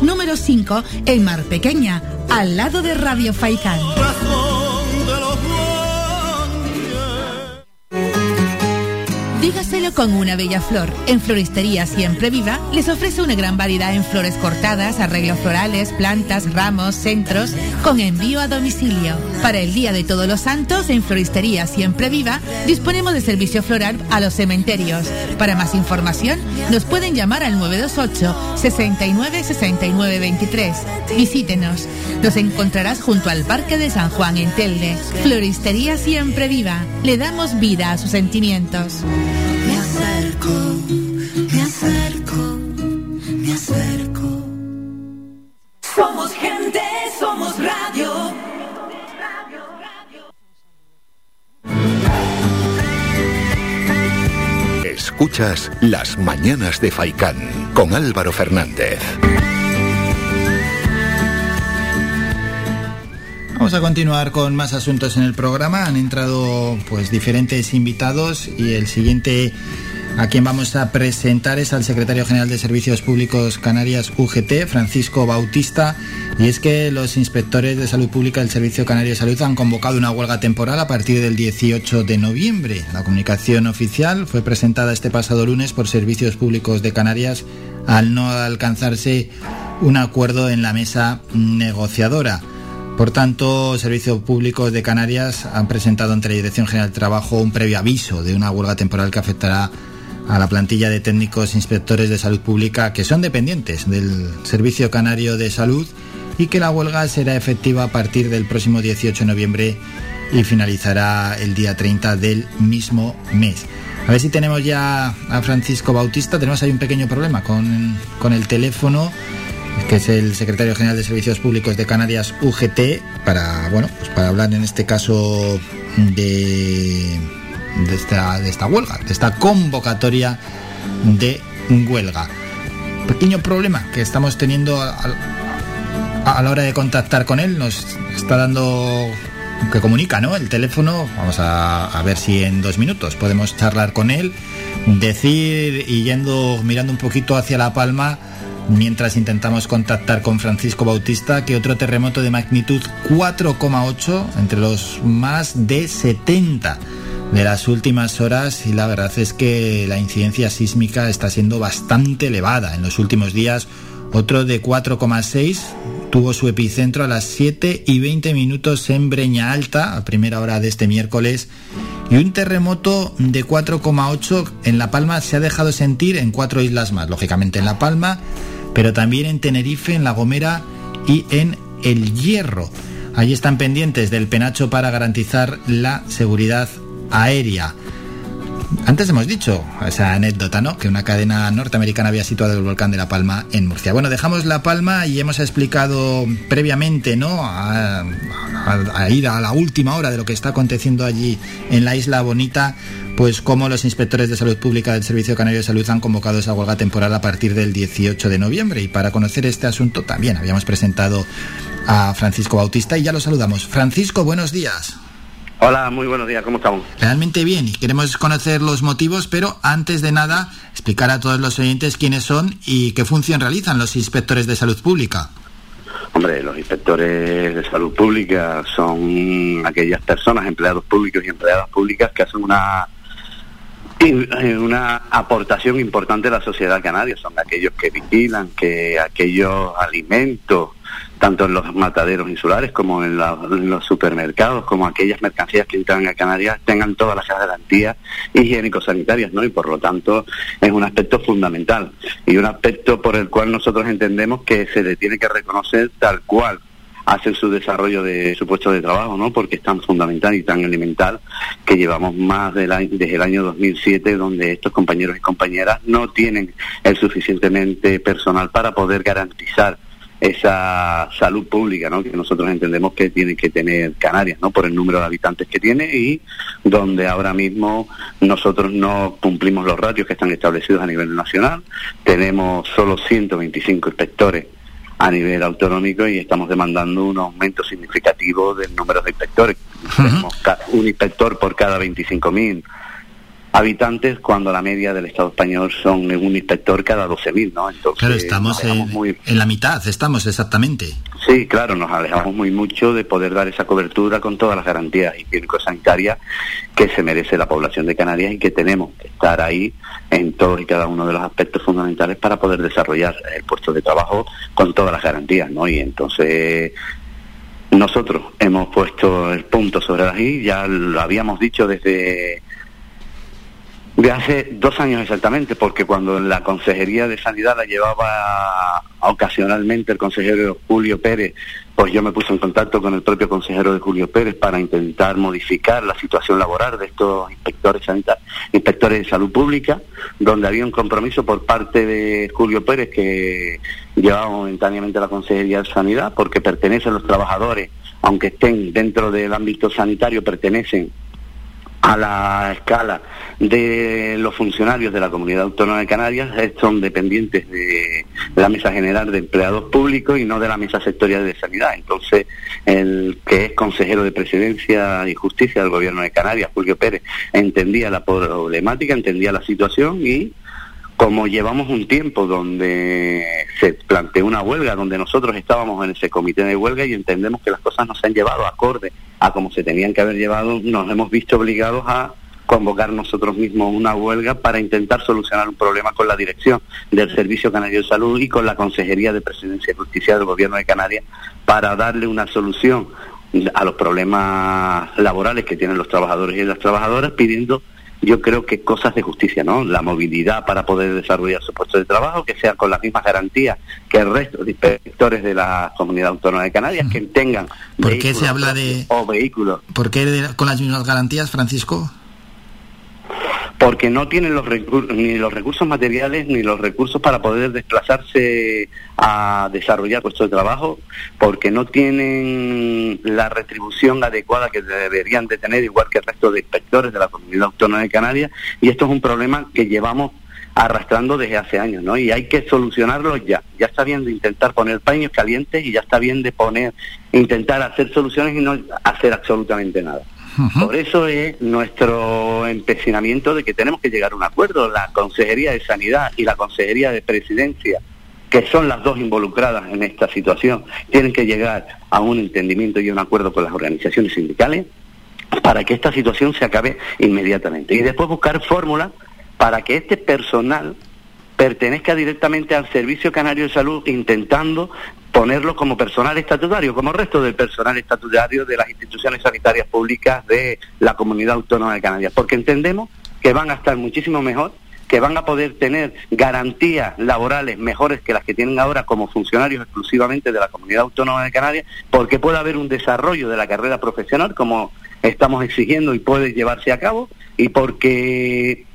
número 5 en Mar Pequeña, al lado de Radio Faicán. Con una bella flor. En Floristería Siempre Viva les ofrece una gran variedad en flores cortadas, arreglos florales, plantas, ramos, centros, con envío a domicilio. Para el Día de Todos los Santos, en Floristería Siempre Viva, disponemos de servicio floral a los cementerios. Para más información, nos pueden llamar al 928 69 69 23. Visítenos. Nos encontrarás junto al Parque de San Juan en Telde. Floristería Siempre Viva. Le damos vida a sus sentimientos. Me acerco, me acerco, me acerco. Somos gente, somos radio. Escuchas Las Mañanas de Faicán con Álvaro Fernández. Vamos a continuar con más asuntos en el programa. Han entrado pues diferentes invitados y el siguiente a quien vamos a presentar es al secretario general de Servicios Públicos Canarias UGT, Francisco Bautista. Y es que los inspectores de salud pública del Servicio Canario de Salud han convocado una huelga temporal a partir del 18 de noviembre. La comunicación oficial fue presentada este pasado lunes por Servicios Públicos de Canarias al no alcanzarse un acuerdo en la mesa negociadora. Por tanto, Servicios Públicos de Canarias han presentado ante la Dirección General de Trabajo un previo aviso de una huelga temporal que afectará a la plantilla de técnicos inspectores de salud pública que son dependientes del Servicio Canario de Salud y que la huelga será efectiva a partir del próximo 18 de noviembre y finalizará el día 30 del mismo mes. A ver si tenemos ya a Francisco Bautista. Tenemos ahí un pequeño problema con, con el teléfono que es el secretario general de Servicios Públicos de Canarias UGT para bueno pues para hablar en este caso de de esta, de esta huelga de esta convocatoria de huelga pequeño problema que estamos teniendo a, a- la hora de contactar con él nos está dando que comunica, ¿no? El teléfono, vamos a, a ver si en dos minutos podemos charlar con él, decir y yendo, mirando un poquito hacia La Palma, mientras intentamos contactar con Francisco Bautista, que otro terremoto de magnitud 4,8 entre los más de 70 de las últimas horas y la verdad es que la incidencia sísmica está siendo bastante elevada. En los últimos días otro de 4,6 tuvo su epicentro a las 7 y 20 minutos en Breña Alta, a primera hora de este miércoles, y un terremoto de 4,8 en La Palma se ha dejado sentir en cuatro islas más, lógicamente en La Palma, pero también en Tenerife, en La Gomera y en El Hierro. Allí están pendientes del penacho para garantizar la seguridad aérea. Antes hemos dicho esa anécdota, ¿no? Que una cadena norteamericana había situado el volcán de La Palma en Murcia. Bueno, dejamos La Palma y hemos explicado previamente, ¿no? A, a, a, ir a la última hora de lo que está aconteciendo allí en la Isla Bonita, pues cómo los inspectores de salud pública del Servicio Canario de Salud han convocado esa huelga temporal a partir del 18 de noviembre. Y para conocer este asunto también habíamos presentado a Francisco Bautista y ya lo saludamos. Francisco, buenos días. Hola, muy buenos días, ¿cómo estamos? Realmente bien, y queremos conocer los motivos, pero antes de nada, explicar a todos los oyentes quiénes son y qué función realizan los inspectores de salud pública. Hombre, los inspectores de salud pública son aquellas personas, empleados públicos y empleadas públicas que hacen una una aportación importante a la sociedad canaria. Son aquellos que vigilan que aquellos alimentos tanto en los mataderos insulares como en, la, los supermercados, como aquellas mercancías que entran a Canarias, tengan todas las garantías higiénico-sanitarias, ¿no? Y por lo tanto es un aspecto fundamental y un aspecto por el cual nosotros entendemos que se le tiene que reconocer tal cual hacen su desarrollo de su puesto de trabajo, ¿no? Porque es tan fundamental y tan elemental que llevamos más del año, desde el año 2007 donde estos compañeros y compañeras no tienen el suficientemente personal para poder garantizar esa salud pública ¿no? que nosotros entendemos que tiene que tener Canarias ¿no? por el número de habitantes que tiene y donde ahora mismo nosotros no cumplimos los ratios que están establecidos a nivel nacional. Tenemos solo 125 inspectores a nivel autonómico y estamos demandando un aumento significativo del número de inspectores. Uh -huh. Tenemos un inspector por cada 25.000 habitantes cuando la media del Estado español son un inspector cada 12.000, ¿no? Entonces, claro, estamos en, muy... en, la mitad, estamos exactamente. Sí, claro, nos alejamos muy mucho de poder dar esa cobertura con todas las garantías higiénico-sanitarias que se merece la población de Canarias y que tenemos que estar ahí en todos y cada uno de los aspectos fundamentales para poder desarrollar el puesto de trabajo con todas las garantías, ¿no? Y entonces nosotros hemos puesto el punto sobre las i, ya lo habíamos dicho desde de hace dos años exactamente, porque cuando la Consejería de Sanidad la llevaba ocasionalmente el consejero Julio Pérez, pues yo me puse en contacto con el propio consejero de Julio Pérez para intentar modificar la situación laboral de estos inspectores sanitarios, inspectores de salud pública, donde había un compromiso por parte de Julio Pérez que llevaba momentáneamente la Consejería de Sanidad, porque pertenecen los trabajadores, aunque estén dentro del ámbito sanitario, pertenecen a la escala de los funcionarios de la Comunidad Autónoma de Canarias son dependientes de la Mesa General de Empleados Públicos y no de la Mesa Sectorial de Sanidad. Entonces, el que es consejero de Presidencia y Justicia del Gobierno de Canarias, Julio Pérez, entendía la problemática, entendía la situación y como llevamos un tiempo donde se planteó una huelga, donde nosotros estábamos en ese comité de huelga y entendemos que las cosas no se han llevado acorde a como se tenían que haber llevado, nos hemos visto obligados a convocar nosotros mismos una huelga para intentar solucionar un problema con la dirección del Servicio Canario de Salud y con la Consejería de Presidencia y Justicia del Gobierno de Canarias para darle una solución a los problemas laborales que tienen los trabajadores y las trabajadoras, pidiendo yo creo que cosas de justicia, ¿no? La movilidad para poder desarrollar su puesto de trabajo, que sea con las mismas garantías que el resto de inspectores de la Comunidad Autónoma de Canarias, que tengan ¿Por qué se habla de o vehículos? ¿Por qué de, con las mismas garantías, Francisco? porque no tienen los ni los recursos materiales ni los recursos para poder desplazarse a desarrollar puestos de trabajo, porque no tienen la retribución adecuada que deberían de tener, igual que el resto de inspectores de la Comunidad Autónoma de Canarias, y esto es un problema que llevamos arrastrando desde hace años, ¿no? Y hay que solucionarlo ya. Ya está bien de intentar poner paños calientes y ya está bien de poner, intentar hacer soluciones y no hacer absolutamente nada. Por eso es nuestro empecinamiento de que tenemos que llegar a un acuerdo. La Consejería de Sanidad y la Consejería de Presidencia, que son las dos involucradas en esta situación, tienen que llegar a un entendimiento y un acuerdo con las organizaciones sindicales para que esta situación se acabe inmediatamente. Y después buscar fórmulas para que este personal pertenezca directamente al Servicio Canario de Salud intentando ponerlo como personal estatutario, como el resto del personal estatutario de las instituciones sanitarias públicas de la Comunidad Autónoma de Canarias, porque entendemos que van a estar muchísimo mejor, que van a poder tener garantías laborales mejores que las que tienen ahora como funcionarios exclusivamente de la Comunidad Autónoma de Canarias, porque puede haber un desarrollo de la carrera profesional como estamos exigiendo y puede llevarse a cabo, y porque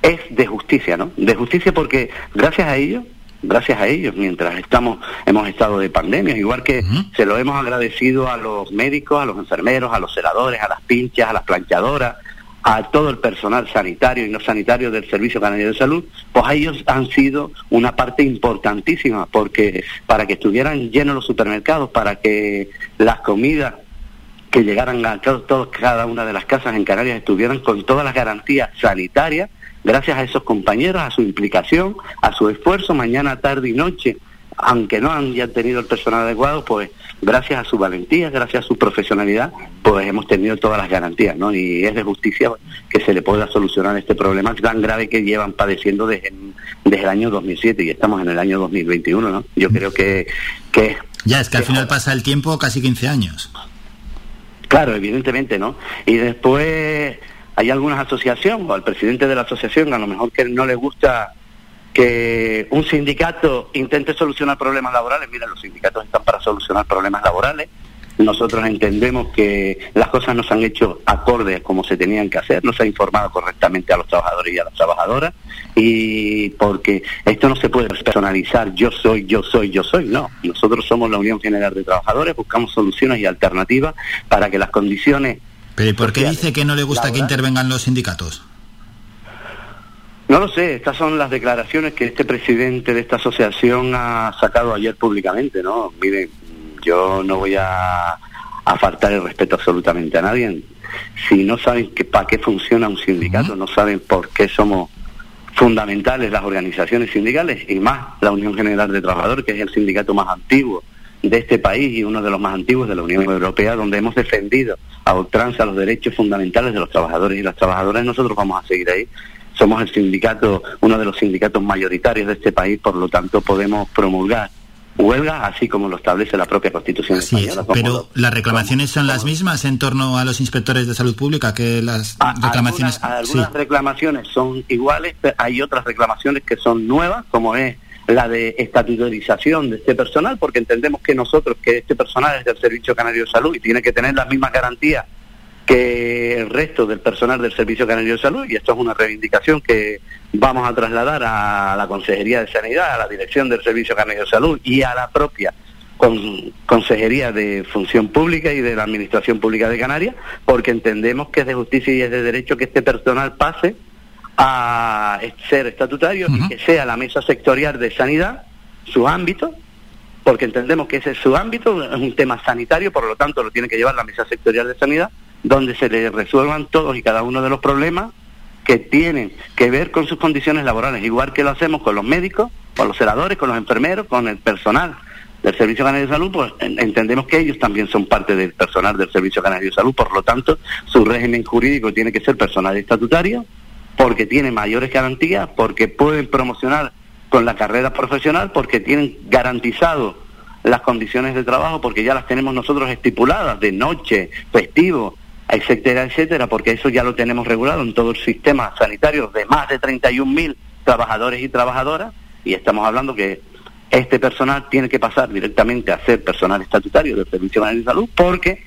es de justicia, ¿no? De justicia porque gracias a ellos gracias a ellos mientras estamos hemos estado de pandemia igual que se lo hemos agradecido a los médicos a los enfermeros a los celadores a las pinchas a las planchadoras a todo el personal sanitario y no sanitario del Servicio Canario de Salud, pues ellos han sido una parte importantísima porque para que estuvieran llenos los supermercados, para que las comidas que llegaran a cada una de las casas en Canarias estuvieran con todas las garantías sanitarias gracias a esos compañeros, a su implicación, a su esfuerzo, mañana, tarde y noche, aunque no hayan tenido el personal adecuado, pues gracias a su valentía, gracias a su profesionalidad, pues hemos tenido todas las garantías, ¿no? Y es de justicia que se le pueda solucionar este problema tan grave que llevan padeciendo desde, desde el año 2007 y estamos en el año 2021, ¿no? Yo creo que... que ya, es que al final pasa el tiempo casi 15 años. Claro, evidentemente, ¿no? Y después hay algunas asociaciones, o al presidente de la asociación a lo mejor que no le gusta que un sindicato intente solucionar problemas laborales. Mira, los sindicatos están para solucionar problemas laborales. Nosotros entendemos que las cosas no se han hecho acordes como se tenían que hacer, no se ha informado correctamente a los trabajadores y a las trabajadoras, y porque esto no se puede personalizar, yo soy, yo soy, yo soy, no. Nosotros somos la Unión General de Trabajadores, buscamos soluciones y alternativas para que las condiciones ¿Pero y por qué dice que no le gusta que intervengan los sindicatos? No lo sé, estas son las declaraciones que este presidente de esta asociación ha sacado ayer públicamente, ¿no? Miren, yo no voy a, a faltar el respeto absolutamente a nadie. Si no saben que, para qué funciona un sindicato, no saben por qué somos fundamentales las organizaciones sindicales y más la Unión General de Trabajadores, que es el sindicato más antiguo de este país y uno de los más antiguos de la Unión Europea, donde hemos defendido a ultranza los derechos fundamentales de los trabajadores y las trabajadoras, nosotros vamos a seguir ahí. Somos el sindicato, uno de los sindicatos mayoritarios de este país, por lo tanto podemos promulgar huelga, así como lo establece la propia Constitución española. pero las reclamaciones son las mismas en torno a los inspectores de salud pública que las reclamaciones. Algunas, reclamaciones son iguales, hay otras reclamaciones que son nuevas, como es la de estatutarización de este personal, porque entendemos que nosotros, que este personal es del Servicio Canario de Salud y tiene que tener las mismas garantías que el resto del personal del Servicio Canario de Salud, y esto es una reivindicación que vamos a trasladar a la Consejería de Sanidad, a la Dirección del Servicio Canario de Salud y a la propia Consejería de Función Pública y de la Administración Pública de Canarias, porque entendemos que es de justicia y es de derecho que este personal pase a ser estatutario y que sea la mesa sectorial de sanidad su ámbito, porque entendemos que ese es su ámbito, es un tema sanitario, por lo tanto lo tiene que llevar la mesa sectorial de sanidad, donde se le resuelvan todos y cada uno de los problemas que tienen que ver con sus condiciones laborales, igual que lo hacemos con los médicos, con los celadores, con los enfermeros, con el personal del Servicio Canario de Salud, pues entendemos que ellos también son parte del personal del Servicio Canario de Salud, por lo tanto, su régimen jurídico tiene que ser personal estatutario, porque tienen mayores garantías, porque pueden promocionar con la carrera profesional, porque tienen garantizado las condiciones de trabajo, porque ya las tenemos nosotros estipuladas de noche, festivo, etcétera, etcétera, porque eso ya lo tenemos regulado en todo el sistema sanitario de más de 31.000 trabajadores y trabajadoras, y estamos hablando que este personal tiene que pasar directamente a ser personal estatutario del Servicio de Salud, porque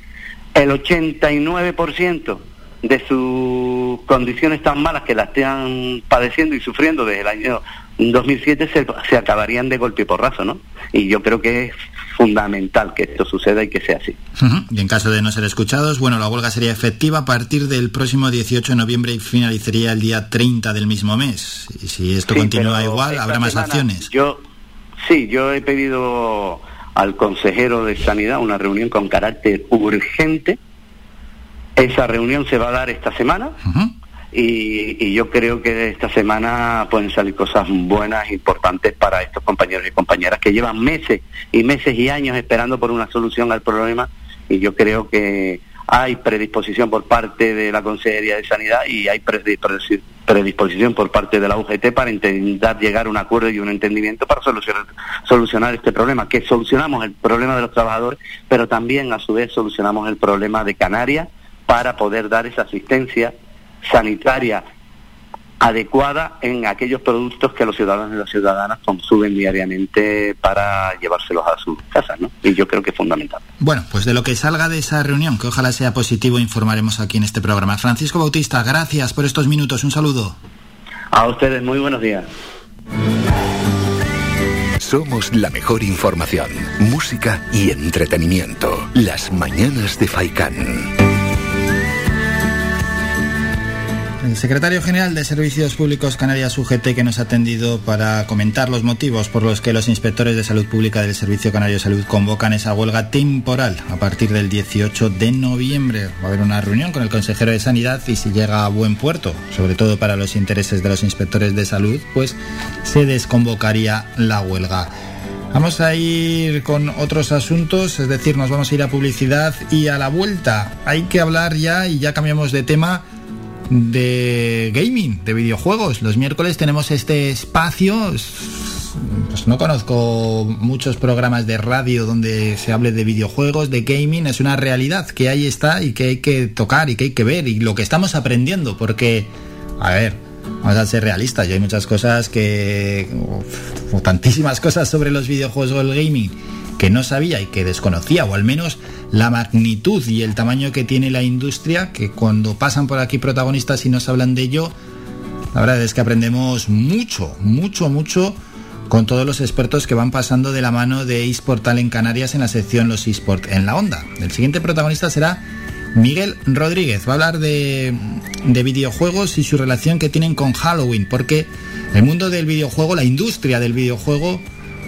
el 89% de sus condiciones tan malas que las están padeciendo y sufriendo desde el año 2007 se, se acabarían de golpe y porrazo, ¿no? Y yo creo que es fundamental que esto suceda y que sea así. Y en caso de no ser escuchados, bueno, la huelga sería efectiva a partir del próximo 18 de noviembre y finalizaría el día 30 del mismo mes. Y si esto continúa igual, habrá más acciones. Yo, sí, yo he pedido al consejero de Sanidad una reunión con carácter urgente. Esa reunión se va a dar esta semana. Y, yo creo que esta semana pueden salir cosas buenas, importantes para estos compañeros y compañeras que llevan meses y meses y años esperando por una solución al problema. Y yo creo que hay predisposición por parte de la Consejería de Sanidad y hay predisposición por parte de la UGT para intentar llegar a un acuerdo y un entendimiento para solucionar, solucionar este problema, que solucionamos el problema de los trabajadores, pero también a su vez solucionamos el problema de Canarias para poder dar esa asistencia sanitaria adecuada en aquellos productos que los ciudadanos y las ciudadanas consumen diariamente para llevárselos a sus casas, ¿no? Y yo creo que es fundamental. Bueno, pues de lo que salga de esa reunión, que ojalá sea positivo, informaremos aquí en este programa. Francisco Bautista, gracias por estos minutos. Un saludo. A ustedes, muy buenos días. Somos la mejor información, música y entretenimiento. Las mañanas de Faikán. El secretario general de Servicios Públicos Canarias UGT que nos ha atendido para comentar los motivos por los que los inspectores de salud pública del Servicio Canario de Salud convocan esa huelga temporal a partir del 18 de noviembre. Va a haber una reunión con el consejero de Sanidad y si llega a buen puerto, sobre todo para los intereses de los inspectores de salud, pues se desconvocaría la huelga. Vamos a ir con otros asuntos, es decir, nos vamos a ir a publicidad y a la vuelta hay que hablar ya y ya cambiamos de tema de gaming, de videojuegos. Los miércoles tenemos este espacio. Pues no conozco muchos programas de radio donde se hable de videojuegos, de gaming. Es una realidad que ahí está y que hay que tocar y que hay que ver y lo que estamos aprendiendo. Porque, a ver, vamos a ser realistas. Yo hay muchas cosas que. o tantísimas cosas sobre los videojuegos o el gaming que no sabía y que desconocía, o al menos la magnitud y el tamaño que tiene la industria, que cuando pasan por aquí protagonistas y nos hablan de ello, la verdad es que aprendemos mucho, mucho, mucho con todos los expertos que van pasando de la mano de eSportal en Canarias en la sección Los eSport en la onda. El siguiente protagonista será Miguel Rodríguez. Va a hablar de, de, videojuegos y su relación que tienen con Halloween, porque el mundo del videojuego, la industria del videojuego,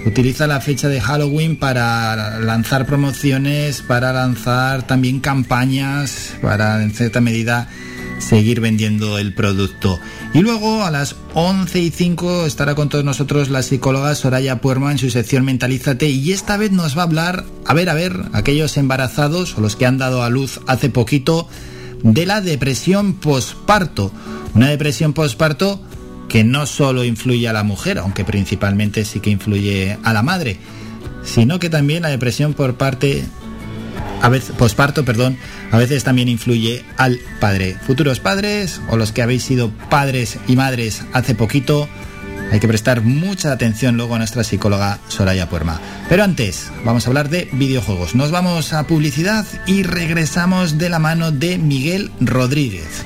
utiliza la fecha de Halloween para lanzar promociones, para lanzar también campañas, para en cierta medida seguir vendiendo el producto. Y luego a las 11 y 5 estará con todos nosotros la psicóloga Soraya Puerma en su sección Mentalízate y esta vez nos va a hablar, a ver, a ver, aquellos embarazados o los que han dado a luz hace poquito, de la depresión posparto. Una depresión posparto que no solo influye a la mujer, aunque principalmente sí que influye a la madre, sino que también la depresión por parte a veces posparto, perdón, a veces también influye al padre. Futuros padres o los que habéis sido padres y madres hace poquito, hay que prestar mucha atención luego a nuestra psicóloga Soraya Puerma. Pero antes, vamos a hablar de videojuegos. Nos vamos a publicidad y regresamos de la mano de Miguel Rodríguez.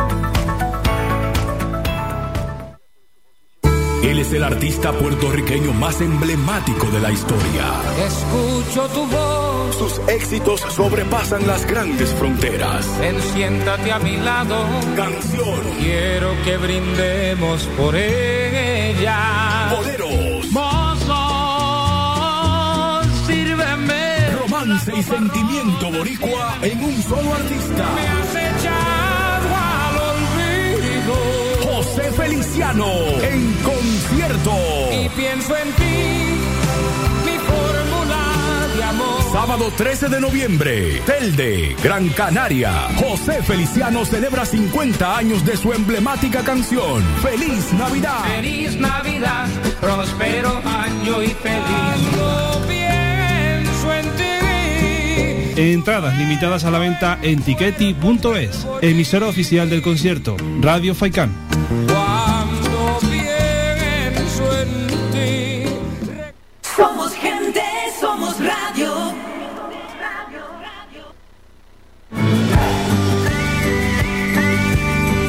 Es el artista puertorriqueño más emblemático de la historia. Escucho tu voz. Sus éxitos sobrepasan las grandes fronteras. Ven, siéntate a mi lado. Canción. Quiero que brindemos por ella. Boleros. Mozo, sírveme. Romance y sentimiento boricua en un solo artista. Me has José Feliciano en concierto. Y pienso en ti, mi fórmula de amor. Sábado 13 de noviembre, Telde, Gran Canaria. José Feliciano celebra 50 años de su emblemática canción. ¡Feliz Navidad! Feliz Navidad, próspero año y feliz. Entradas limitadas a la venta en tiqueti.es. Emisora oficial del concierto, Radio Faikán. Somos gente, somos radio.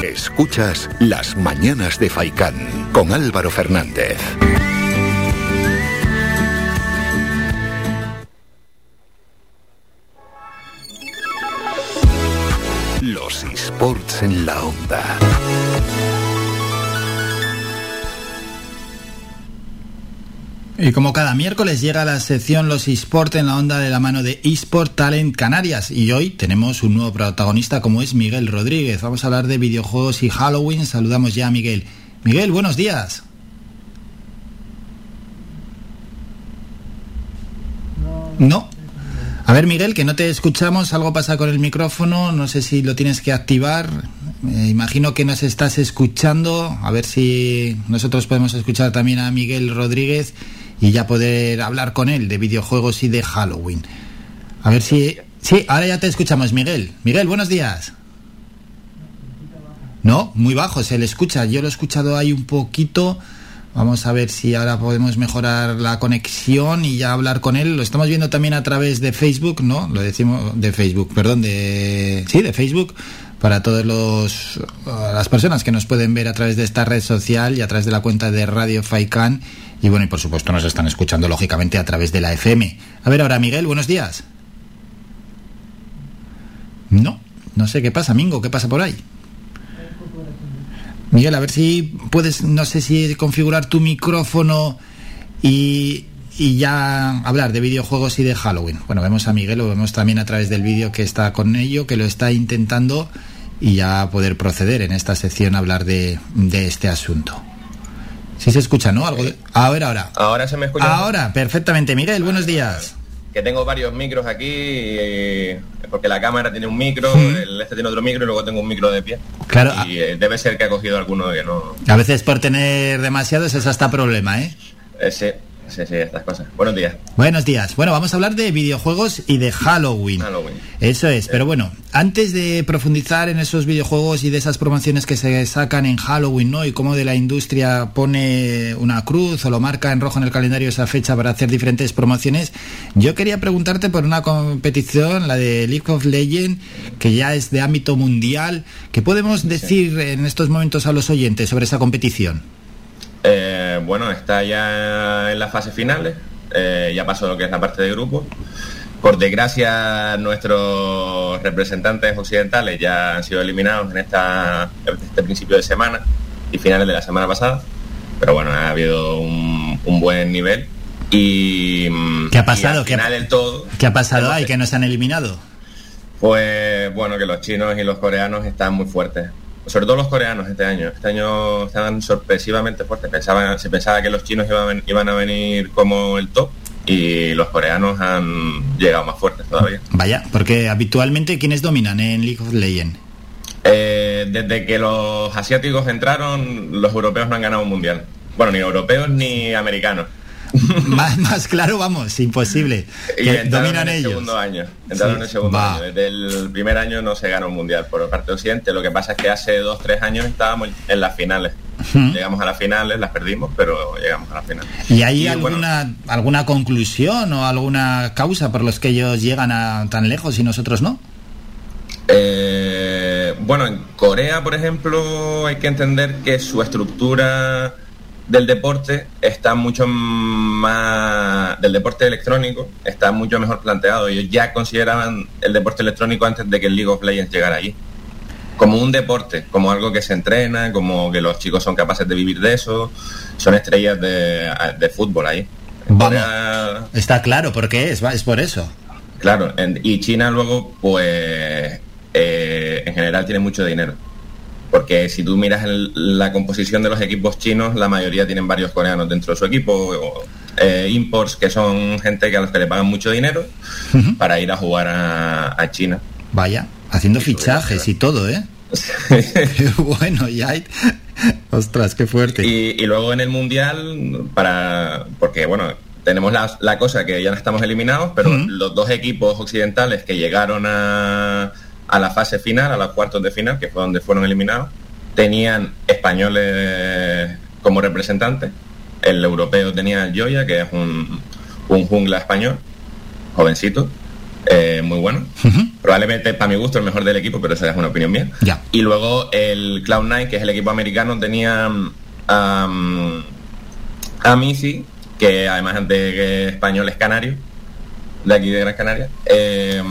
Escuchas Las Mañanas de Faicán con Álvaro Fernández. Los esports en la onda. Y como cada miércoles llega la sección Los eSport en la onda de la mano de eSport Talent Canarias. Y hoy tenemos un nuevo protagonista como es Miguel Rodríguez. Vamos a hablar de videojuegos y Halloween. Saludamos ya a Miguel. Miguel, buenos días. No. A ver, Miguel, que no te escuchamos. Algo pasa con el micrófono. No sé si lo tienes que activar. Me imagino que nos estás escuchando. A ver si nosotros podemos escuchar también a Miguel Rodríguez y ya poder hablar con él de videojuegos y de Halloween. A ver si... Sí, ahora ya te escuchamos, Miguel. Miguel, buenos días. No, muy bajo, se le escucha. Yo lo he escuchado ahí un poquito. Vamos a ver si ahora podemos mejorar la conexión y ya hablar con él. Lo estamos viendo también a través de Facebook, ¿no? Lo decimos de Facebook, perdón, de... Sí, de Facebook para todos los las personas que nos pueden ver a través de esta red social y a través de la cuenta de Radio Faikan y bueno, y por supuesto nos están escuchando lógicamente a través de la FM. A ver ahora Miguel, buenos días. No, no sé qué pasa, Mingo, ¿qué pasa por ahí? Miguel, a ver si puedes, no sé si configurar tu micrófono y, y ya hablar de videojuegos y de Halloween. Bueno, vemos a Miguel, lo vemos también a través del vídeo que está con ello, que lo está intentando y ya poder proceder en esta sección a hablar de, de este asunto. Si se escucha, ¿no? Algo de... A ver, ahora. Ahora se me escucha. Ahora, perfectamente. Miguel, buenos días. Que tengo varios micros aquí, eh, porque la cámara tiene un micro, el este tiene otro micro y luego tengo un micro de pie. Claro. Y eh, debe ser que ha cogido alguno que no... A veces por tener demasiados es hasta problema, ¿eh? eh, sí, sí, sí, estas cosas. Buenos días. Buenos días. Bueno, vamos a hablar de videojuegos y de Halloween. Halloween. Eso es, pero bueno, antes de profundizar en esos videojuegos y de esas promociones que se sacan en Halloween, ¿no? Y cómo de la industria pone una cruz o lo marca en rojo en el calendario esa fecha para hacer diferentes promociones, yo quería preguntarte por una competición, la de League of Legends, que ya es de ámbito mundial. ¿Qué podemos decir en estos momentos a los oyentes sobre esa competición? Eh, bueno, está ya en las fases finales, eh, ya pasó lo que es la parte de grupo. Por desgracia, nuestros representantes occidentales ya han sido eliminados en esta, este principio de semana y finales de la semana pasada. Pero bueno, ha habido un, un buen nivel. Y, ¿Qué ha y pasado? ¿Qué ha- del todo, ¿Qué ha pasado ahí que nos han eliminado? pues bueno, que los chinos y los coreanos están muy fuertes. Sobre todo los coreanos este año. Este año están sorpresivamente fuertes. Pensaban, se pensaba que los chinos iban, iban a venir como el top y los coreanos han llegado más fuertes todavía. Vaya, porque habitualmente ¿quiénes dominan en League of Legends? Eh, desde que los asiáticos entraron, los europeos no han ganado un mundial. Bueno, ni europeos ni americanos. más, más claro, vamos, imposible. Y dominan en el ellos. segundo año. Entraron Sí. en el segundo Va. año. Desde el primer año no se gana un mundial por parte de Occidente. Lo que pasa es que hace dos, tres años estábamos en las finales. Llegamos a las finales, las perdimos, pero llegamos a las finales. ¿Y hay alguna, alguna conclusión o alguna causa por los que ellos llegan a tan lejos y nosotros no? Eh, bueno, en Corea, por ejemplo, hay que entender que su estructura del deporte está mucho más, del deporte electrónico, está mucho mejor planteado. Ellos ya consideraban el deporte electrónico antes de que el League of Legends llegara allí. Como un deporte, como algo que se entrena, como que los chicos son capaces de vivir de eso, son estrellas de, de fútbol ahí. Vamos. Está claro, ¿por qué es? Es por eso. Claro, en- y China luego, pues, eh, en general tiene mucho dinero. Porque si tú miras el- la composición de los equipos chinos, la mayoría tienen varios coreanos dentro de su equipo, o, eh, imports que son gente que a los que le pagan mucho dinero para ir a jugar a, a China. Vaya, haciendo fichajes y todo, ¿eh? Qué bueno, ya hay... Ostras, qué fuerte. Y, y luego en el mundial, para porque bueno, tenemos la, la cosa que ya no estamos eliminados, pero los dos equipos occidentales que llegaron a, a la fase final, a los cuartos de final, que fue donde fueron eliminados, tenían españoles como representantes. El europeo tenía el Joya, que es un, un jungla español, jovencito, eh, muy bueno. Probablemente, para mi gusto, el mejor del equipo, pero esa es una opinión mía. Y luego el Cloud9, que es el equipo americano, tenía um, a Missy, que además de que español es canario, de aquí de Gran Canaria. Eh,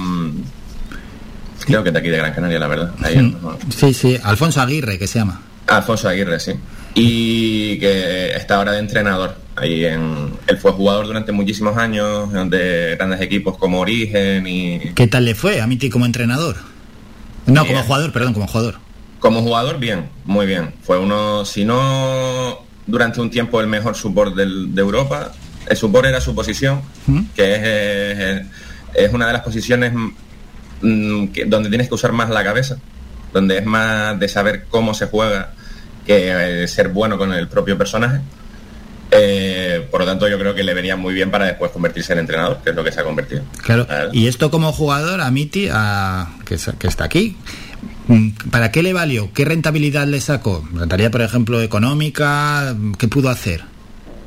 creo que de aquí de Gran Canaria, la verdad. Ahí, no- Sí, sí, Alfonso Aguirre, que se llama. Alfonso Aguirre, sí. Y que está ahora de entrenador. Ahí en, él fue jugador durante muchísimos años de grandes equipos como Origen y ¿Qué tal le fue a Miti como entrenador? No, como jugador, perdón, como jugador. Como jugador, bien, muy bien. Fue uno, si no durante un tiempo el mejor support del- de Europa. El support era su posición, que es, eh, es una de las posiciones mm, que- donde tienes que usar más la cabeza, donde es más de saber cómo se juega que eh, ser bueno con el propio personaje. Eh, por lo tanto, yo creo que le venía muy bien para después convertirse en entrenador, que es lo que se ha convertido. Claro. Y esto como jugador a Miti, a, que está aquí, mm, ¿para qué le valió? ¿Qué rentabilidad le sacó? ¿Rentabilidad, por ejemplo, económica? ¿Qué pudo hacer?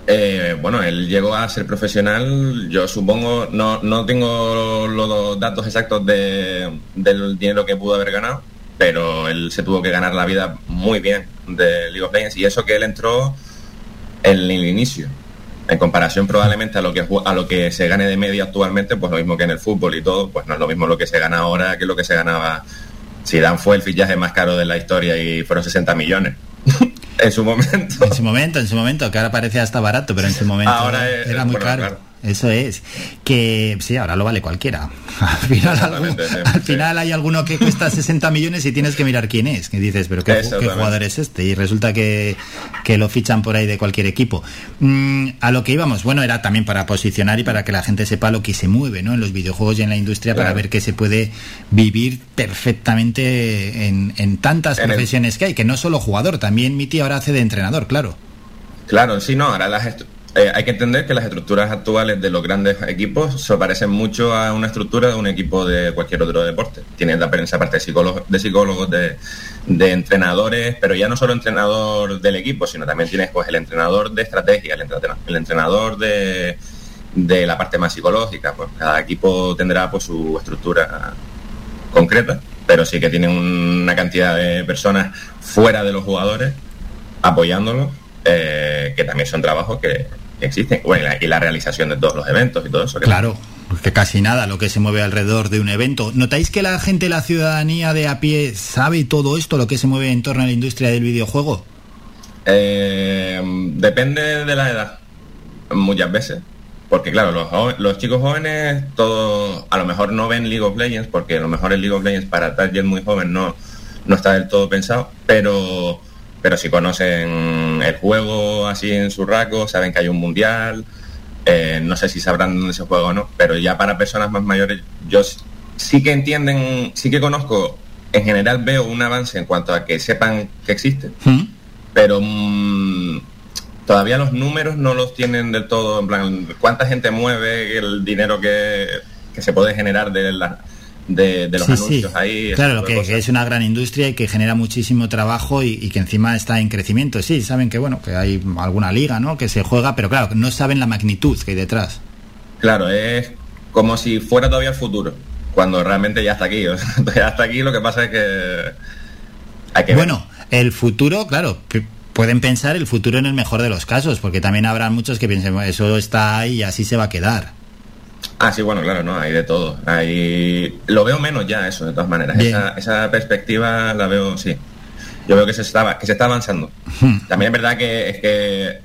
Eh, bueno, él llegó a ser profesional, yo supongo, no, no tengo los datos exactos de, del dinero que pudo haber ganado, pero él se tuvo que ganar la vida muy bien de League of Legends y eso que él entró en el inicio. En comparación probablemente a lo que a lo que se gane de media actualmente, pues lo mismo que en el fútbol y todo, pues no es lo mismo lo que se gana ahora que lo que se ganaba. Zidane fue el fichaje más caro de la historia y fueron 60 millones. en su momento. En su momento, en su momento, que ahora parece hasta barato, pero en su momento Ahora es- era muy bueno, caro. claro. Eso es. Que sí, ahora lo vale cualquiera. Al final, algún- al final hay alguno que cuesta 60 millones y tienes que mirar quién es. Que dices, pero ¿qué, qué jugador es este? Y resulta que, que lo fichan por ahí de cualquier equipo. Mm, a lo que íbamos, bueno, era también para posicionar y para que la gente sepa lo que se mueve ¿no? en los videojuegos y en la industria para ver que se puede vivir perfectamente en, en tantas En el- profesiones que hay, que no solo jugador, también Miti ahora hace de entrenador, claro. Claro, sí, no, ahora las eh, hay que entender que las estructuras actuales de los grandes equipos se parecen mucho a una estructura de un equipo de cualquier otro deporte. Tienen la esa parte de psicólogos, de, psicólogos de, entrenadores, pero ya no solo entrenador del equipo, sino también tienes pues el entrenador de estrategia, el, entrena- el entrenador de, la parte más psicológica. Pues cada equipo tendrá pues su estructura concreta, pero sí que tienen una cantidad de personas fuera de los jugadores apoyándolos, eh, que también son trabajos que existen. Bueno, y la, y la realización de todos los eventos y todo eso. Claro, que casi nada lo que se mueve alrededor de un evento. ¿Notáis que la gente, la ciudadanía de a pie, sabe todo esto, lo que se mueve en torno a la industria del videojuego? Eh, depende de la edad, muchas veces. Porque claro, los, los chicos jóvenes, todos a lo mejor no ven League of Legends, porque a lo mejor el League of Legends para target muy joven no, no está del todo pensado, pero, pero si conocen el juego así en su rasgo, saben que hay un mundial, eh, no sé si sabrán dónde se juega o no, pero ya para personas más mayores, yo sí que entienden, sí que conozco, en general veo un avance en cuanto a que sepan que existe, pero mm, todavía los números no los tienen del todo, en plan, cuánta gente mueve el dinero que, que se puede generar de, la, de, de los Sí, anuncios sí. ahí. Claro, que, que es una gran industria y que genera muchísimo trabajo y, y que encima está en crecimiento. Sí, saben que bueno, que hay alguna liga, ¿no? Que se juega, pero claro, no saben la magnitud que hay detrás. Claro, es como si fuera todavía el futuro, cuando realmente ya está aquí. o sea, ya está aquí, lo que pasa es que hay que ver. Bueno, el futuro, claro, pueden pensar el futuro en el mejor de los casos, porque también habrá muchos que piensen, "Bueno, eso está ahí y así se va a quedar. Ah, sí, bueno, claro, no, hay de todo. Hay... Lo veo menos ya eso, de todas maneras. Esa, esa perspectiva la veo, sí. Yo veo que se está, que se está avanzando. También es verdad que es que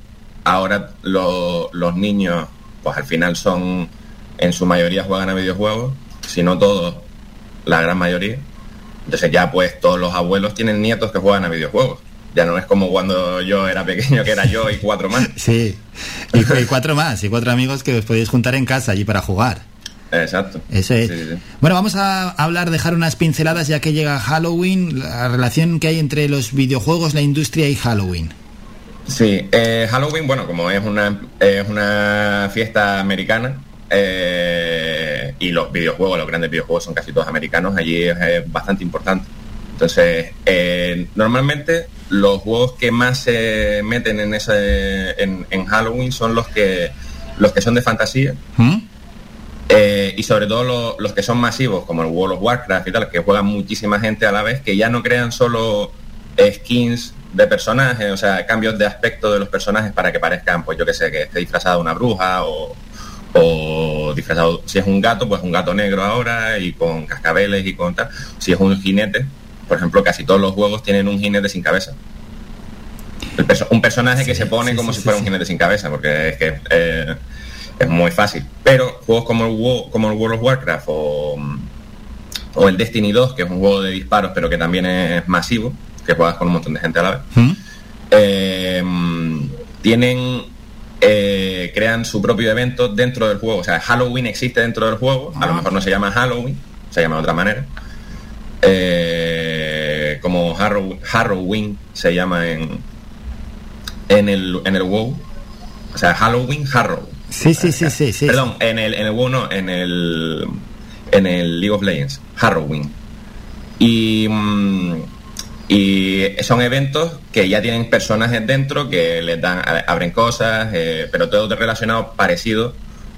ahora lo- los niños, pues al final son, en su mayoría juegan a videojuegos, si no todos, la gran mayoría. Entonces ya pues todos los abuelos tienen nietos que juegan a videojuegos. Ya no es como cuando yo era pequeño, que era yo y cuatro más. Sí, y, cu- y cuatro más, y cuatro amigos que os podéis juntar en casa allí para jugar. Exacto. Eso es. Sí, sí, sí. Bueno, vamos a hablar, dejar unas pinceladas ya que llega Halloween, la relación que hay entre los videojuegos, la industria y Halloween. Sí, eh, Halloween, bueno, como es una, es una fiesta americana eh, y los videojuegos, los grandes videojuegos son casi todos americanos, allí es, bastante importante. Entonces, eh, normalmente los juegos que más se meten en ese en, en Halloween son los que los que son de fantasía eh, y sobre todo lo- los que son masivos, como el World of Warcraft y tal, que juegan muchísima gente a la vez, que ya no crean solo skins de personajes, o sea, cambios de aspecto de los personajes para que parezcan, pues yo que sé, que esté disfrazado una bruja o, o disfrazado, si es un gato, pues un gato negro ahora y con cascabeles y con tal. Si es un jinete, por ejemplo, casi todos los juegos tienen un jinete sin cabeza. Perso- un personaje que se pone como si fuera un jinete sin cabeza, porque es que eh, es muy fácil. Pero juegos como el, Wo- como el World of Warcraft o, o el Destiny 2, que es un juego de disparos, pero que también es masivo, que juegas con un montón de gente a la vez, eh, tienen eh, crean su propio evento dentro del juego. O sea, Halloween existe dentro del juego. A lo mejor no se llama Halloween, se llama de otra manera. Eh, como Harrow- Harrowing se llama en en el en el WoW. O sea, Halloween, Harrow. Sí, sí, sí, sí, sí. Perdón, en el, en el WoW no, en el en el League of Legends, Harrowing. Y mm, y son eventos que ya tienen personajes dentro que les dan abren cosas, eh, pero todo relacionado parecido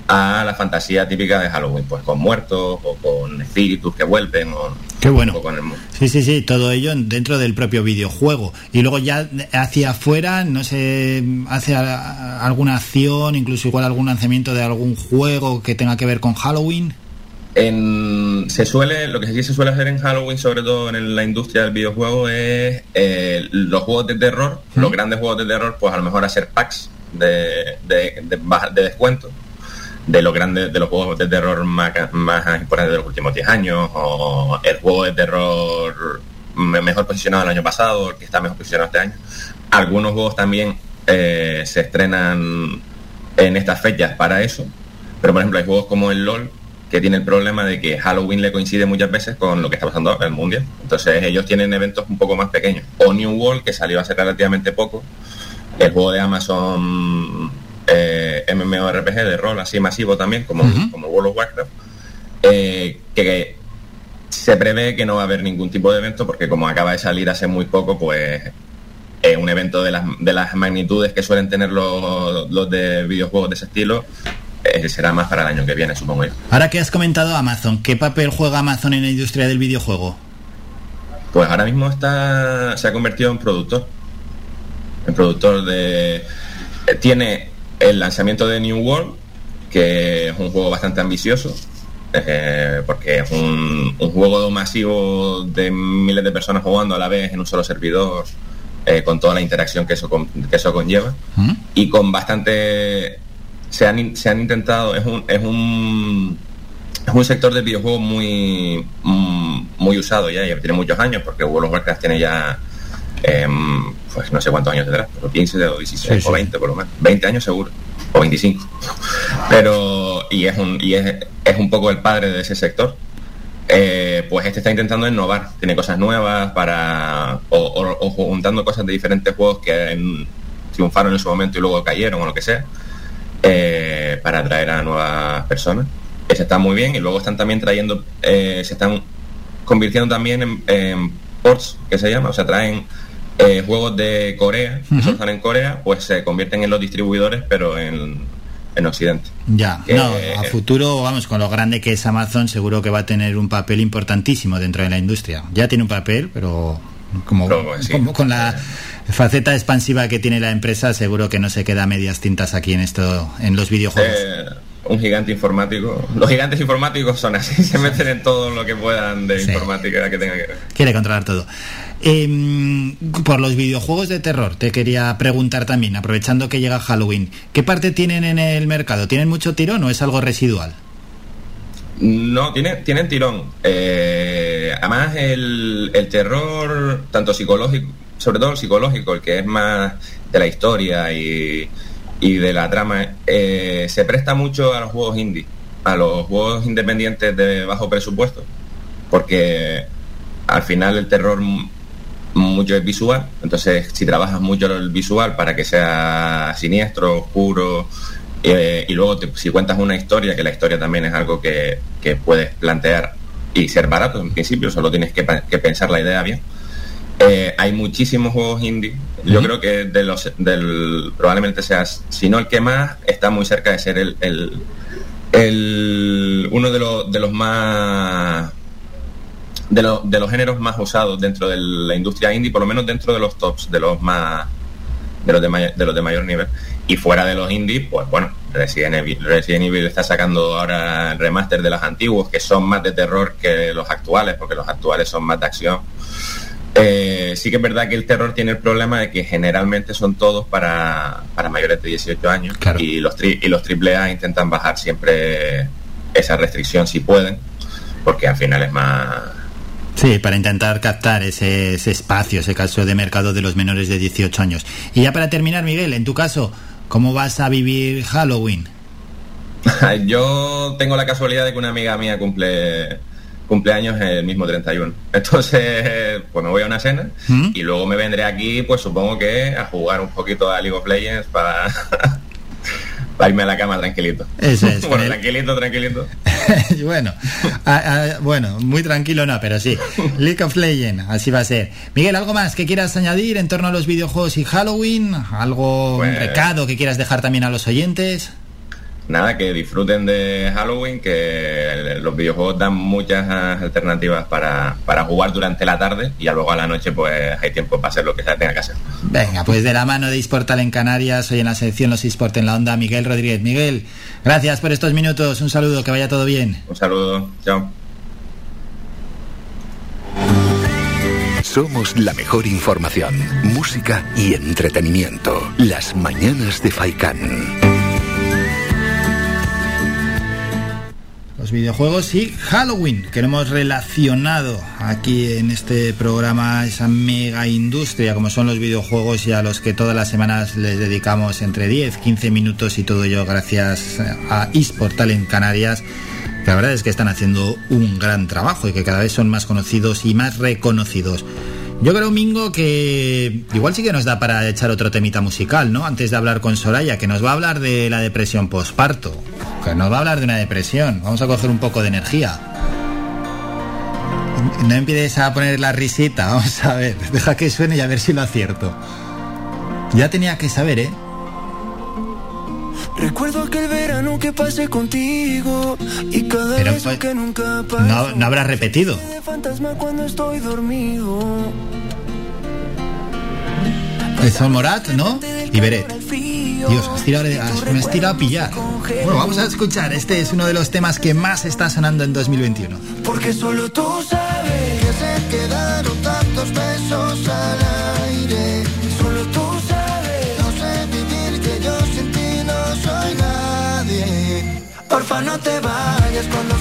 a la fantasía típica de Halloween, pues con muertos o con espíritus que vuelven o, Qué bueno. o con el mu- Sí, sí, sí, todo ello dentro del propio videojuego. Y luego ya hacia afuera, no sé, hace alguna acción, incluso igual algún lanzamiento de algún juego que tenga que ver con Halloween. En, se suele, lo que sí se suele hacer en Halloween, sobre todo en la industria del videojuego, es eh, los juegos de terror, los grandes juegos de terror, pues a lo mejor hacer packs de, de, de descuento de los grandes, de los juegos de terror más, importantes de los últimos 10 años, o el juego de terror me- mejor posicionado el año pasado, el que está mejor posicionado este año. Algunos juegos también eh, se estrenan en estas fechas para eso, pero por ejemplo hay juegos como el LOL que tiene el problema de que Halloween le coincide muchas veces con lo que está pasando en el Mundial. Entonces ellos tienen eventos un poco más pequeños. O New World, que salió hace relativamente poco, el juego de Amazon eh, MMORPG de rol así masivo también, como, como World of Warcraft, eh, que se prevé que no va a haber ningún tipo de evento porque como acaba de salir hace muy poco, pues eh, un evento de las, de las magnitudes que suelen tener los, los de videojuegos de ese estilo eh, será más para el año que viene, supongo yo. Ahora que has comentado Amazon, ¿qué papel juega Amazon en la industria del videojuego? Pues ahora mismo está se ha convertido en productor. En productor de... tiene el lanzamiento de New World, que es un juego bastante ambicioso, eh, porque es un, un juego masivo de miles de personas jugando a la vez en un solo servidor, eh, con toda la interacción que eso, con- que eso conlleva. Y con bastante... Se han, se han intentado... Es un... Es un es un sector de videojuegos muy mm, muy usado ya, ya tiene muchos años, porque World of Warcraft tiene ya, em, pues no sé cuántos años tendrá, pero 15 o 16 Sí, sí. o 20 por lo menos, 20 años seguro, o 25. Pero, y es un, y es, es un poco el padre de ese sector. Eh, pues este está intentando innovar, tiene cosas nuevas para, o, o- o juntando cosas de diferentes juegos que en- triunfaron en su momento y luego cayeron o lo que sea, eh, para atraer a nuevas personas. Ese está muy bien y luego están también trayendo, eh, se están convirtiendo también en, en ports, que se llama, o sea, traen eh, juegos de Corea, que solo están en Corea, pues se convierten en los distribuidores, pero en, en Occidente. Ya, Que- no, a futuro, vamos, con lo grande que es Amazon, seguro que va a tener un papel importantísimo dentro de la industria. Ya tiene un papel, pero Como, como con la faceta expansiva que tiene la empresa, seguro que no se queda a medias tintas aquí en esto, en los videojuegos. Eh, un gigante informático. Los gigantes informáticos son así, se meten en todo lo que puedan de informática que tenga que ver. Quiere controlar todo. Em, por los videojuegos de terror, te quería preguntar también, aprovechando que llega Halloween, ¿qué parte tienen en el mercado? ¿Tienen mucho tirón o es algo residual? No, tienen, tienen tirón. Eh, además, el, el terror, tanto psicológico, sobre todo el psicológico, el que es más de la historia y, y de la trama, eh, se presta mucho a los juegos indie, a los juegos independientes de bajo presupuesto, porque al final el terror mucho es visual, entonces si trabajas mucho el visual para que sea siniestro, oscuro, eh, y luego si cuentas una historia, que la historia también es algo que, que puedes plantear y ser barato en principio, solo tienes que pensar la idea bien. Eh, hay muchísimos juegos indie. Yo creo que de los del probablemente sea, si no el que más, está muy cerca de ser el, el, el uno de los, de los más de, de los géneros más usados dentro de la industria indie, por lo menos dentro de los tops, de los más de los de, mayor, de los de mayor nivel. Y fuera de los indies, pues bueno, Resident Evil, Resident Evil está sacando ahora el remaster de los antiguos, que son más de terror que los actuales, porque los actuales son más de acción. Eh, sí que es verdad que el terror tiene el problema de que generalmente son todos para, para mayores de 18 años y los y los AAA intentan bajar siempre esa restricción si pueden, porque al final es más Sí, para intentar captar ese, espacio, ese caso de mercado de los menores de 18 años. Y ya para terminar, Miguel, en tu caso, ¿cómo vas a vivir Halloween? Yo tengo la casualidad de que una amiga mía cumple cumpleaños el mismo 31. Entonces, pues me voy a una cena ¿Mm? y luego me vendré aquí, pues supongo que a jugar un poquito a League of Legends para para irme a la cama tranquilito. Eso es. bueno, tranquilito, tranquilito. bueno, bueno, muy tranquilo no, pero sí. League of Legends, así va a ser. Miguel, ¿algo más que quieras añadir en torno a los videojuegos y Halloween? ¿Algo, un Pues- recado que quieras dejar también a los oyentes? Nada, que disfruten de Halloween, que los videojuegos dan muchas alternativas para, para jugar durante la tarde y ya luego a la noche pues hay tiempo para hacer lo que se tenga que hacer. Venga, pues de la mano de eSportal en Canarias, hoy en la sección Los eSport en la onda, Miguel Rodríguez. Miguel, gracias por estos minutos, un saludo, que vaya todo bien. Un saludo, chao. Somos la mejor información, música y entretenimiento. Las mañanas de Faikán. Videojuegos y Halloween, que hemos relacionado aquí en este programa, esa mega industria como son los videojuegos y a los que todas las semanas les dedicamos entre 10, 15 minutos y todo ello gracias a eSportal en Canarias. que La verdad es que están haciendo un gran trabajo y que cada vez son más conocidos y más reconocidos. Yo creo, Mingo, que igual sí que nos da para echar otro temita musical, ¿no? Antes de hablar con Soraya, que nos va a hablar de la depresión posparto. Que nos va a hablar de una depresión. Vamos a coger un poco de energía. No empieces a poner la risita, vamos a ver. Deja que suene y a ver si lo acierto. Ya tenía que saber, ¿eh? Recuerdo aquel verano que pasé contigo y cada Pero, beso que nunca pasó. No, no habrás repetido. de fantasma cuando estoy dormido. Morat, ¿no? Y Beret. Dios, has tirado- has tirado a pillar. Bueno, vamos a escuchar. Este es uno de los temas que más está sonando en 2021. Porque solo tú sabes que se quedaron tantos besos al aire. Porfa no te vayas cuando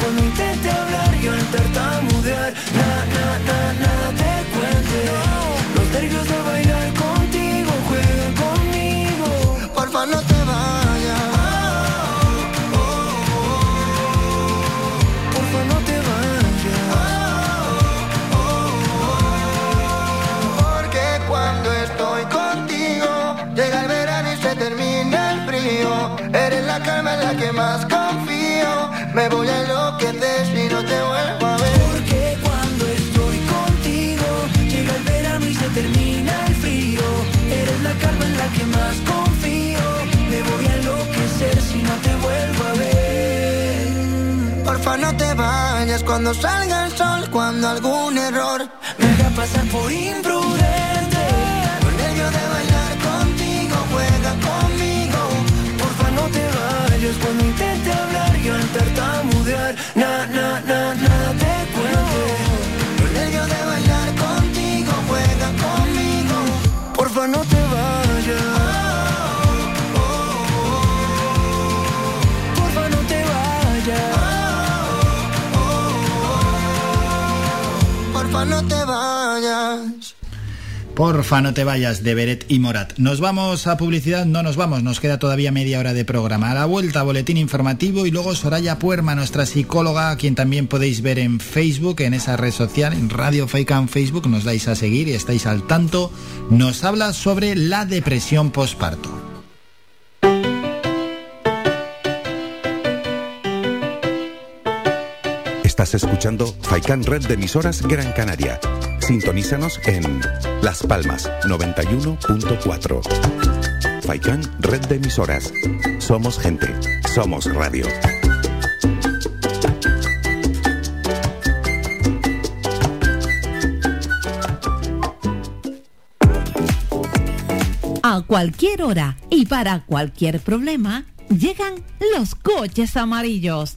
Cuando intente hablar y al tartamudear. Na, na, na, nada te cuente. Los nervios de bailar contigo, juega conmigo. Porfa no te vayas. Porfa no te vayas. Porque cuando estoy contigo, llega el verano y se termina el frío. Eres la calma en la que más confío. Me voy a vayas cuando salga el sol, cuando algún error me haga pasar por imprudente. Por nervio de bailar contigo, juega conmigo. Porfa, no te vayas cuando intente hablar y al tartamudear. Na, na, na, nada Porfa, no te vayas. Porfa, no te vayas de Beret y Morat. Nos vamos a publicidad, no nos vamos, nos queda todavía media hora de programa. A la vuelta, boletín informativo y luego Soraya Puerma, nuestra psicóloga, a quien también podéis ver en Facebook, en esa red social, en Radio Faikan Facebook, nos dais a seguir y estáis al tanto. Nos habla sobre la depresión postparto. Estás escuchando Faikan Red de emisoras Gran Canaria. Sintonízanos en Las Palmas 91.4. Faikan Red de emisoras. Somos gente, somos radio. A cualquier hora y para cualquier problema, llegan los coches amarillos.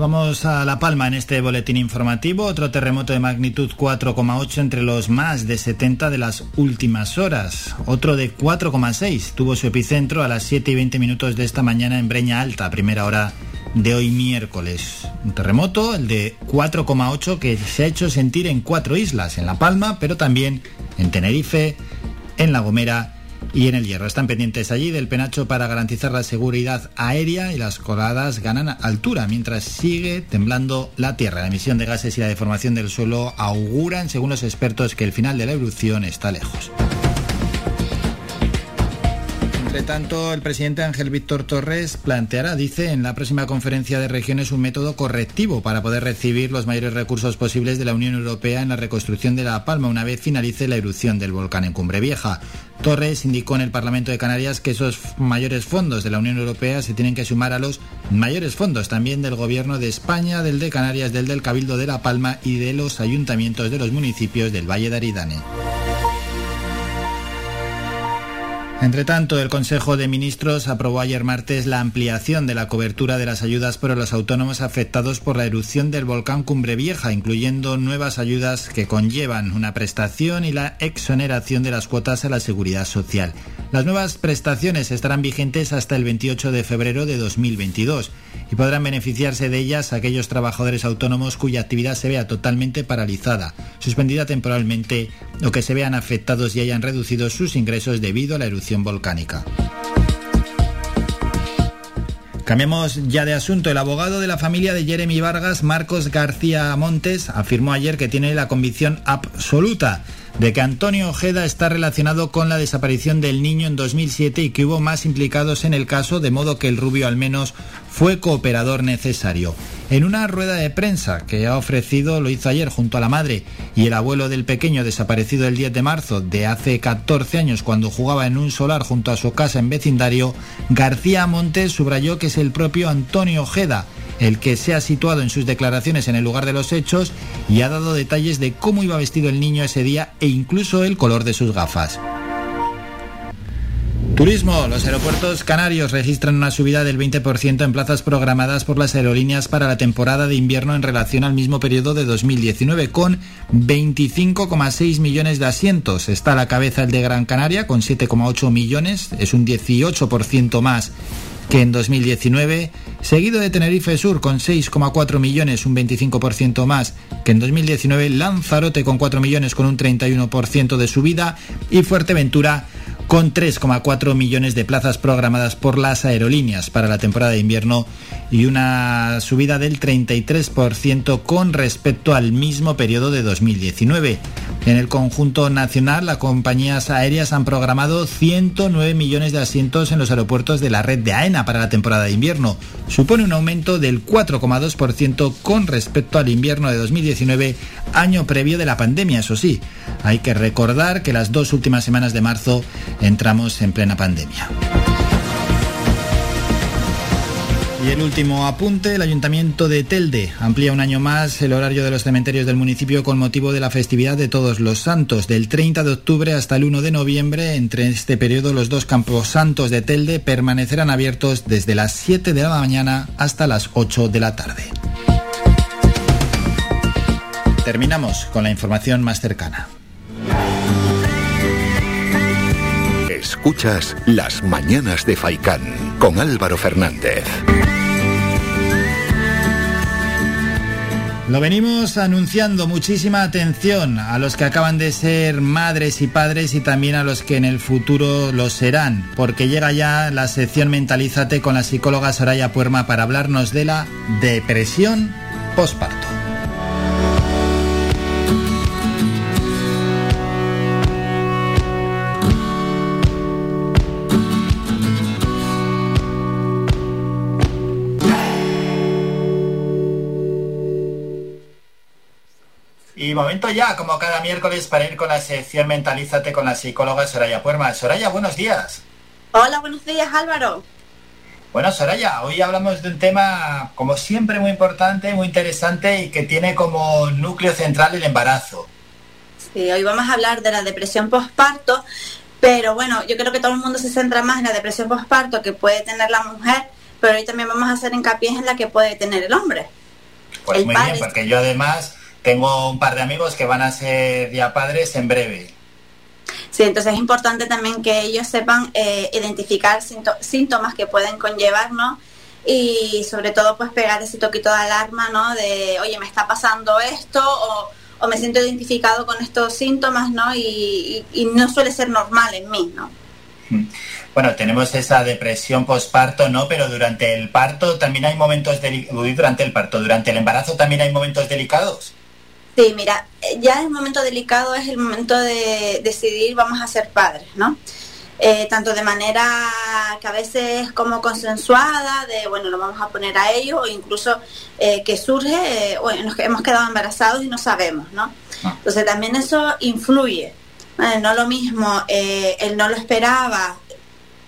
Vamos a La Palma en este boletín informativo. Otro terremoto de magnitud 4,8 entre los más de 70 de las últimas horas. Otro de 4,6 tuvo su epicentro a las 7 y 20 minutos de esta mañana en Breña Alta, primera hora de hoy miércoles. Un terremoto, el de 4,8, que se ha hecho sentir en cuatro islas, en La Palma, pero también en Tenerife, en La Gomera y en el Hierro. Están pendientes allí del penacho para garantizar la seguridad aérea y las coladas ganan altura mientras sigue temblando la Tierra. La emisión de gases y la deformación del suelo auguran, según los expertos, que el final de la erupción está lejos. Entre tanto, el presidente Ángel Víctor Torres planteará, dice, en la próxima conferencia de regiones un método correctivo para poder recibir los mayores recursos posibles de la Unión Europea en la reconstrucción de La Palma una vez finalice la erupción del volcán en Cumbre Vieja. Torres indicó en el Parlamento de Canarias que esos mayores fondos de la Unión Europea se tienen que sumar a los mayores fondos también del Gobierno de España, del de Canarias, del del Cabildo de La Palma y de los ayuntamientos de los municipios del Valle de Aridane. Entre tanto, el Consejo de Ministros aprobó ayer martes la ampliación de la cobertura de las ayudas para los autónomos afectados por la erupción del volcán Cumbre Vieja, incluyendo nuevas ayudas que conllevan una prestación y la exoneración de las cuotas a la seguridad social. Las nuevas prestaciones estarán vigentes hasta el 28 de febrero de 2022 y podrán beneficiarse de ellas aquellos trabajadores autónomos cuya actividad se vea totalmente paralizada, suspendida temporalmente o que se vean afectados y hayan reducido sus ingresos debido a la erupción volcánica. Cambiemos ya de asunto. El abogado de la familia de Jeremy Vargas, Marcos García Montes, afirmó ayer que tiene la convicción absoluta de que Antonio Ojeda está relacionado con la desaparición del niño en 2007 y que hubo más implicados en el caso, de modo que el rubio al menos fue cooperador necesario. En una rueda de prensa que ha ofrecido, lo hizo ayer junto a la madre y el abuelo del pequeño desaparecido el 10 de marzo de hace 14 años cuando jugaba en un solar junto a su casa en vecindario, García Montes subrayó que es el propio Antonio Ojeda el que se ha situado en sus declaraciones en el lugar de los hechos y ha dado detalles de cómo iba vestido el niño ese día e incluso el color de sus gafas. Turismo. Los aeropuertos canarios registran una subida del 20% en plazas programadas por las aerolíneas para la temporada de invierno en relación al mismo periodo de 2019, con 25,6 millones de asientos. Está a la cabeza el de Gran Canaria, con 7,8 millones, es un 18% más que en 2019, seguido de Tenerife Sur con 6,4 millones, un 25% más que en 2019, Lanzarote con 4 millones con un 31% de subida y Fuerteventura con 3,4 millones de plazas programadas por las aerolíneas para la temporada de invierno y una subida del 33% con respecto al mismo periodo de 2019. En el conjunto nacional, las compañías aéreas han programado 109 millones de asientos en los aeropuertos de la red de AENA para la temporada de invierno. Supone un aumento del 4,2% con respecto al invierno de 2019, año previo de la pandemia, eso sí. Hay que recordar que las dos últimas semanas de marzo entramos en plena pandemia. Y el último apunte, el Ayuntamiento de Telde amplía un año más el horario de los cementerios del municipio con motivo de la festividad de Todos los Santos, del 30 de octubre hasta el 1 de noviembre. Entre este periodo los dos campos santos de Telde permanecerán abiertos desde las 7 de la mañana hasta las 8 de la tarde. Terminamos con la información más cercana. Escuchas Las Mañanas de Faicán con Álvaro Fernández. Lo venimos anunciando, muchísima atención a los que acaban de ser madres y padres y también a los que en el futuro lo serán, porque llega ya la sección Mentalízate con la psicóloga Soraya Puerma para hablarnos de la depresión postparto. Y momento ya, como cada miércoles, para ir con la sección Mentalízate con la psicóloga Soraya Puerma. Soraya, buenos días. Hola, buenos días Álvaro. Bueno, Soraya, hoy hablamos de un tema, como siempre, muy importante, muy interesante y que tiene como núcleo central el embarazo. Sí, hoy vamos a hablar de la depresión postparto, pero bueno, yo creo que todo el mundo se centra más en la depresión postparto que puede tener la mujer, pero hoy también vamos a hacer hincapié en la que puede tener el hombre. Pues muy bien, porque yo además tengo un par de amigos que van a ser ya padres en breve. Sí, entonces es importante también que ellos sepan eh, identificar síntomas que pueden conllevar, ¿no? Y sobre todo, pues pegar ese toquito de alarma, ¿no? De, oye, me está pasando esto o, o me siento identificado con estos síntomas, ¿no? Y, y, y, no suele ser normal en mí, ¿no? Bueno, tenemos esa depresión postparto, ¿no? Pero durante el parto también hay momentos delicados. Durante el parto, durante el embarazo también hay momentos delicados. Sí, mira, ya el momento delicado es el momento de decidir vamos a ser padres, ¿no? eh, tanto de manera que a veces como consensuada, de bueno, lo vamos a poner a ellos, o incluso eh, que surge, bueno, nos hemos quedado embarazados y no sabemos, ¿no? Ah. Entonces también eso influye. no lo mismo, él no lo esperaba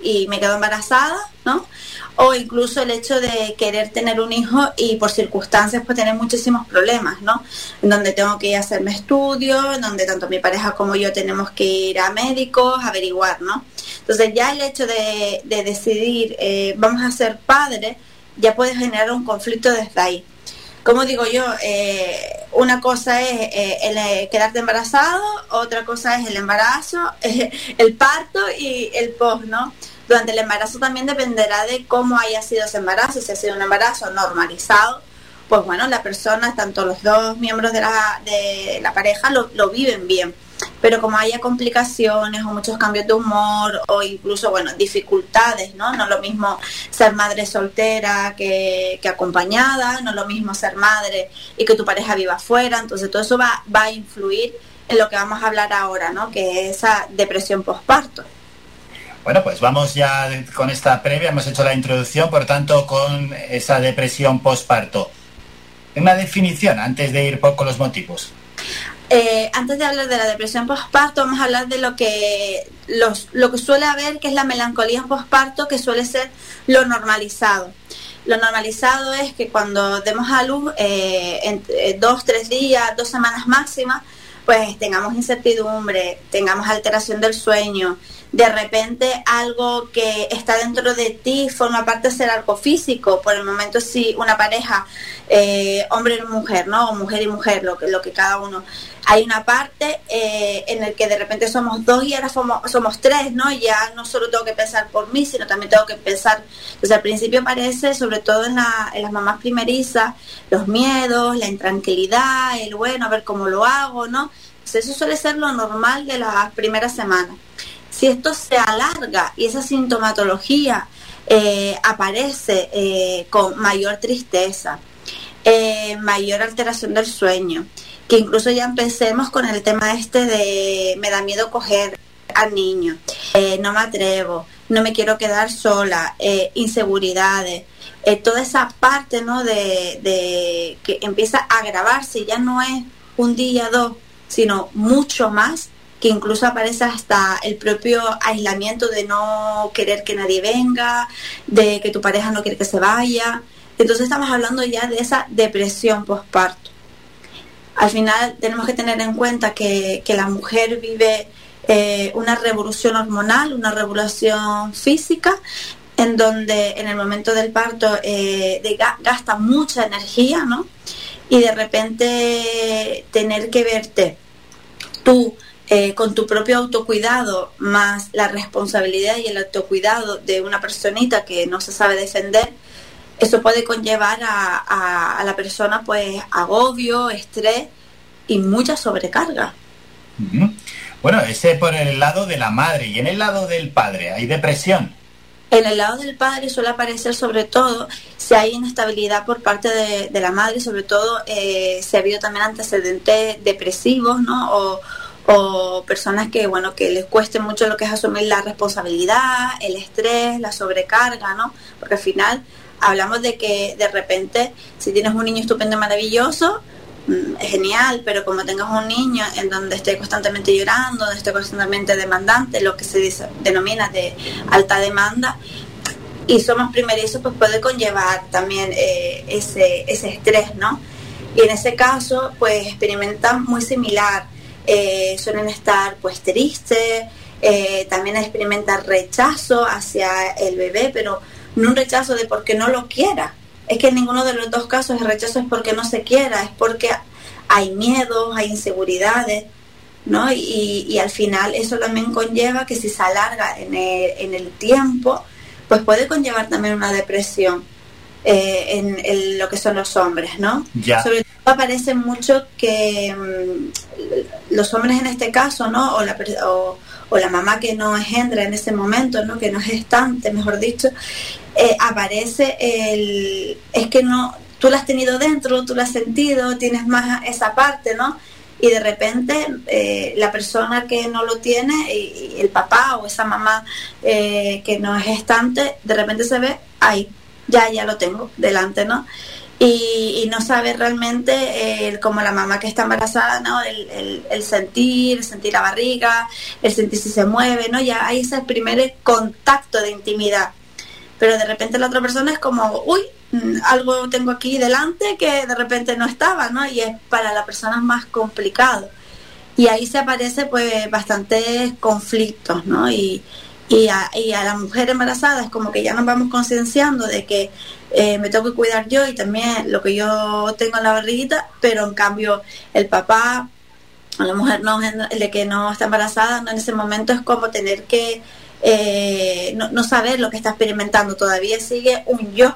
y me quedo embarazada, ¿no? O incluso el hecho de querer tener un hijo y por circunstancias pues tener muchísimos problemas, ¿no? Donde tengo que ir a hacerme estudios, donde tanto mi pareja como yo tenemos que ir a médicos, averiguar, ¿no? Entonces ya el hecho de, decidir eh, vamos a ser padres ya puede generar un conflicto desde ahí. Como digo yo, eh, una cosa es eh, el quedarte embarazado, otra cosa es el embarazo, el parto y el post, ¿no? Durante el embarazo también dependerá de cómo haya sido ese embarazo, si ha sido un embarazo normalizado, pues bueno, la persona, tanto los dos miembros de la, de la pareja lo, lo viven bien. Pero como haya complicaciones o muchos cambios de humor o incluso, bueno, dificultades, ¿no? No es lo mismo ser madre soltera que, que acompañada, no es lo mismo ser madre y que tu pareja viva afuera, entonces todo eso va, va a influir en lo que vamos a hablar ahora, ¿no? Que es esa depresión postparto. Bueno, pues vamos ya con esta previa, hemos hecho la introducción, por tanto, con esa depresión postparto. Una definición antes de ir con los motivos. Eh, antes de hablar de la depresión postparto, vamos a hablar de lo que, los, lo que suele haber, que es la melancolía postparto, que suele ser lo normalizado. Lo normalizado es que cuando demos a luz, eh, en, eh, dos, tres días, dos semanas máximas, pues tengamos incertidumbre, tengamos alteración del sueño, de repente algo que está dentro de ti forma parte de ser algo físico. Por el momento, si una pareja, eh, hombre y mujer, ¿no? O mujer y mujer, lo que, lo que cada uno. Hay una parte eh, en el que de repente somos dos y ahora somos, tres, ¿no? Ya no solo tengo que pensar por mí, sino también tengo que pensar. Entonces, al principio aparece, sobre todo en, la, en las mamás primerizas, los miedos, la intranquilidad, el bueno, a ver cómo lo hago, ¿no? Entonces, eso suele ser lo normal de las primeras semanas. Si esto se alarga y esa sintomatología eh, aparece eh, con mayor tristeza, mayor alteración del sueño, que incluso ya empecemos con el tema este de me da miedo coger al niño, no me atrevo, no me quiero quedar sola, inseguridades, toda esa parte ¿no? de, de que empieza a agravarse, ya no es un día, dos, sino mucho más que incluso aparece hasta el propio aislamiento de no querer que nadie venga, de que tu pareja no quiere que se vaya. Entonces estamos hablando ya de esa depresión postparto. Al final tenemos que tener en cuenta que, la mujer vive eh, una revolución hormonal, una revolución física, en donde en el momento del parto eh, gasta mucha energía, ¿no? Y de repente tener que verte tú eh, con tu propio autocuidado más la responsabilidad y el autocuidado de una personita que no se sabe defender, eso puede conllevar a, la persona pues agobio, estrés y mucha sobrecarga. Bueno, ese por el lado de la madre y en el lado del padre, ¿hay depresión? En el lado del padre suele aparecer sobre todo si hay inestabilidad por parte de, la madre, sobre todo eh, si ha habido también antecedentes depresivos, ¿no? O, o personas que bueno que les cueste mucho lo que es asumir la responsabilidad, el estrés, la sobrecarga, ¿no? Porque al final hablamos de que de repente si tienes un niño estupendo y maravilloso, mm, es genial, pero como tengas un niño en donde esté constantemente llorando, donde esté constantemente demandante, lo que se denomina de alta demanda, y somos primerizos, pues puede conllevar también eh, ese, ese estrés, ¿no? Y en ese caso, pues experimentan muy similar eh, suelen estar pues tristes, eh, también experimentan rechazo hacia el bebé, pero no un rechazo de porque no lo quiera. Es que en ninguno de los dos casos el rechazo es porque no se quiera, es porque hay miedos, hay inseguridades, ¿no? Y, al final eso también conlleva que si se alarga en el, en el tiempo, pues puede conllevar también una depresión. Eh, en, lo que son los hombres, ¿no? Sobre todo aparece mucho que mm, los hombres en este caso, ¿no? O la, o, la mamá que no engendra en ese momento, ¿no? Que no es gestante, mejor dicho, eh, aparece el... Es que no, tú lo has tenido dentro, tú lo has sentido, tienes más esa parte, ¿no? y de repente eh, la persona que no lo tiene, y, el papá o esa mamá eh, que no es gestante, de repente se ve, ahí, ya, ya lo tengo delante, ¿no? Y, no sabe realmente, eh, como la mamá que está embarazada, ¿no? El, el, sentir, sentir la barriga, el sentir si se mueve, ¿no? Ya hay ese primer contacto de intimidad. Pero de repente la otra persona es como, uy, mm, algo tengo aquí delante que de repente no estaba, ¿no? Y es para la persona más complicado. Y ahí se aparece pues bastantes conflictos, ¿no? Y, y a, y a la mujer embarazada es como que ya nos vamos concienciando de que eh, me tengo que cuidar yo y también lo que yo tengo en la barriguita, pero en cambio el papá a la mujer no, de que no está embarazada, en ese momento es como tener que eh, no, no saber lo que está experimentando, todavía sigue un yo.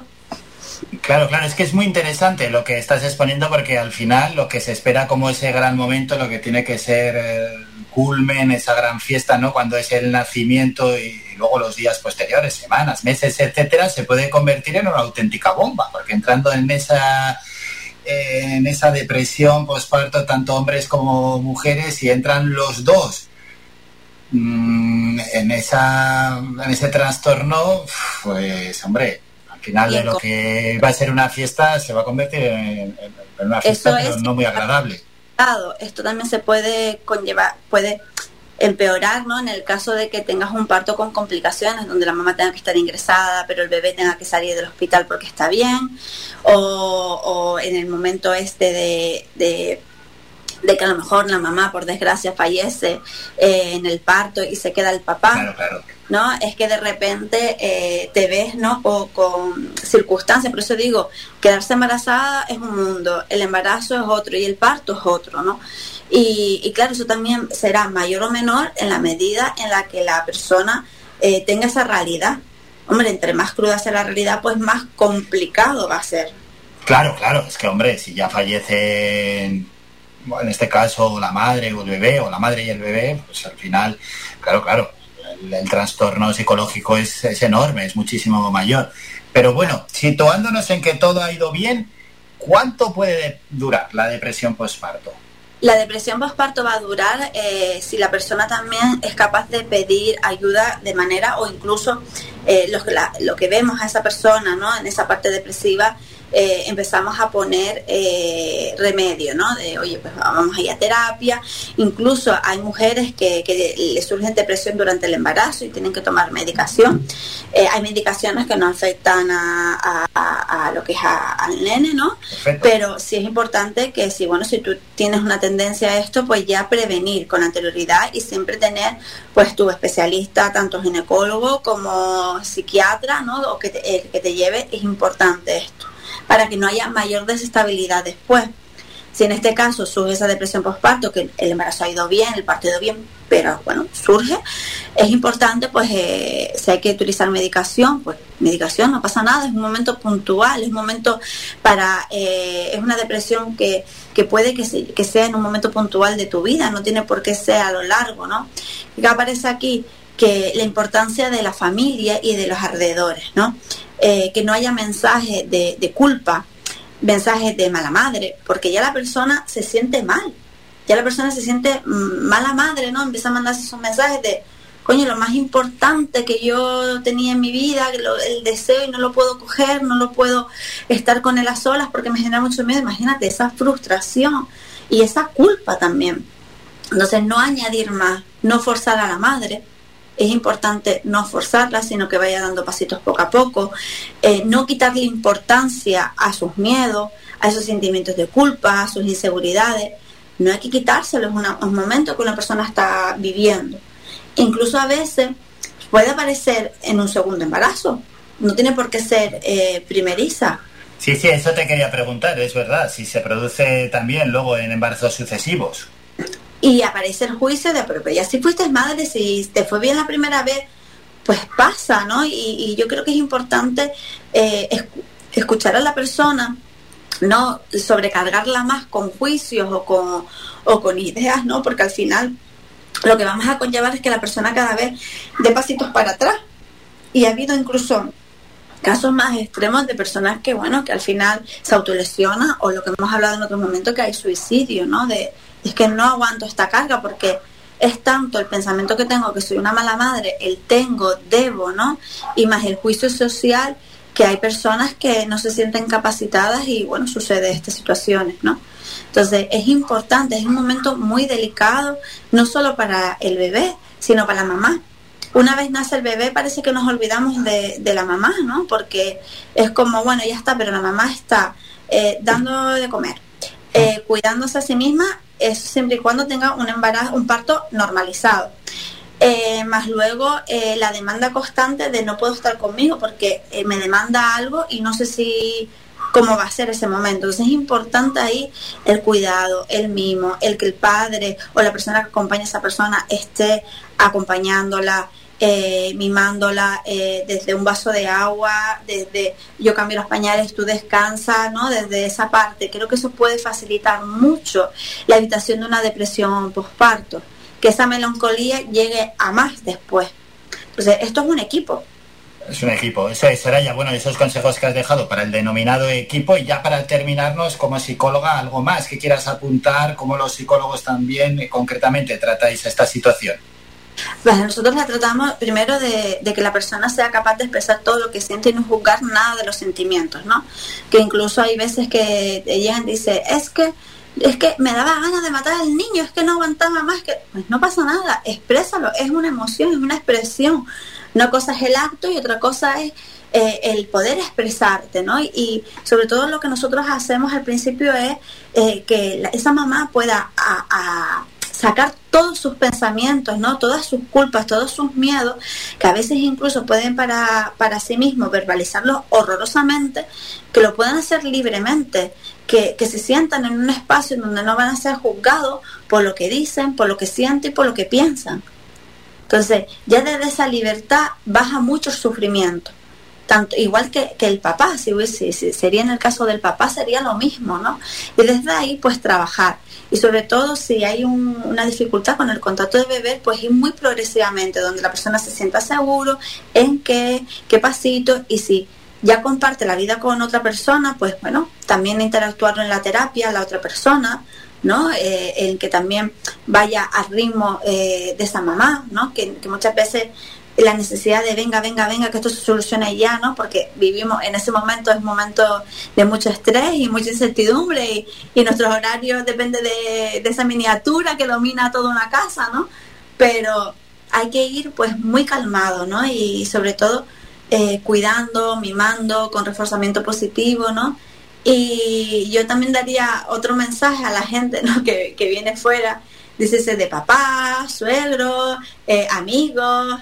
Claro, claro, es que es muy interesante lo que estás exponiendo porque al final lo que se espera como ese gran momento, lo que tiene que ser el culmen, esa gran fiesta, ¿no? Cuando es el nacimiento y luego los días posteriores, semanas, meses, etcétera, se puede convertir en una auténtica bomba, porque entrando en esa en esa depresión posparto, tanto hombres como mujeres, y entran los dos mm, en esa en ese trastorno, pues hombre, final de lo que va a ser una fiesta se va a convertir en, una fiesta no muy agradable. Esto también se puede conllevar, puede empeorar, ¿no? En el caso de que tengas un parto con complicaciones, donde la mamá tenga que estar ingresada, pero el bebé tenga que salir del hospital porque está bien, o, en el momento este de, de, que a lo mejor la mamá, por desgracia, fallece eh, en el parto y se queda el papá. Claro, claro ¿no? Es que de repente eh, te ves, ¿no? con circunstancias, por eso digo, quedarse embarazada es un mundo, el embarazo es otro y el parto es otro, ¿no? Y, claro, eso también será mayor o menor en la medida en la que la persona eh, tenga esa realidad. Hombre, entre más cruda sea la realidad, pues más complicado va a ser. Claro, claro, es que hombre, si ya fallecen, en este caso la madre o el bebé, o la madre y el bebé, pues al final, claro, claro, el, trastorno psicológico es, enorme, es muchísimo mayor. Pero bueno, situándonos en que todo ha ido bien, ¿cuánto puede durar la depresión postparto? La depresión postparto va a durar eh, si la persona también es capaz de pedir ayuda de manera o incluso eh, lo, lo, que vemos a esa persona ¿no? en esa parte depresiva eh, empezamos a poner eh, remedio, ¿no? De, oye, pues vamos a ir a terapia. Incluso hay mujeres que, que les surgen depresión durante el embarazo y tienen que tomar medicación. Eh, hay medicaciones que no afectan a, a, lo que es al nene, ¿no? Pero sí es importante que si, bueno, si tú tienes una tendencia a esto, pues ya prevenir con anterioridad y siempre tener, pues, tu especialista, tanto ginecólogo como psiquiatra, ¿no? O que que te lleve, es importante esto para que no haya mayor desestabilidad después. Si en este caso surge esa depresión postparto, que el embarazo ha ido bien, el parto ha ido bien, pero bueno, surge, es importante, pues, eh, si hay que utilizar medicación, pues medicación, no pasa nada, es un momento puntual, es un momento para, eh, es una depresión que, que puede que, que sea en un momento puntual de tu vida, no tiene por qué ser a lo largo, ¿no? ¿Qué aparece aquí? Que la importancia de la familia y de los alrededores, ¿no? Eh, que no haya mensajes de, culpa, mensajes de mala madre, porque ya la persona se siente mal, ya la persona se siente mala madre, ¿no? Empieza a mandarse esos mensajes de, coño, lo más importante que yo tenía en mi vida, el deseo y no lo puedo coger, no lo puedo estar con él a solas porque me genera mucho miedo. Imagínate esa frustración y esa culpa también. Entonces, no añadir más, no forzar a la madre, es importante no forzarla, sino que vaya dando pasitos poco a poco, eh, no quitarle importancia a sus miedos, a esos sentimientos de culpa, a sus inseguridades. No hay que quitárselos es un momento que una persona está viviendo. Incluso a veces puede aparecer en un segundo embarazo, no tiene por qué ser eh, primeriza. Sí, sí, eso te quería preguntar, es verdad, si se produce también luego en embarazos sucesivos y aparece el juicio de, ya si fuiste madre, si te fue bien la primera vez, pues pasa, ¿no? Y, yo creo que es importante eh, escuchar a la persona, no sobrecargarla más con juicios o con, o con ideas, ¿no? Porque al final lo que vamos a conllevar es que la persona cada vez dé pasitos para atrás. Y ha habido incluso casos más extremos de personas que, bueno, que al final se autolesiona o lo que hemos hablado en otro momento, que hay suicidio, ¿no? De, es que no aguanto esta carga porque es tanto el pensamiento que tengo que soy una mala madre, el tengo, debo, ¿no? Y más el juicio social que hay personas que no se sienten capacitadas y bueno, sucede estas situaciones, ¿no? Entonces es importante, es un momento muy delicado, no solo para el bebé, sino para la mamá. Una vez nace el bebé parece que nos olvidamos de, la mamá, ¿no? Porque es como, bueno, ya está, pero la mamá está eh, dando de comer, eh, cuidándose a sí misma, eso siempre y cuando tenga un embarazo, un parto normalizado. Eh, más luego eh, la demanda constante de no puedo estar conmigo porque eh, me demanda algo y no sé si cómo va a ser ese momento. Entonces es importante ahí el cuidado, el mimo, el que el padre o la persona que acompaña a esa persona esté acompañándola, mimándola desde un vaso de agua, desde yo cambio los pañales, tú descansa, ¿no? Desde esa parte. Creo que eso puede facilitar mucho la evitación de una depresión postparto que esa melancolía llegue a más después. Entonces, esto es un equipo. Es un equipo, eso es, ya bueno, esos consejos que has dejado para el denominado equipo y ya para terminarnos como psicóloga, algo más que quieras apuntar, cómo los psicólogos también eh, concretamente tratáis esta situación. Pues nosotros la tratamos primero de, que la persona sea capaz de expresar todo lo que siente y no juzgar nada de los sentimientos, ¿no? Que incluso hay veces que llegan y dicen, es que es que me daba ganas de matar al niño, es que no aguantaba más, que pues no pasa nada, exprésalo, es una emoción, es una expresión. Una cosa es el acto y otra cosa es eh, el poder expresarte, ¿no? Y, sobre todo lo que nosotros hacemos al principio es eh, que esa mamá pueda a, sacar todos sus pensamientos, ¿no? Todas sus culpas, todos sus miedos, que a veces incluso pueden para, para sí mismos verbalizarlos horrorosamente, que lo puedan hacer libremente que, se sientan en un espacio donde no van a ser juzgados por lo que dicen, por lo que sienten y por lo que piensan. Entonces, ya desde esa libertad baja mucho el sufrimiento. Tanto, igual que, el papá, si, si, sería en el caso del papá, sería lo mismo, ¿no? Y desde ahí, pues trabajar. Y sobre todo, si hay una dificultad con el contrato de beber, pues ir muy progresivamente, donde la persona se sienta seguro en qué, qué pasito, y si ya comparte la vida con otra persona, pues bueno, también interactuar en la terapia, la otra persona, ¿no? Eh, en que también vaya al ritmo eh, de esa mamá, ¿no? Que, muchas veces la necesidad de venga, venga, venga, que esto se solucione ya, ¿no? Porque vivimos en ese momento, es un momento de mucho estrés y mucha incertidumbre y, y nuestros horarios depende de, de esa miniatura que domina toda una casa, ¿no? Pero hay que ir pues muy calmado, ¿no? Y sobre todo eh, cuidando, mimando, con reforzamiento positivo, ¿no? Y yo también daría otro mensaje a la gente ¿no? que, que viene fuera, dice de papá, suegro, eh, amigos,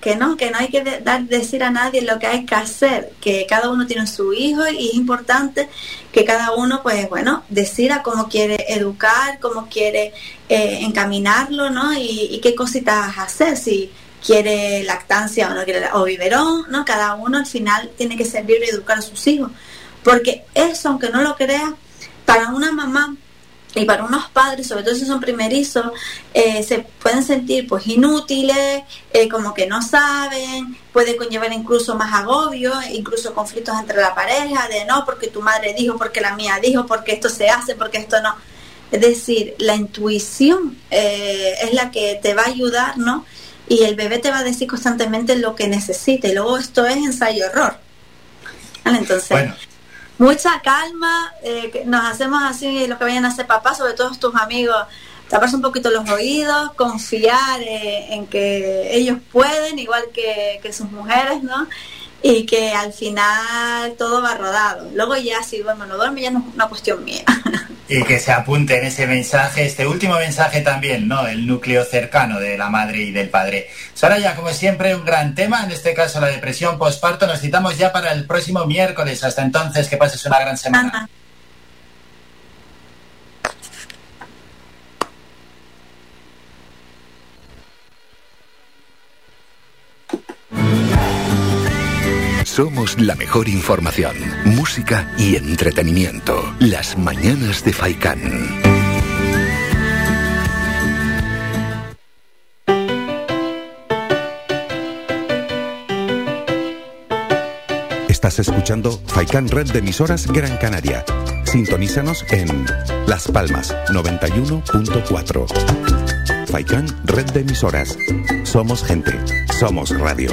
que no, que no hay que dar, decir a nadie lo que hay que hacer, que cada uno tiene su hijo y es importante que cada uno, pues bueno, decida cómo quiere educar, cómo quiere eh, encaminarlo, ¿no? Y, y, qué cositas hacer, si quiere lactancia o no quiere o biberón, ¿no? Cada uno al final tiene que servir y educar a sus hijos. Porque eso, aunque no lo crea, para una mamá y para unos padres, sobre todo si son primerizos, eh, se pueden sentir pues inútiles, eh, como que no saben, puede conllevar incluso más agobio, incluso conflictos entre la pareja, de no, porque tu madre dijo, porque la mía dijo, porque esto se hace, porque esto no. Es decir, la intuición eh, es la que te va a ayudar, ¿no? y el bebé te va a decir constantemente lo que necesite. Luego esto es ensayo-error. Entonces, mucha calma, eh, nos hacemos así lo que vayan a hacer papás, sobre todo tus amigos, taparse un poquito los oídos, confiar eh, en que ellos pueden, igual que, que sus mujeres, ¿no? Y que al final todo va rodado. Luego ya si duerme o no duerme ya no es una cuestión mía. Y que se apunte en ese mensaje, este último mensaje también, ¿no? El núcleo cercano de la madre y del padre. Sara, ya como siempre, un gran tema, en este caso la depresión postparto. Nos citamos ya para el próximo miércoles. Hasta entonces, que pases una gran semana. Somos la mejor información, música y entretenimiento. Las mañanas de Faikán. Estás escuchando Faikan Red de emisoras Gran Canaria. Sintonízanos en Las Palmas 91.4. Faikan Red de emisoras. Somos gente. Somos radio.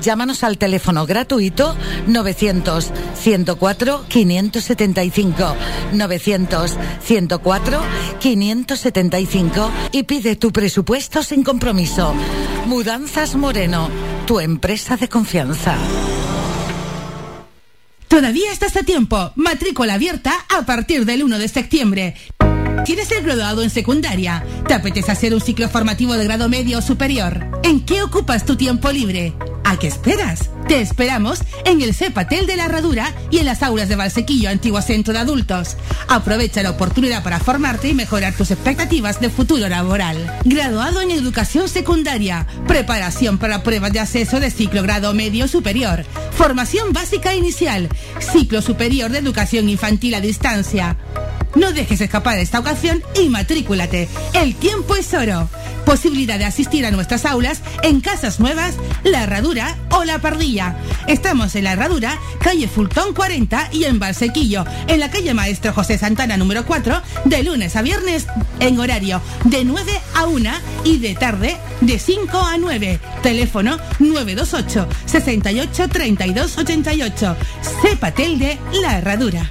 Llámanos al teléfono gratuito 900 104 575 900 104 575 y pide tu presupuesto sin compromiso. Mudanzas Moreno, tu empresa de confianza. Todavía estás a tiempo. Matrícula abierta a partir del 1 de septiembre. ¿Quieres ser graduado en secundaria? ¿Te apetece hacer un ciclo formativo de grado medio o superior? ¿En qué ocupas tu tiempo libre? ¿A qué esperas? Te esperamos en el CEPATEL de la Herradura y en las aulas de Valsequillo, antiguo centro de adultos. Aprovecha la oportunidad para formarte y mejorar tus expectativas de futuro laboral. Graduado en educación secundaria, preparación para pruebas de acceso de ciclo grado medio superior, formación básica inicial, ciclo superior de educación infantil a distancia. No dejes escapar esta ocasión y matrículate. El tiempo es oro. Posibilidad de asistir a nuestras aulas en Casas Nuevas, La Herradura o La Pardilla. Estamos en La Herradura, calle Fultón 40 y en Valsequillo, en la calle Maestro José Santana número 4, de lunes a viernes en horario de 9 a 1 y de tarde de 5 a 9. Teléfono 928 68 32 88. Cepatel de La Herradura.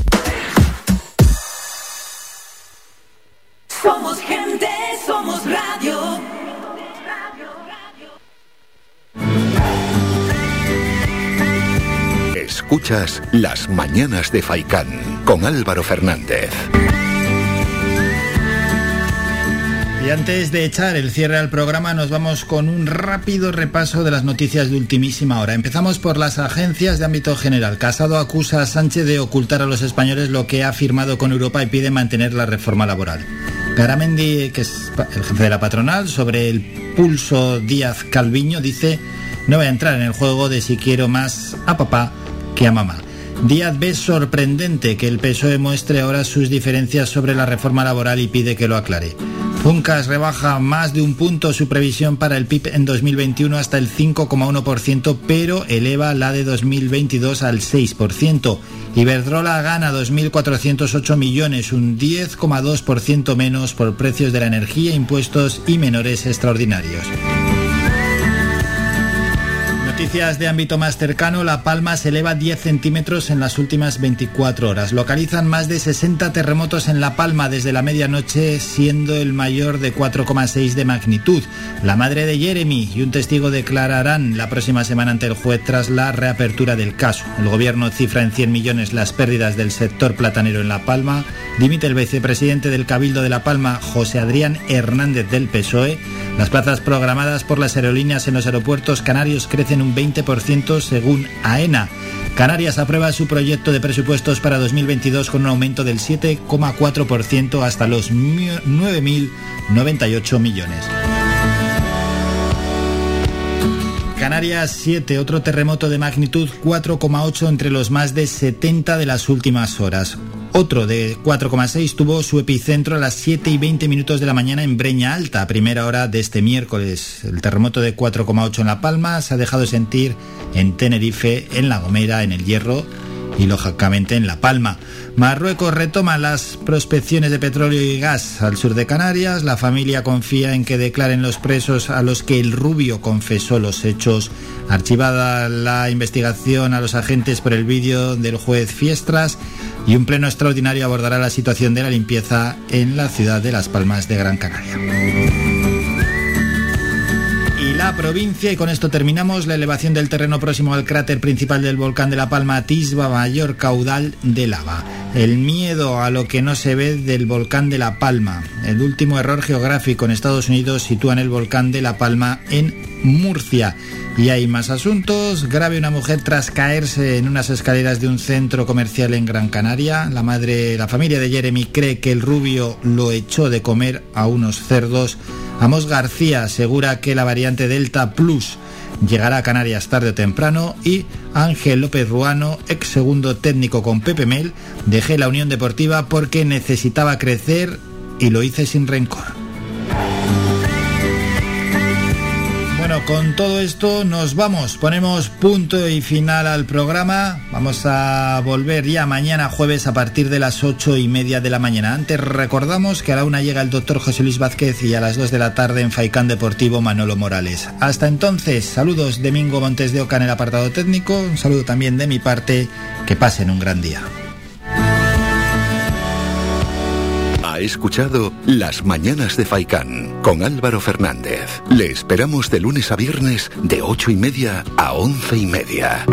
Somos gente, somos radio. Escuchas Las Mañanas de Faicán con Álvaro Fernández. Y antes de echar el cierre al programa nos vamos con un rápido repaso de las noticias de ultimísima hora. Empezamos por las agencias de ámbito general. Casado acusa a Sánchez de ocultar a los españoles lo que ha firmado con Europa y pide mantener la reforma laboral. Garamendi, que es el jefe de la patronal, sobre el pulso Díaz Calviño, dice, no voy a entrar en el juego de si quiero más a papá que a mamá. Díaz ve sorprendente que el PSOE muestre ahora sus diferencias sobre la reforma laboral y pide que lo aclare. Funcas rebaja más de un punto su previsión para el PIB en 2021 hasta el 5,1%, pero eleva la de 2022 al 6%. Iberdrola gana 2.408 millones, un 10,2% menos por precios de la energía, impuestos y menores extraordinarios. Noticias de ámbito más cercano, La Palma se eleva 10 centímetros en las últimas 24 horas. Localizan más de 60 terremotos en La Palma desde la medianoche, siendo el mayor de 4,6 de magnitud. La madre de Jeremy y un testigo declararán la próxima semana ante el juez tras la reapertura del caso. El gobierno cifra en 100 millones las pérdidas del sector platanero en La Palma. Dimite el vicepresidente del Cabildo de La Palma, José Adrián Hernández del PSOE. Las plazas programadas por las aerolíneas en los aeropuertos canarios crecen un 20% según AENA. Canarias aprueba su proyecto de presupuestos para 2022 con un aumento del 7,4% hasta los 9.098 millones. Canarias 7, otro terremoto de magnitud 4,8 entre los más de 70 de las últimas horas. Otro de 4,6 tuvo su epicentro a las 7 y 20 minutos de la mañana en Breña Alta, primera hora de este miércoles. El terremoto de 4,8 en La Palma se ha dejado sentir en Tenerife, en La Gomera, en El Hierro y lógicamente en La Palma. Marruecos retoma las prospecciones de petróleo y gas al sur de Canarias. La familia confía en que declaren los presos a los que el rubio confesó los hechos. Archivada la investigación a los agentes por el vídeo del juez Fiestras y un pleno extraordinario abordará la situación de la limpieza en la ciudad de Las Palmas de Gran Canaria la provincia. Y con esto terminamos la elevación del terreno próximo al cráter principal del volcán de La Palma, atisba mayor caudal de lava. El miedo a lo que no se ve del volcán de La Palma. El último error geográfico en Estados Unidos sitúa en el volcán de La Palma en Murcia. Y hay más asuntos. Grave una mujer tras caerse en unas escaleras de un centro comercial en Gran Canaria. La madre, la familia de Jeremy cree que el rubio lo echó de comer a unos cerdos. Amos García asegura que la variante Delta Plus llegará a Canarias tarde o temprano y Ángel López Ruano, ex segundo técnico con Pepe Mel, dejé la Unión Deportiva porque necesitaba crecer y lo hice sin rencor. Con todo esto nos vamos, ponemos punto y final al programa. Vamos a volver ya mañana jueves a partir de las ocho y media de la mañana. Antes recordamos que a la una llega el doctor José Luis Vázquez y a las dos de la tarde en Faicán Deportivo Manolo Morales. Hasta entonces, saludos Domingo Montes de Oca en el apartado técnico, un saludo también de mi parte, que pasen un gran día. Escuchado Las Mañanas de Faicán con Álvaro Fernández. Le esperamos de lunes a viernes de ocho y media a once y media.